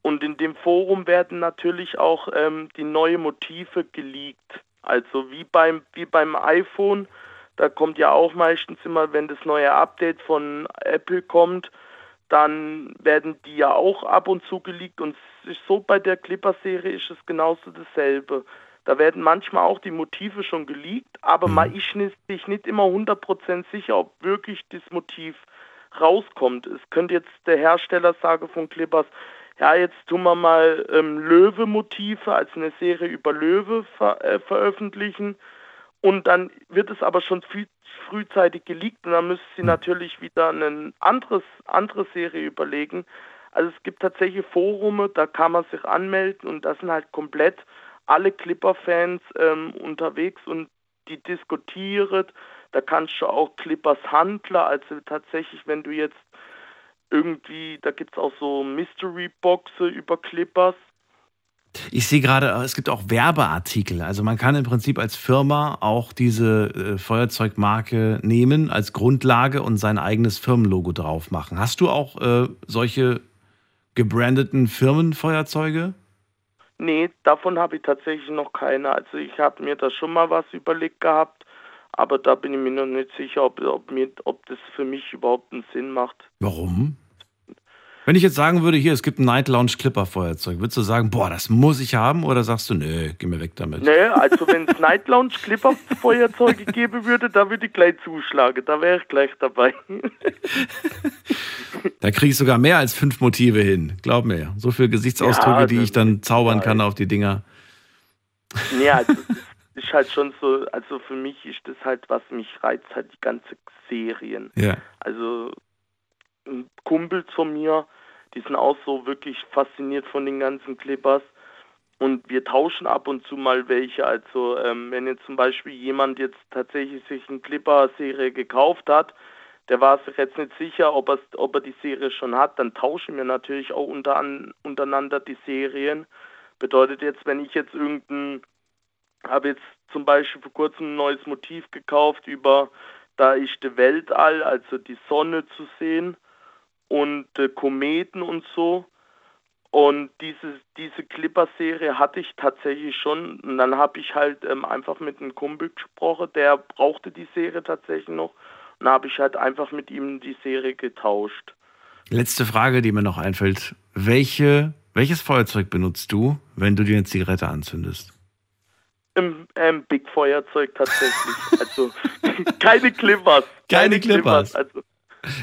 Und in dem Forum werden natürlich auch ähm, die neuen Motive geleakt. Also wie beim, wie beim iPhone, da kommt ja auch meistens immer, wenn das neue Update von Apple kommt, dann werden die ja auch ab und zu geleakt. Und so bei der Clipper-Serie ist es genauso dasselbe. Da werden manchmal auch die Motive schon geleakt, aber man ist nicht, sich nicht immer 100% sicher, ob wirklich das Motiv rauskommt. Es könnte jetzt der Hersteller sagen von Clippers, ja, jetzt tun wir mal ähm, Löwe-Motive als eine Serie über Löwe ver äh, veröffentlichen und dann wird es aber schon viel frühzeitig geleakt und dann müssen sie natürlich wieder eine anderes, andere Serie überlegen. Also es gibt tatsächlich Forume, da kann man sich anmelden und da sind halt komplett alle Clipper-Fans ähm, unterwegs und die diskutieren. Da kannst du auch Clippers Handler, also tatsächlich, wenn du jetzt irgendwie, da gibt es auch so Mystery-Boxe über Clippers. Ich sehe gerade, äh, es gibt auch Werbeartikel. Also man kann im Prinzip als Firma auch diese äh, Feuerzeugmarke nehmen als Grundlage und sein eigenes Firmenlogo drauf machen. Hast du auch äh, solche gebrandeten Firmenfeuerzeuge? Nee, davon habe ich tatsächlich noch keine. Also ich habe mir da schon mal was überlegt gehabt, aber da bin ich mir noch nicht sicher, ob, ob, mir, ob das für mich überhaupt einen Sinn macht. Warum? Wenn ich jetzt sagen würde, hier, es gibt ein Night Lounge Clipper Feuerzeug, würdest du sagen, boah, das muss ich haben? Oder sagst du, nö, geh mir weg damit? Nee, also wenn es Night Lounge Clipper Feuerzeuge geben würde, da würde ich gleich zuschlagen. Da wäre ich gleich dabei. Da kriege ich sogar mehr als fünf Motive hin. Glaub mir. So viele Gesichtsausdrücke, Ja, die das ich dann zaubern kann auf die Dinger. ja, also es ist halt schon so, also für mich ist das halt, was mich reizt, halt die ganze Serien. Ja. Also ein Kumpel von mir, die sind auch so wirklich fasziniert von den ganzen Clippers. Und wir tauschen ab und zu mal welche. Also ähm, wenn jetzt zum Beispiel jemand jetzt tatsächlich sich eine Clipper-Serie gekauft hat, der war sich jetzt nicht sicher, ob, er, ob er die Serie schon hat, dann tauschen wir natürlich auch unter, an, untereinander die Serien. Bedeutet jetzt, wenn ich jetzt irgendein, habe jetzt zum Beispiel vor kurzem ein neues Motiv gekauft über, da ist der Weltall, also die Sonne zu sehen und äh, Kometen und so. Und diese, diese Clipper-Serie hatte ich tatsächlich schon. Und dann habe ich halt ähm, einfach mit einem Kumpel gesprochen, der brauchte die Serie tatsächlich noch. Und dann habe ich halt einfach mit ihm die Serie getauscht. Letzte Frage, die mir noch einfällt. Welche, welches Feuerzeug benutzt du, wenn du dir eine Zigarette anzündest? Im ähm, Big Feuerzeug tatsächlich. also keine Clippers. Keine Clippers. Also,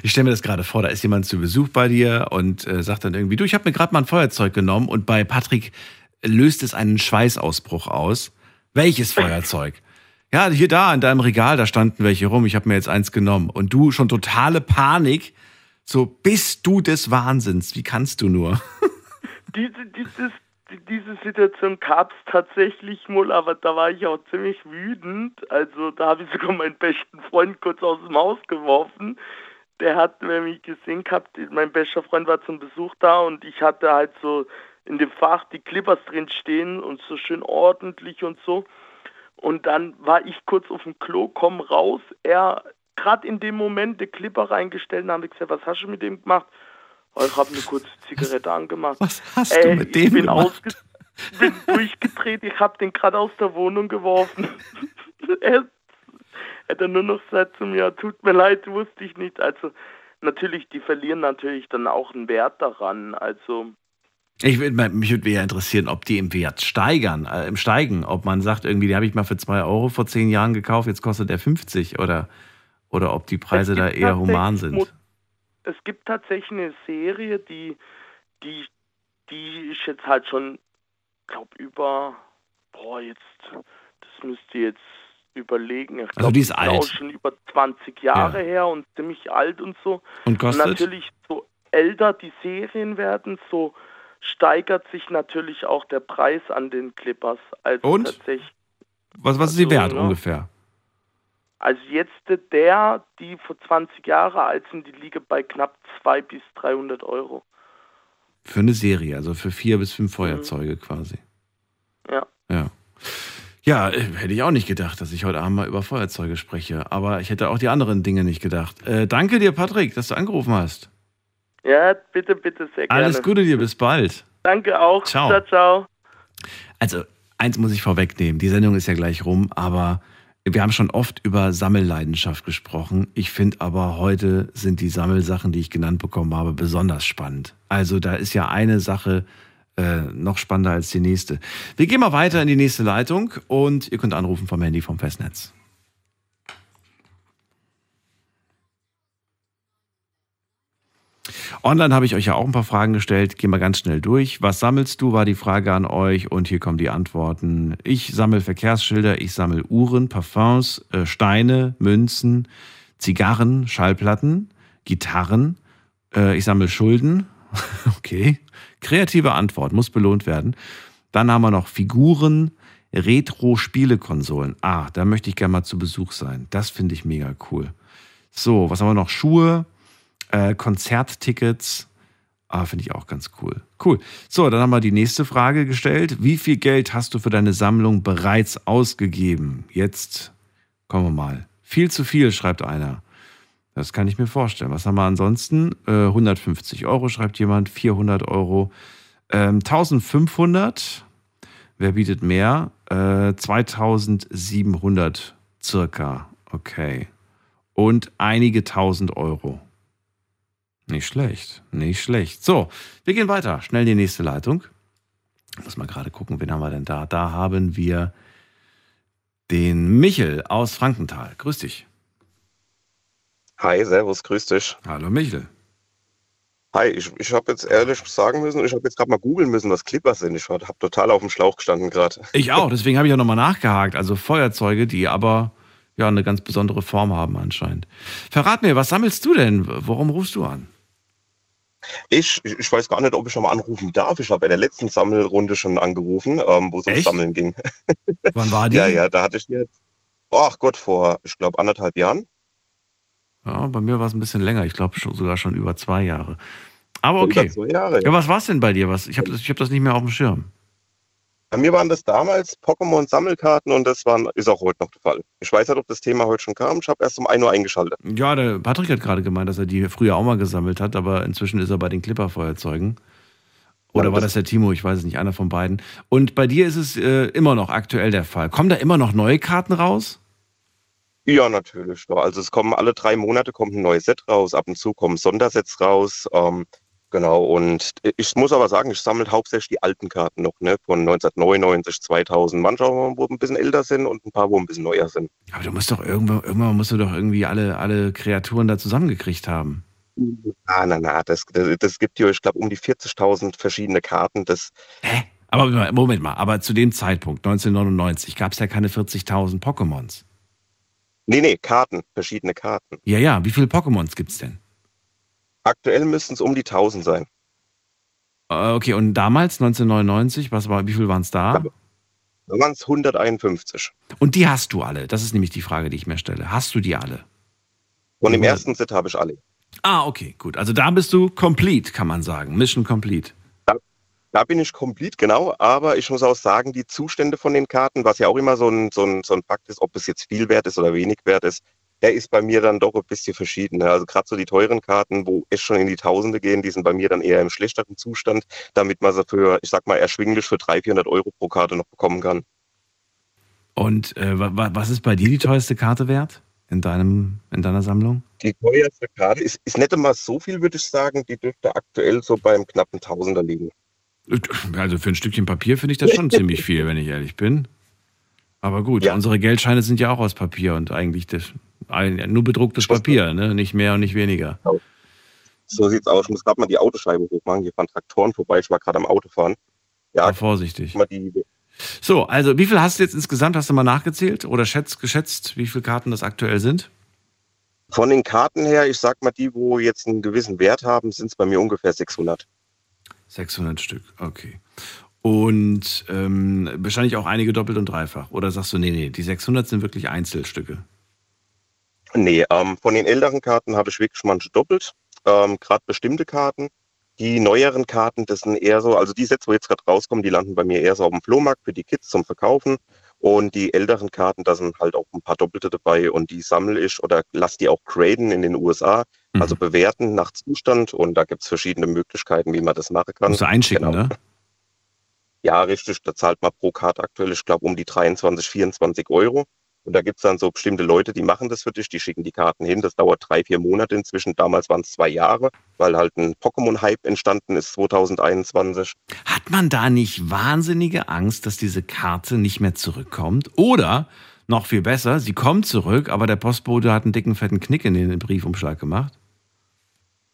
Ich stelle mir das gerade vor, da ist jemand zu Besuch bei dir und äh, sagt dann irgendwie, du, ich habe mir gerade mal ein Feuerzeug genommen und bei Patrick löst es einen Schweißausbruch aus. Welches Feuerzeug? Ja, hier da in deinem Regal, da standen welche rum, ich habe mir jetzt eins genommen. Und du schon totale Panik, so bist du des Wahnsinns, wie kannst du nur? diese, dieses, die- diese Situation gab es tatsächlich mal, aber da war ich auch ziemlich wütend. Also da habe ich sogar meinen besten Freund kurz aus dem Haus geworfen. Der hat nämlich gesehen gehabt, mein bester Freund war zum Besuch da und ich hatte halt so in dem Fach die Clippers drin stehen und so schön ordentlich und so. Und dann war ich kurz auf dem Klo, komm raus. Er gerade in dem Moment die Clipper reingestellt und habe ich gesagt, was hast du mit dem gemacht? Oh, ich habe eine kurze Zigarette angemacht. Was hast Ey, du mit ich dem bin gemacht? ausge- bin durchgedreht, ich habe den gerade aus der Wohnung geworfen. er hat dann nur noch gesagt zu mir, tut mir leid, wusste ich nicht. Also natürlich, die verlieren natürlich dann auch einen Wert daran. Also Ich mich würde eher interessieren, ob die im Wert steigern, äh, im Steigen, ob man sagt, irgendwie, die habe ich mal für 2 Euro vor zehn Jahren gekauft, jetzt kostet der 50 oder, oder ob die Preise da eher human sind. es gibt tatsächlich eine Serie, die, die, die ist jetzt halt schon, glaube über, boah, jetzt, das müsst ihr jetzt überlegen. Ich Also glaub, die ist Auch alt. schon über 20 Jahre her und ziemlich alt und so. Und kostet? natürlich, so älter die Serien werden, so steigert sich natürlich auch der Preis an den Clippers. Also Und? tatsächlich Was, was ist sie Also, wert ja. ungefähr? also jetzt der, die vor 20 Jahre alt sind, die liegen bei knapp 200 bis 300 Euro. Für eine Serie, also für vier bis fünf Feuerzeuge quasi. Ja. Ja. Ja, äh, hätte ich auch nicht gedacht, dass ich heute Abend mal über Feuerzeuge spreche. Aber ich hätte auch die anderen Dinge nicht gedacht. Äh, danke dir, Patrick, dass du angerufen hast. Ja, bitte, bitte, sehr gerne. Alles Gute dir, bis bald. Danke auch. Ciao. Ciao, ciao. Also, eins muss ich vorwegnehmen. Die Sendung ist ja gleich rum, aber wir haben schon oft über Sammelleidenschaft gesprochen. Ich finde aber heute sind die Sammelsachen, die ich genannt bekommen habe, besonders spannend. Also, da ist ja eine Sache äh, noch spannender als die nächste. Wir gehen mal weiter in die nächste Leitung und ihr könnt anrufen vom Handy vom Festnetz. Online habe ich euch ja auch ein paar Fragen gestellt. Gehen wir ganz schnell durch. Was sammelst du, war die Frage an euch und hier kommen die Antworten. Ich sammle Verkehrsschilder, ich sammle Uhren, Parfums, äh, Steine, Münzen, Zigarren, Schallplatten, Gitarren. Äh, ich sammle Schulden. okay. Kreative Antwort, muss belohnt werden. Dann haben wir noch Figuren, Retro-Spielekonsolen. Ah, da möchte ich gerne mal zu Besuch sein. Das finde ich mega cool. So, was haben wir noch? Schuhe, äh, Konzerttickets. Ah, finde ich auch ganz cool. Cool. So, dann haben wir die nächste Frage gestellt. Wie viel Geld hast du für deine Sammlung bereits ausgegeben? Jetzt kommen wir mal. Viel zu viel, schreibt einer. Das kann ich mir vorstellen. Was haben wir ansonsten? Äh, 150 Euro schreibt jemand, 400 Euro, ähm, 1500. Wer bietet mehr? Äh, 2700 circa. Okay. Und einige tausend Euro. Nicht schlecht, nicht schlecht. So, wir gehen weiter. Schnell in die nächste Leitung. Muss mal gerade gucken, wen haben wir denn da? Da haben wir den Michel aus Frankenthal. Grüß dich. Hi, servus, grüß dich. Hallo Michel. Hi, ich, ich habe jetzt ehrlich sagen müssen, ich habe jetzt gerade mal googeln müssen, was Clippers sind. Ich habe total auf dem Schlauch gestanden gerade. Ich auch, deswegen habe ich auch nochmal nachgehakt. Also Feuerzeuge, die aber ja eine ganz besondere Form haben anscheinend. Verrat mir, was sammelst du denn? Warum rufst du an? Ich, ich, weiß gar nicht, ob ich schon mal anrufen darf. Ich habe in der letzten Sammelrunde schon angerufen, ähm, wo es ums Echt? Sammeln ging. Wann war die? Ja, ja, da hatte ich jetzt, ach Gott, vor, ich glaube, anderthalb Jahren. Ja, bei mir war es ein bisschen länger. Ich glaube schon, sogar schon über zwei Jahre. Aber Über okay. zwei Jahre, Ja, was war es denn bei dir? Was? Ich habe das, ich hab das nicht mehr auf dem Schirm. Bei mir waren das damals Pokémon-Sammelkarten und das waren, ist auch heute noch der Fall. Ich weiß nicht, ob das Thema heute schon kam. Ich habe erst um 1 Uhr eingeschaltet. Ja, der Patrick hat gerade gemeint, dass er die früher auch mal gesammelt hat, aber inzwischen ist er bei den Clipper-Feuerzeugen. Oder Ja, war das- das der Timo? Ich weiß es nicht, einer von beiden. Und bei dir ist es äh, immer noch aktuell der Fall. Kommen da immer noch neue Karten raus? Ja, natürlich. Ja. Also es kommen alle drei Monate kommt ein neues Set raus. Ab und zu kommen Sondersets raus. Ähm, Genau, und ich muss aber sagen, ich sammle hauptsächlich die alten Karten noch, ne, von 1999, 2000. Manche, wo ein bisschen älter sind und ein paar, wo ein bisschen neuer sind. Aber du musst doch irgendwann, irgendwann musst du doch irgendwie alle, alle Kreaturen da zusammengekriegt haben. Ah, na, na, das, das, das gibt ja, ich glaube, um die 40.000 verschiedene Karten. Das, Aber Moment mal, aber zu dem Zeitpunkt, 1999, gab es ja keine 40.000 Pokémons. Nee, nee, Karten, verschiedene Karten. Ja, ja, wie viele Pokémons gibt's denn? Aktuell müssten es um die 1000 sein. Äh, Okay, und damals, 1999, was war, wie viel waren es da? Da waren es 151. Und die hast du alle. Das ist nämlich die Frage, die ich mir stelle. Hast du die alle? Und im ersten Set habe ich alle. Ah, okay, gut. Also da bist du complete, kann man sagen. Mission complete. Da, bin ich komplett, genau. Aber ich muss auch sagen, die Zustände von den Karten, was ja auch immer so ein, so ein, so ein Fakt ist, ob es jetzt viel wert ist oder wenig wert ist, der ist bei mir dann doch ein bisschen verschieden. ne? Also gerade so die teuren Karten, wo es schon in die Tausende gehen, die sind bei mir dann eher im schlechteren Zustand, damit man sie für, ich sag mal, erschwinglich für 300, 400 Euro pro Karte noch bekommen kann. Und äh, wa- wa- was ist bei dir die teuerste Karte wert in, deinem, in deiner Sammlung? Die teuerste Karte ist, ist nicht immer so viel, würde ich sagen. Die dürfte aktuell so beim knappen Tausender liegen. Also für ein Stückchen Papier finde ich das schon ziemlich viel, wenn ich ehrlich bin. Aber gut, unsere Geldscheine sind ja auch aus Papier und eigentlich das, nur bedrucktes Papier, ne? nicht mehr und nicht weniger. So sieht's aus. Ich muss gerade mal die Autoscheibe hochmachen. Hier fahren Traktoren vorbei. Ich war gerade am Autofahren. Ja, Sei vorsichtig. So, also wie viel hast du jetzt insgesamt? Hast du mal nachgezählt oder schätzt, geschätzt, wie viele Karten das aktuell sind? Von den Karten her, ich sag mal, die, wo jetzt einen gewissen Wert haben, sind es bei mir ungefähr 600. 600 Stück, okay. Und ähm, wahrscheinlich auch einige doppelt und dreifach. Oder sagst du, nee, nee, die 600 sind wirklich Einzelstücke? Nee, ähm, von den älteren Karten habe ich wirklich manche doppelt. Ähm, gerade bestimmte Karten. Die neueren Karten, das sind eher so, also die Sets, wo jetzt gerade rauskommen, die landen bei mir eher so auf dem Flohmarkt für die Kids zum Verkaufen. Und die älteren Karten, da sind halt auch ein paar Doppelte dabei und die sammle ich oder lass die auch graden in den USA, also bewerten nach Zustand. Und da gibt's verschiedene Möglichkeiten, wie man das machen kann. Musst du einschicken, Genau. ne? Ja, richtig. Da zahlt man pro Karte aktuell, ich glaube, um die 23, 24 Euro. Und da gibt's dann so bestimmte Leute, die machen das für dich, die schicken die Karten hin. Das dauert drei, vier Monate inzwischen. Damals waren es zwei Jahre, weil halt ein Pokémon-Hype entstanden ist 2021. Hat man da nicht wahnsinnige Angst, dass diese Karte nicht mehr zurückkommt? Oder noch viel besser, sie kommt zurück, aber der Postbote hat einen dicken, fetten Knick in den Briefumschlag gemacht?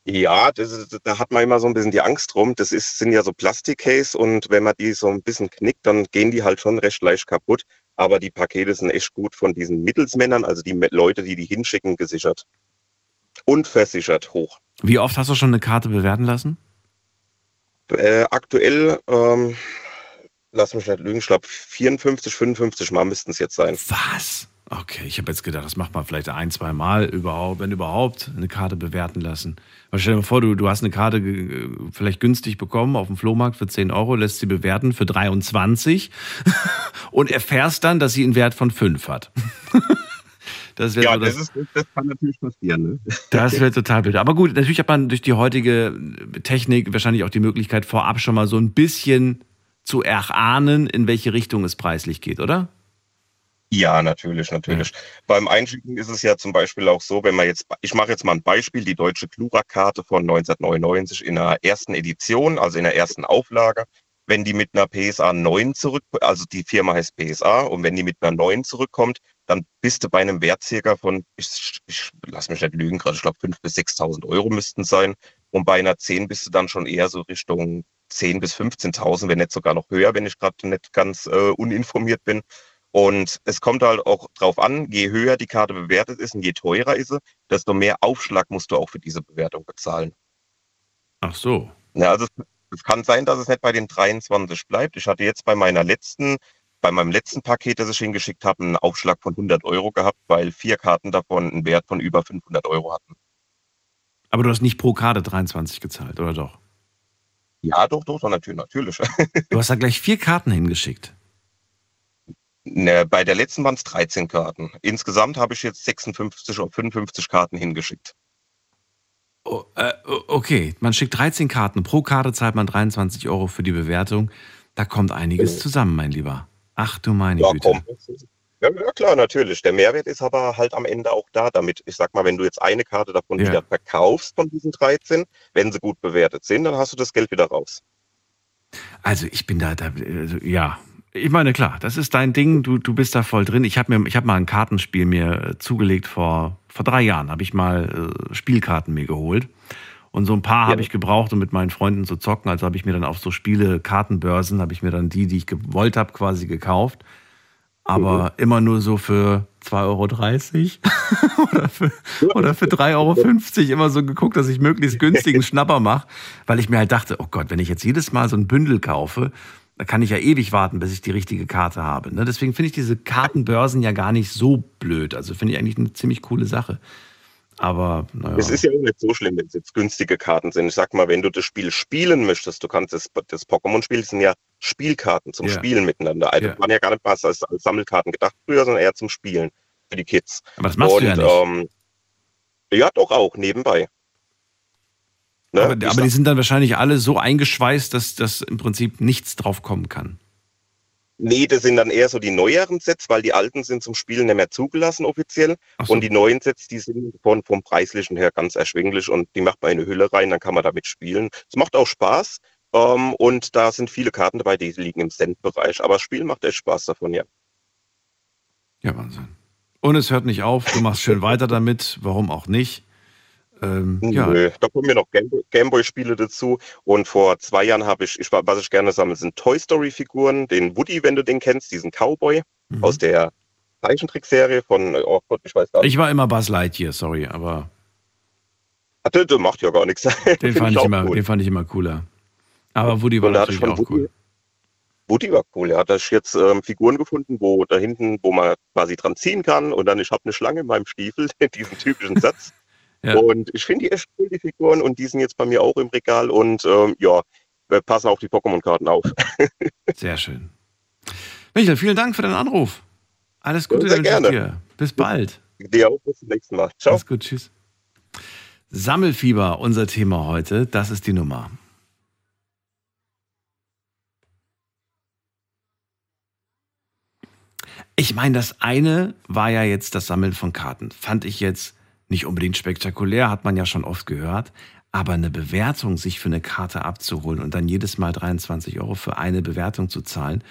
Ja, ist, da hat man immer so ein bisschen die Angst drum. Das ist, sind ja so Plastikcase und wenn man die so ein bisschen knickt, dann gehen die halt schon recht leicht kaputt. Aber die Pakete sind echt gut von diesen Mittelsmännern, also die Leute, die die hinschicken, gesichert. Und versichert hoch. Wie oft hast du schon eine Karte bewerten lassen? Äh, aktuell, ähm, lass mich nicht lügen, ich glaube 54, 55 Mal müssten es jetzt sein. Was? Okay, ich habe jetzt gedacht, das macht man vielleicht ein, zwei Mal überhaupt, wenn überhaupt, eine Karte bewerten lassen. Aber stell dir mal vor, du, du hast eine Karte äh, vielleicht günstig bekommen auf dem Flohmarkt für 10 Euro, lässt sie bewerten für 23 und erfährst dann, dass sie einen Wert von 5 hat. Das wäre Ja, so das, das, ist, das kann natürlich passieren. Ne? das wäre total blöd. Aber gut, natürlich hat man durch die heutige Technik wahrscheinlich auch die Möglichkeit, vorab schon mal so ein bisschen zu erahnen, in welche Richtung es preislich geht, oder? Ja, natürlich, natürlich. Beim Einschicken ist es ja zum Beispiel auch so, wenn man jetzt, ich mache jetzt mal ein Beispiel, die deutsche Klura-Karte von 1999 in der ersten Edition, also in der ersten Auflage, wenn die mit einer PSA 9 zurück, also die Firma heißt PSA, und wenn die mit einer 9 zurückkommt, dann bist du bei einem Wert circa von, ich, ich lass mich nicht lügen, gerade ich glaube 5.000 bis 6.000 Euro müssten sein. Und bei einer 10 bist du dann schon eher so Richtung 10.000 bis 15.000, wenn nicht sogar noch höher, wenn ich gerade nicht ganz äh, uninformiert bin. Und es kommt halt auch drauf an, je höher die Karte bewertet ist und je teurer ist sie, desto mehr Aufschlag musst du auch für diese Bewertung bezahlen. Ach so. Ja, also es, es kann sein, dass es nicht bei den 23 bleibt. Ich hatte jetzt bei meiner letzten, bei meinem letzten Paket, das ich hingeschickt habe, einen Aufschlag von 100 Euro gehabt, weil vier Karten davon einen Wert von über 500 Euro hatten. Aber du hast nicht pro Karte 23 gezahlt, oder doch? Ja, doch, doch, natürlich, natürlich. Du hast da gleich vier Karten hingeschickt. Ne, bei der letzten waren es 13 Karten. Insgesamt habe ich jetzt 56 oder 55 Karten hingeschickt. Oh, äh, okay, man schickt 13 Karten. Pro Karte zahlt man 23 Euro für die Bewertung. Da kommt einiges zusammen, mein Lieber. Ach du meine Ja, Güte. komm. Ja, ja, klar, natürlich. Der Mehrwert ist aber halt am Ende auch da, damit, ich sag mal, wenn du jetzt eine Karte davon Ja. wieder verkaufst von diesen 13, wenn sie gut bewertet sind, dann hast du das Geld wieder raus. Also ich bin da, da also, ja. Ich meine, klar, das ist dein Ding, du, du bist da voll drin. Ich habe mir, ich habe mal ein Kartenspiel mir äh, zugelegt vor, vor drei Jahren, habe ich mal äh, Spielkarten mir geholt. Und so ein paar habe ich gebraucht, um mit meinen Freunden zu zocken. Also habe ich mir dann auf so Spiele, Kartenbörsen, habe ich mir dann die, die ich gewollt habe, quasi gekauft. Aber immer nur so für 2,30 Euro oder für, oder für 3,50 Euro immer so geguckt, dass ich möglichst günstigen Schnapper mache, weil ich mir halt dachte, oh Gott, wenn ich jetzt jedes Mal so ein Bündel kaufe, da kann ich ja ewig warten, bis ich die richtige Karte habe. Ne? Deswegen finde ich diese Kartenbörsen ja gar nicht so blöd. Also finde ich eigentlich eine ziemlich coole Sache. Aber naja. Es ist ja auch nicht so schlimm, wenn es jetzt günstige Karten sind. Ich sag mal, wenn du das Spiel spielen möchtest, du kannst das, das Pokémon-Spiel sind ja Spielkarten zum Ja. Spielen miteinander. Also Ja. waren ja gar nicht was als, als Sammelkarten gedacht früher, sondern eher zum Spielen für die Kids. Aber das machst Und, du ja nicht. Ähm, ja, doch auch, nebenbei. Ne? aber aber die sind dann wahrscheinlich alle so eingeschweißt, dass das im Prinzip nichts drauf kommen kann. Nee, das sind dann eher so die neueren Sets, weil die alten sind zum Spielen nicht mehr zugelassen offiziell. So. Und die neuen Sets, die sind von, vom Preislichen her ganz erschwinglich und die macht man in eine Hülle rein, dann kann man damit spielen. Es macht auch Spaß. Ähm, und da sind viele Karten dabei, die liegen im Cent-Bereich. Aber das Spiel macht echt Spaß davon, ja. Ja, Wahnsinn. Und es hört nicht auf, du machst schön weiter damit, warum auch nicht. Ähm, ja, Nö, da kommen mir noch Gameboy- Gameboy-Spiele dazu. Und vor zwei Jahren habe ich, ich, was ich gerne sammle, sind Toy Story-Figuren. Den Woody, wenn du den kennst, diesen Cowboy Mhm. aus der Zeichentrickserie von, oh Gott, ich weiß gar nicht. ich war immer Buzz Lightyear, sorry, aber Ah, der, der macht ja gar nichts. den fand, ich immer, cool. den fand ich immer cooler. Aber Woody war ich natürlich auch cool. Woody war cool. Er hat da jetzt ähm, Figuren gefunden, wo da hinten, wo man quasi dran ziehen kann. Und dann, ich habe eine Schlange in meinem Stiefel, diesen typischen Satz. Ja. Und ich finde die echt cool, die Figuren. Und die sind jetzt bei mir auch im Regal. Und ähm, ja, wir passen auf die Pokémon-Karten auf. Sehr schön. Michael, vielen Dank für deinen Anruf. Alles Gute sehr wünsche gerne. dir. Bis bald. Dir auch bis zum nächsten Mal. Ciao. Alles gut, tschüss. Sammelfieber, unser Thema heute. Das ist die Nummer. Ich meine, das eine war ja jetzt das Sammeln von Karten. Fand ich jetzt nicht unbedingt spektakulär, hat man ja schon oft gehört. Aber eine Bewertung, sich für eine Karte abzuholen und dann jedes Mal 23 Euro für eine Bewertung zu zahlen,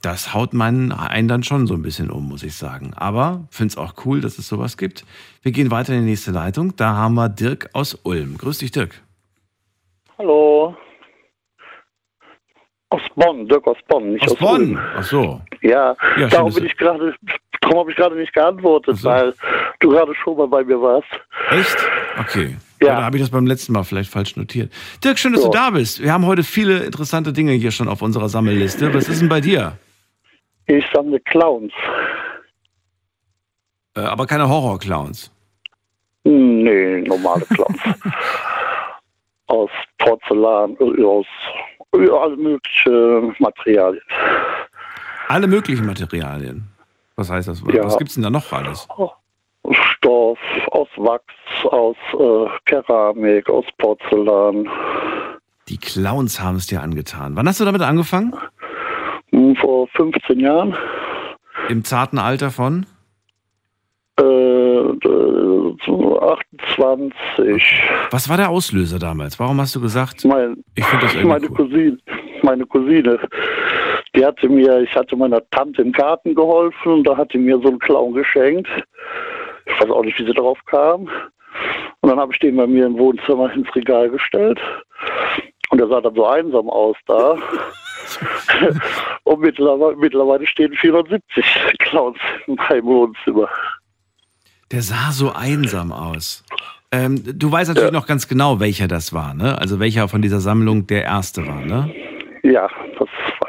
das haut meinen einen dann schon so ein bisschen um, muss ich sagen. Aber finde es auch cool, dass es sowas gibt. Wir gehen weiter in die nächste Leitung. Da haben wir Dirk aus Ulm. Grüß dich, Dirk. Hallo. Aus Bonn, Dirk aus Bonn, nicht Aus aus, Bonn. Ulm. Ach so. Ja, Ja, darum bin ich gerade, darum habe ich gerade nicht geantwortet, weil du gerade schon mal bei mir warst. Echt? Okay. Ja. Dann habe ich das beim letzten Mal vielleicht falsch notiert. Dirk, schön, dass Ja. du da bist. Wir haben heute viele interessante Dinge hier schon auf unserer Sammelliste. Was ist denn bei dir? Ich sammle Clowns. Äh, aber keine Horror-Clowns. Hm, Nee, normale Clowns. aus Porzellan, äh, aus alle möglichen Materialien. Alle möglichen Materialien. Was heißt das? Ja. Was gibt's denn da noch alles? Stoff, aus Wachs, aus äh, Keramik, aus Porzellan. Die Clowns haben es dir angetan. Wann hast du damit angefangen? Hm, Vor 15 Jahren. Im zarten Alter von? Äh, äh, so 28. Was war der Auslöser damals? Warum hast du gesagt, mein, ich finde das irgendwie meine cool? Cousine, meine Cousine, die hatte mir, ich hatte meiner Tante im Garten geholfen und da hat die mir so einen Clown geschenkt. Ich weiß auch nicht, wie sie darauf kam. Und dann habe ich den bei mir im Wohnzimmer ins Regal gestellt. Und er sah dann so einsam aus da. und mittlerweile, mittlerweile stehen 470 Clowns in meinem Wohnzimmer. Der sah so einsam aus. Ähm, du weißt natürlich noch ganz genau, welcher das war, ne? Also welcher von dieser Sammlung der erste war, ne? Ja, das ich.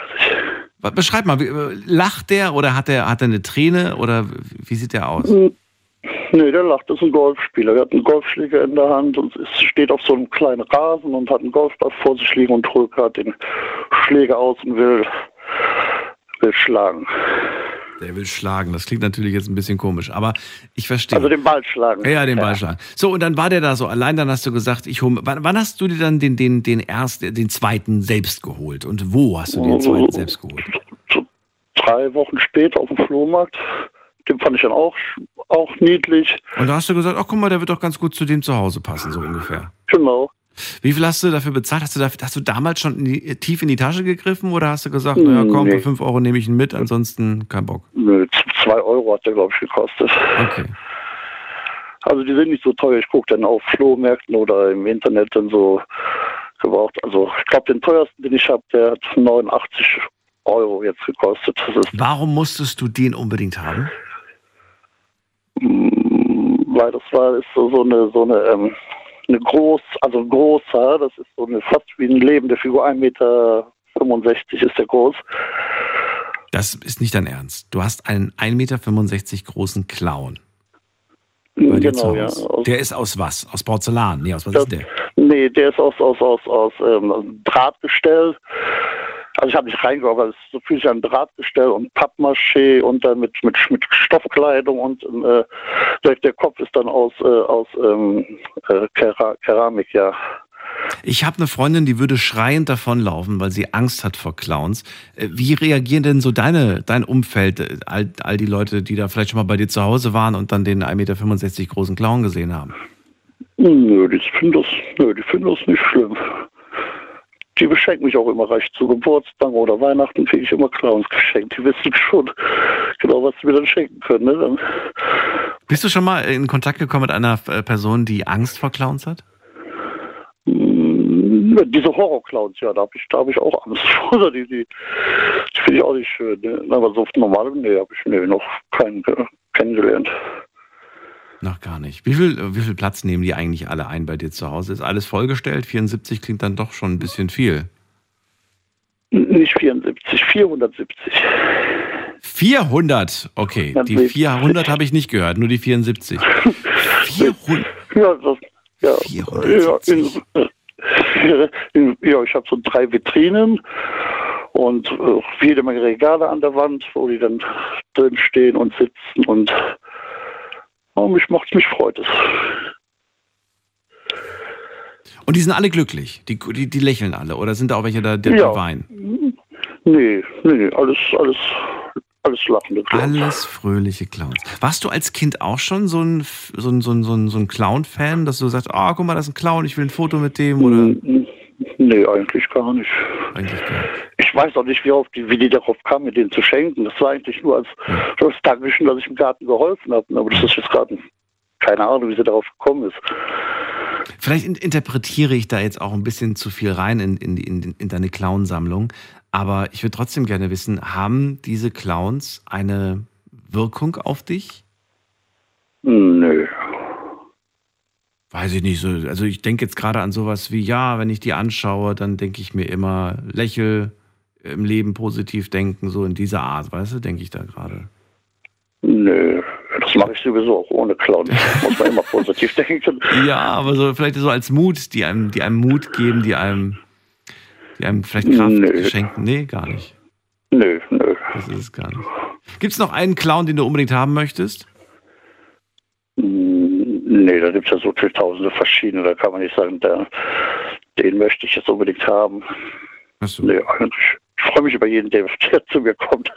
Beschreib mal, äh, lacht der oder hat er hat eine Träne oder wie sieht der aus? Hm, Nee, der lacht, das ist ein Golfspieler. Er hat einen Golfschläger in der Hand und steht auf so einem kleinen Rasen und hat einen Golfball vor sich liegen und holt gerade den Schläger aus und will, will schlagen. Der will schlagen. Das klingt natürlich jetzt ein bisschen komisch, aber ich verstehe. Also den Ball schlagen. Ja, den Ball schlagen. So, und dann war der da so allein, dann hast du gesagt, ich hole. Wann, wann hast du dir dann den, den, den ersten, den zweiten selbst geholt? Und wo hast du den zweiten selbst geholt? drei Wochen später auf dem Flohmarkt. Den fand ich dann auch, auch niedlich. Und da hast du gesagt, ach guck mal, der wird doch ganz gut zu dem zu Hause passen, so ungefähr. Genau. Wie viel hast du dafür bezahlt? Hast du, dafür, hast du damals schon in die, tief in die Tasche gegriffen oder hast du gesagt, naja komm, Nee. für 5 Euro nehme ich ihn mit, ansonsten kein Bock? Nö, z- zwei Euro hat der, glaube ich, gekostet. Okay. Also die sind nicht so teuer. Ich gucke dann auf Flohmärkten oder im Internet dann so gebraucht. Also ich glaube, den teuersten, den ich habe, der hat 89 Euro jetzt gekostet. Warum musstest du den unbedingt haben? weil das war ist so, so eine so eine ähm, eine groß, also großer, das ist so eine fast wie eine lebende Figur, 1,65 Meter ist der groß. Das ist nicht dein Ernst. Du hast einen 1,65 Meter großen Clown. Bei zu Genau, ja. Der ist aus was? Aus Porzellan? Nee, aus was Das- ist der? nee, der ist aus, aus, aus, aus ähm, Drahtgestell. Also ich habe nicht reingeguckt, aber es ist so viel an Drahtgestell und Pappmaché und dann mit, mit, mit Stoffkleidung und äh, der, der Kopf ist dann aus, äh, aus ähm, äh, Kera Keramik, ja. Ich habe eine Freundin, die würde schreiend davonlaufen, weil sie Angst hat vor Clowns. Äh, Wie reagieren denn so deine, dein Umfeld, äh, all, all die Leute, die da vielleicht schon mal bei dir zu Hause waren und dann den 1,65 Meter großen Clown gesehen haben? Nö, die finden das, nö, die finden das nicht schlimm. Die beschenken mich auch immer recht zu Geburtstag oder Weihnachten kriege ich immer Clowns geschenkt. Die wissen schon genau, was sie mir dann schenken können. Ne? Bist du schon mal in Kontakt gekommen mit einer äh, Person, die Angst vor Clowns hat? Mm, Diese Horror-Clowns, ja, da habe ich, da hab ich auch Angst vor. Die, die, die finde ich auch nicht schön. Ne? Aber so normale, nee, habe ich nee, noch keinen kennengelernt. Noch gar nicht. Wie viel, wie viel Platz nehmen die eigentlich alle ein bei dir zu Hause? Ist alles vollgestellt? 74 klingt dann doch schon ein bisschen viel. Nicht 74, 470. 400? Okay, Ja, die nee. 400 habe ich nicht gehört, nur die 74. 400? Ja, das, ja, ja, in, äh, in, ja, ich habe so drei Vitrinen und äh, jede Menge Regale an der Wand, wo die dann drin stehen und sitzen und oh, mich macht's, mich freut es. Und die sind alle glücklich. Die, die, die lächeln alle. Oder sind da auch welche da, die, Ja. weinen? Nee, nee, nee, alles, alles, alles lachende Clowns. Alles fröhliche Clowns. Warst du als Kind auch schon so ein, so ein, so ein, so ein, so ein Clown-Fan, dass du sagst, ah, guck mal, das ist ein Clown, ich will ein Foto mit dem? Oder? Nee, eigentlich gar nicht. Eigentlich gar nicht. Ich weiß auch nicht, wie, auf die, wie die darauf kamen, mir den zu schenken. Das war eigentlich nur als als Dankeschön, dass ich im Garten geholfen habe. Aber das ist jetzt gerade keine Ahnung, wie sie darauf gekommen ist. Vielleicht in, interpretiere ich da jetzt auch ein bisschen zu viel rein in, in, in, in deine Clownsammlung. Aber ich würde trotzdem gerne wissen, haben diese Clowns eine Wirkung auf dich? Nö. Weiß ich nicht so. Also ich denke jetzt gerade an sowas wie, ja, wenn ich die anschaue, dann denke ich mir immer, lächel, im Leben positiv denken, so in dieser Art, weißt du, denke ich da gerade. Nö, das mache ich sowieso auch ohne Clown. Muss man immer positiv denken. Ja, aber so vielleicht so als Mut, die einem, die einem Mut geben, die einem, die einem vielleicht Kraft Nö. schenken. Nee, gar nicht. Nö, nö. Das ist es gar nicht. Gibt es noch einen Clown, den du unbedingt haben möchtest? Nee, da gibt es ja so viele tausende verschiedene. Da kann man nicht sagen, der, den möchte ich jetzt unbedingt haben. Achso. Nee, eigentlich. Ich freue mich über jeden, der, der zu mir kommt.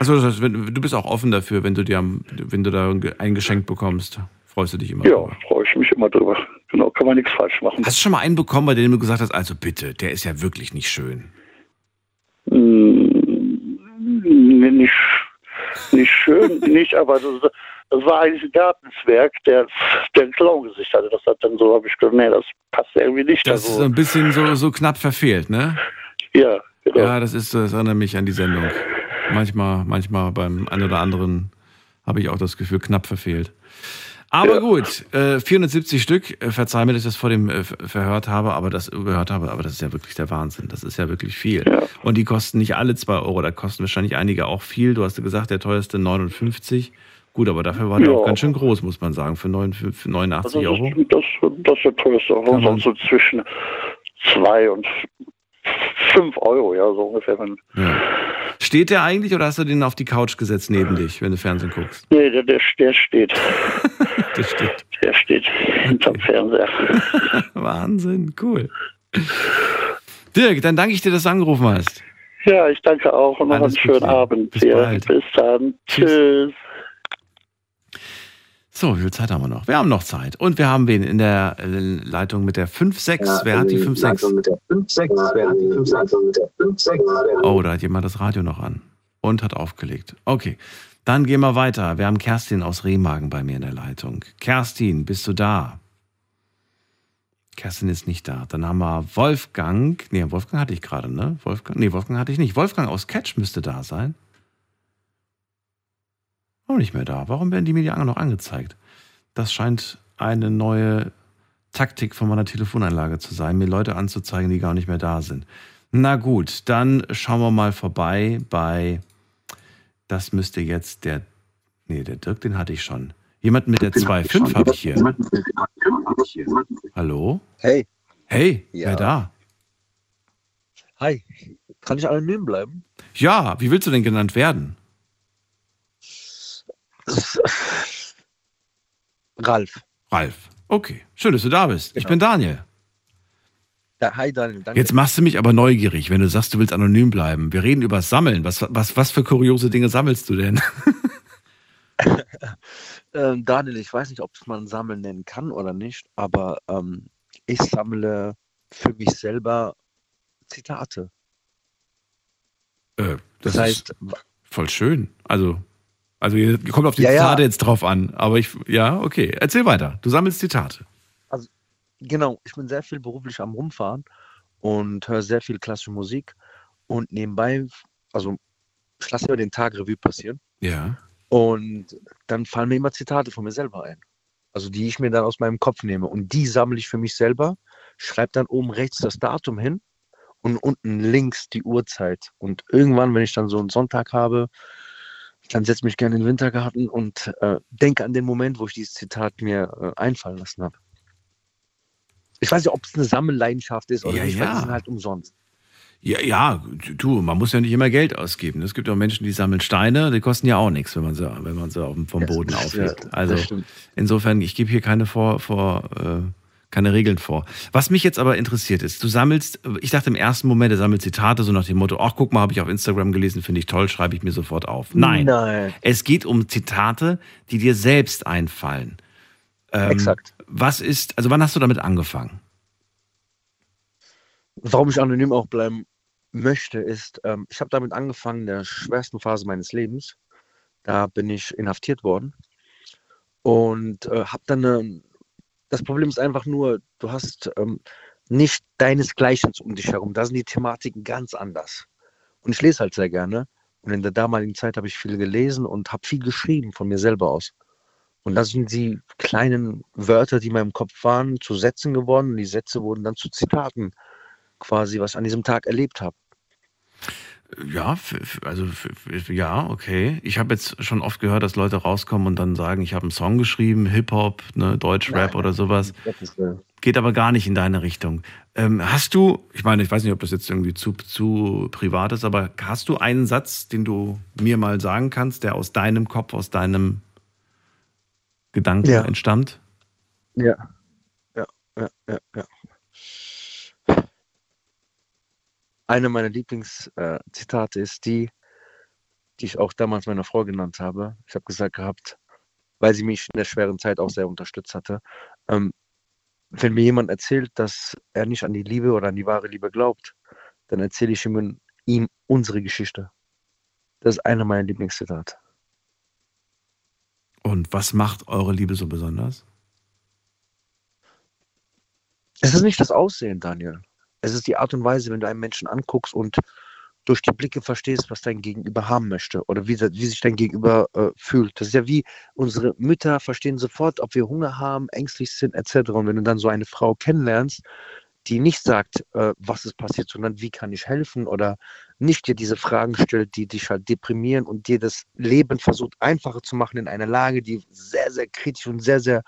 Achso, das heißt, du bist auch offen dafür, wenn du dir wenn du da ein Geschenk bekommst, freust du dich immer. Ja, freue ich mich immer drüber. Genau, kann man nichts falsch machen. Hast du schon mal einen bekommen, bei dem du gesagt hast, also bitte, der ist ja wirklich nicht schön. Mm, nee, nicht, nicht schön, nicht, aber das war ein Gartenzwerg, der, der ein Clown-Gesicht hatte. Das hat dann so, habe ich gedacht, nee, das passt irgendwie nicht. Das ist also, ein bisschen so, so knapp verfehlt, ne? ja, genau. Ja, das ist, das erinnert mich an die Sendung. Manchmal, manchmal beim einen oder anderen habe ich auch das Gefühl, knapp verfehlt. Aber gut, äh, 470 Stück, äh, verzeih mir, dass ich das vor dem äh, ver- verhört habe, aber das überhört habe, aber das ist ja wirklich der Wahnsinn. Das ist ja wirklich viel. Und die kosten nicht alle 2 Euro, da kosten wahrscheinlich einige auch viel. Du hast ja gesagt, der teuerste 59. Gut, aber dafür war der Ja. auch ganz schön groß, muss man sagen, für 89 für 89 Also Euro. das, das, das ist der teuerste. Man- Sonst so zwischen zwei und fünf Euro, ja, so ungefähr. Ja. Steht der eigentlich oder hast du den auf die Couch gesetzt neben dich, wenn du Fernsehen guckst? nee, der, der, der steht. Der steht. Der steht hinterm Fernseher. Wahnsinn, cool. Dirk, dann danke ich dir, dass du angerufen hast. Ja, ich danke auch und noch Alles einen schönen. Abend. Bis bald. Bis dann. Tschüss. Tschüss. So, wie viel Zeit haben wir noch? Wir haben noch Zeit. Und wir haben wen in der äh, Leitung mit der 5-6. Wer hat die 5-6? Oh, da hat jemand das Radio noch an. Und hat aufgelegt. Okay, dann gehen wir weiter. Wir haben Kerstin aus Remagen bei mir in der Leitung. Kerstin, bist du da? Kerstin ist nicht da. Dann haben wir Wolfgang. Nee, Wolfgang hatte ich gerade, ne? Wolfgang? Nee, Wolfgang hatte ich nicht. Wolfgang aus Catch müsste da sein. Auch nicht mehr da. Warum werden die mir die noch angezeigt? Das scheint eine neue Taktik von meiner Telefonanlage zu sein, mir Leute anzuzeigen, die gar nicht mehr da sind. Na gut, dann schauen wir mal vorbei bei. Das müsste jetzt der. Nee, der Dirk, den hatte ich schon. Jemand mit der 2.5 habe ich hier. Hallo? Hey. Hey, Ja. wer da? Hi. Kann ich anonym bleiben? Ja, wie willst du denn genannt werden? Ralf. Ralf. Okay, schön, dass du da bist. Ich bin Daniel. Ja, hi Daniel, danke. Jetzt machst du mich aber neugierig, wenn du sagst, du willst anonym bleiben. Wir reden über Sammeln. Was, was, was für kuriose Dinge sammelst du denn? Ähm, Daniel, ich weiß nicht, ob es man Sammeln nennen kann oder nicht, aber ähm, ich sammle für mich selber Zitate. Äh, das, Das heißt, voll schön. Also, also ihr kommt auf die Ja, ja. Zitate jetzt drauf an. Aber ich, ja, okay. Erzähl weiter. Du sammelst Zitate. Also, genau, ich bin sehr viel beruflich am Rumfahren und höre sehr viel klassische Musik und nebenbei, also ich lasse immer den Tag Revue passieren Ja. und dann fallen mir immer Zitate von mir selber ein. Also die ich mir dann aus meinem Kopf nehme und die sammle ich für mich selber, schreibe dann oben rechts das Datum hin und unten links die Uhrzeit. Und irgendwann, wenn ich dann so einen Sonntag habe, dann setze ich mich gerne in den Wintergarten und äh, denke an den Moment, wo ich dieses Zitat mir äh, einfallen lassen habe. Ich weiß nicht, ob es eine Sammelleidenschaft ist oder Ja, nicht, weil die ja. sind halt umsonst. Ja, ja, du, man muss ja nicht immer Geld ausgeben. Es gibt auch Menschen, die sammeln Steine, die kosten ja auch nichts, wenn man sie, wenn man sie vom Boden ist, aufhebt. ja, Also insofern, ich gebe hier keine vor, vor äh, keine Regeln vor. Was mich jetzt aber interessiert ist, du sammelst, ich dachte im ersten Moment, du sammelst Zitate so nach dem Motto, ach guck mal, habe ich auf Instagram gelesen, finde ich toll, schreibe ich mir sofort auf. Nein. Nein. Es geht um Zitate, die dir selbst einfallen. Ähm, Exakt. Was ist, also wann hast du damit angefangen? Warum ich anonym auch bleiben möchte, ist, ähm, ich habe damit angefangen in der schwersten Phase meines Lebens. Da bin ich inhaftiert worden und äh, habe dann eine, das Problem ist einfach nur, du hast ähm, nicht deinesgleichen um dich herum. Da sind die Thematiken ganz anders. Und ich lese halt sehr gerne. Und in der damaligen Zeit habe ich viel gelesen und habe viel geschrieben von mir selber aus. Und das sind die kleinen Wörter, die in meinem Kopf waren, zu Sätzen geworden. Und die Sätze wurden dann zu Zitaten quasi, was ich an diesem Tag erlebt habe. Ja, also ja, okay. Ich habe jetzt schon oft gehört, dass Leute rauskommen und dann sagen, ich habe einen Song geschrieben, Hip-Hop, ne, Deutschrap oder sowas. Geht aber gar nicht in deine Richtung. Ähm, hast du, ich meine, ich weiß nicht, ob das jetzt irgendwie zu, zu privat ist, aber hast du einen Satz, den du mir mal sagen kannst, der aus deinem Kopf, aus deinem Gedanken Ja. entstammt? Ja. Ja, ja, ja, ja. Eine meiner Lieblingszitate äh, ist die, die ich auch damals meiner Frau genannt habe. Ich habe gesagt gehabt, weil sie mich in der schweren Zeit auch sehr unterstützt hatte. Ähm, wenn mir jemand erzählt, dass er nicht an die Liebe oder an die wahre Liebe glaubt, dann erzähle ich ihm, ihm unsere Geschichte. Das ist einer meiner Lieblingszitate. Und was macht eure Liebe so besonders? Es ist nicht das Aussehen, Daniel. Es ist die Art und Weise, wenn du einen Menschen anguckst und durch die Blicke verstehst, was dein Gegenüber haben möchte oder wie, wie sich dein Gegenüber äh, fühlt. Das ist ja wie unsere Mütter verstehen sofort, ob wir Hunger haben, ängstlich sind etc. Und wenn du dann so eine Frau kennenlernst, die nicht sagt, äh, was ist passiert, sondern wie kann ich helfen oder nicht dir diese Fragen stellt, die dich halt deprimieren und dir das Leben versucht einfacher zu machen in einer Lage, die sehr, sehr kritisch und sehr, sehr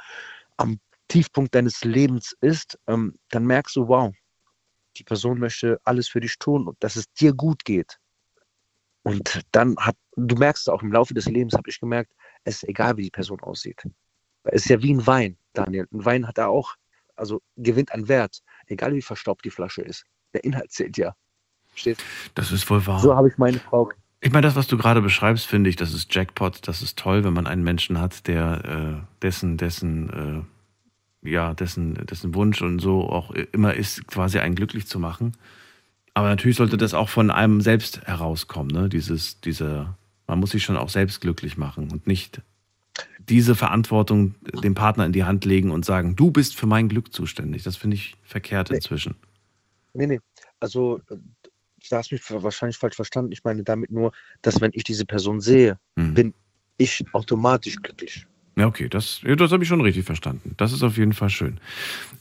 am Tiefpunkt deines Lebens ist, ähm, dann merkst du, wow, die Person möchte alles für dich tun und dass es dir gut geht. Und dann hat, du merkst auch im Laufe des Lebens, habe ich gemerkt, es ist egal, wie die Person aussieht. Es ist ja wie ein Wein, Daniel. Ein Wein hat er auch, also gewinnt an Wert, egal wie verstaubt die Flasche ist. Der Inhalt zählt ja. Verstehst Das ist wohl wahr. So habe ich meine Frau. Ich meine, das, was du gerade beschreibst, finde ich, das ist Jackpot. Das ist toll, wenn man einen Menschen hat, der äh, dessen, dessen, äh, ja, dessen, dessen Wunsch und so auch immer ist, quasi einen glücklich zu machen. Aber natürlich sollte das auch von einem selbst herauskommen, ne? Dieses, diese, man muss sich schon auch selbst glücklich machen und nicht diese Verantwortung dem Partner in die Hand legen und sagen, du bist für mein Glück zuständig. Das finde ich verkehrt inzwischen. Nee, nee. Also, du hast mich wahrscheinlich falsch verstanden. Ich meine damit nur, dass wenn ich diese Person sehe, Mhm. bin ich automatisch glücklich. Ja, okay, das, das habe ich schon richtig verstanden. Das ist auf jeden Fall schön.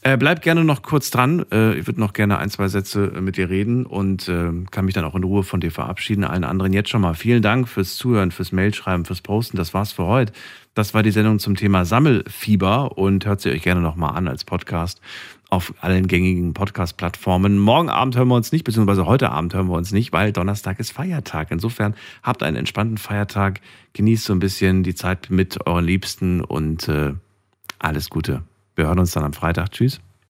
Äh, bleib gerne noch kurz dran. Äh, ich würde noch gerne ein, zwei Sätze äh, mit dir reden und äh, kann mich dann auch in Ruhe von dir verabschieden. Allen anderen jetzt schon mal vielen Dank fürs Zuhören, fürs Mailschreiben, fürs Posten. Das war's für heute. Das war die Sendung zum Thema Sammelfieber und hört sie euch gerne nochmal an als Podcast auf allen gängigen Podcast-Plattformen. Morgen Abend hören wir uns nicht, beziehungsweise heute Abend hören wir uns nicht, weil Donnerstag ist Feiertag. Insofern habt einen entspannten Feiertag, genießt so ein bisschen die Zeit mit euren Liebsten und äh, alles Gute. Wir hören uns dann am Freitag. Tschüss.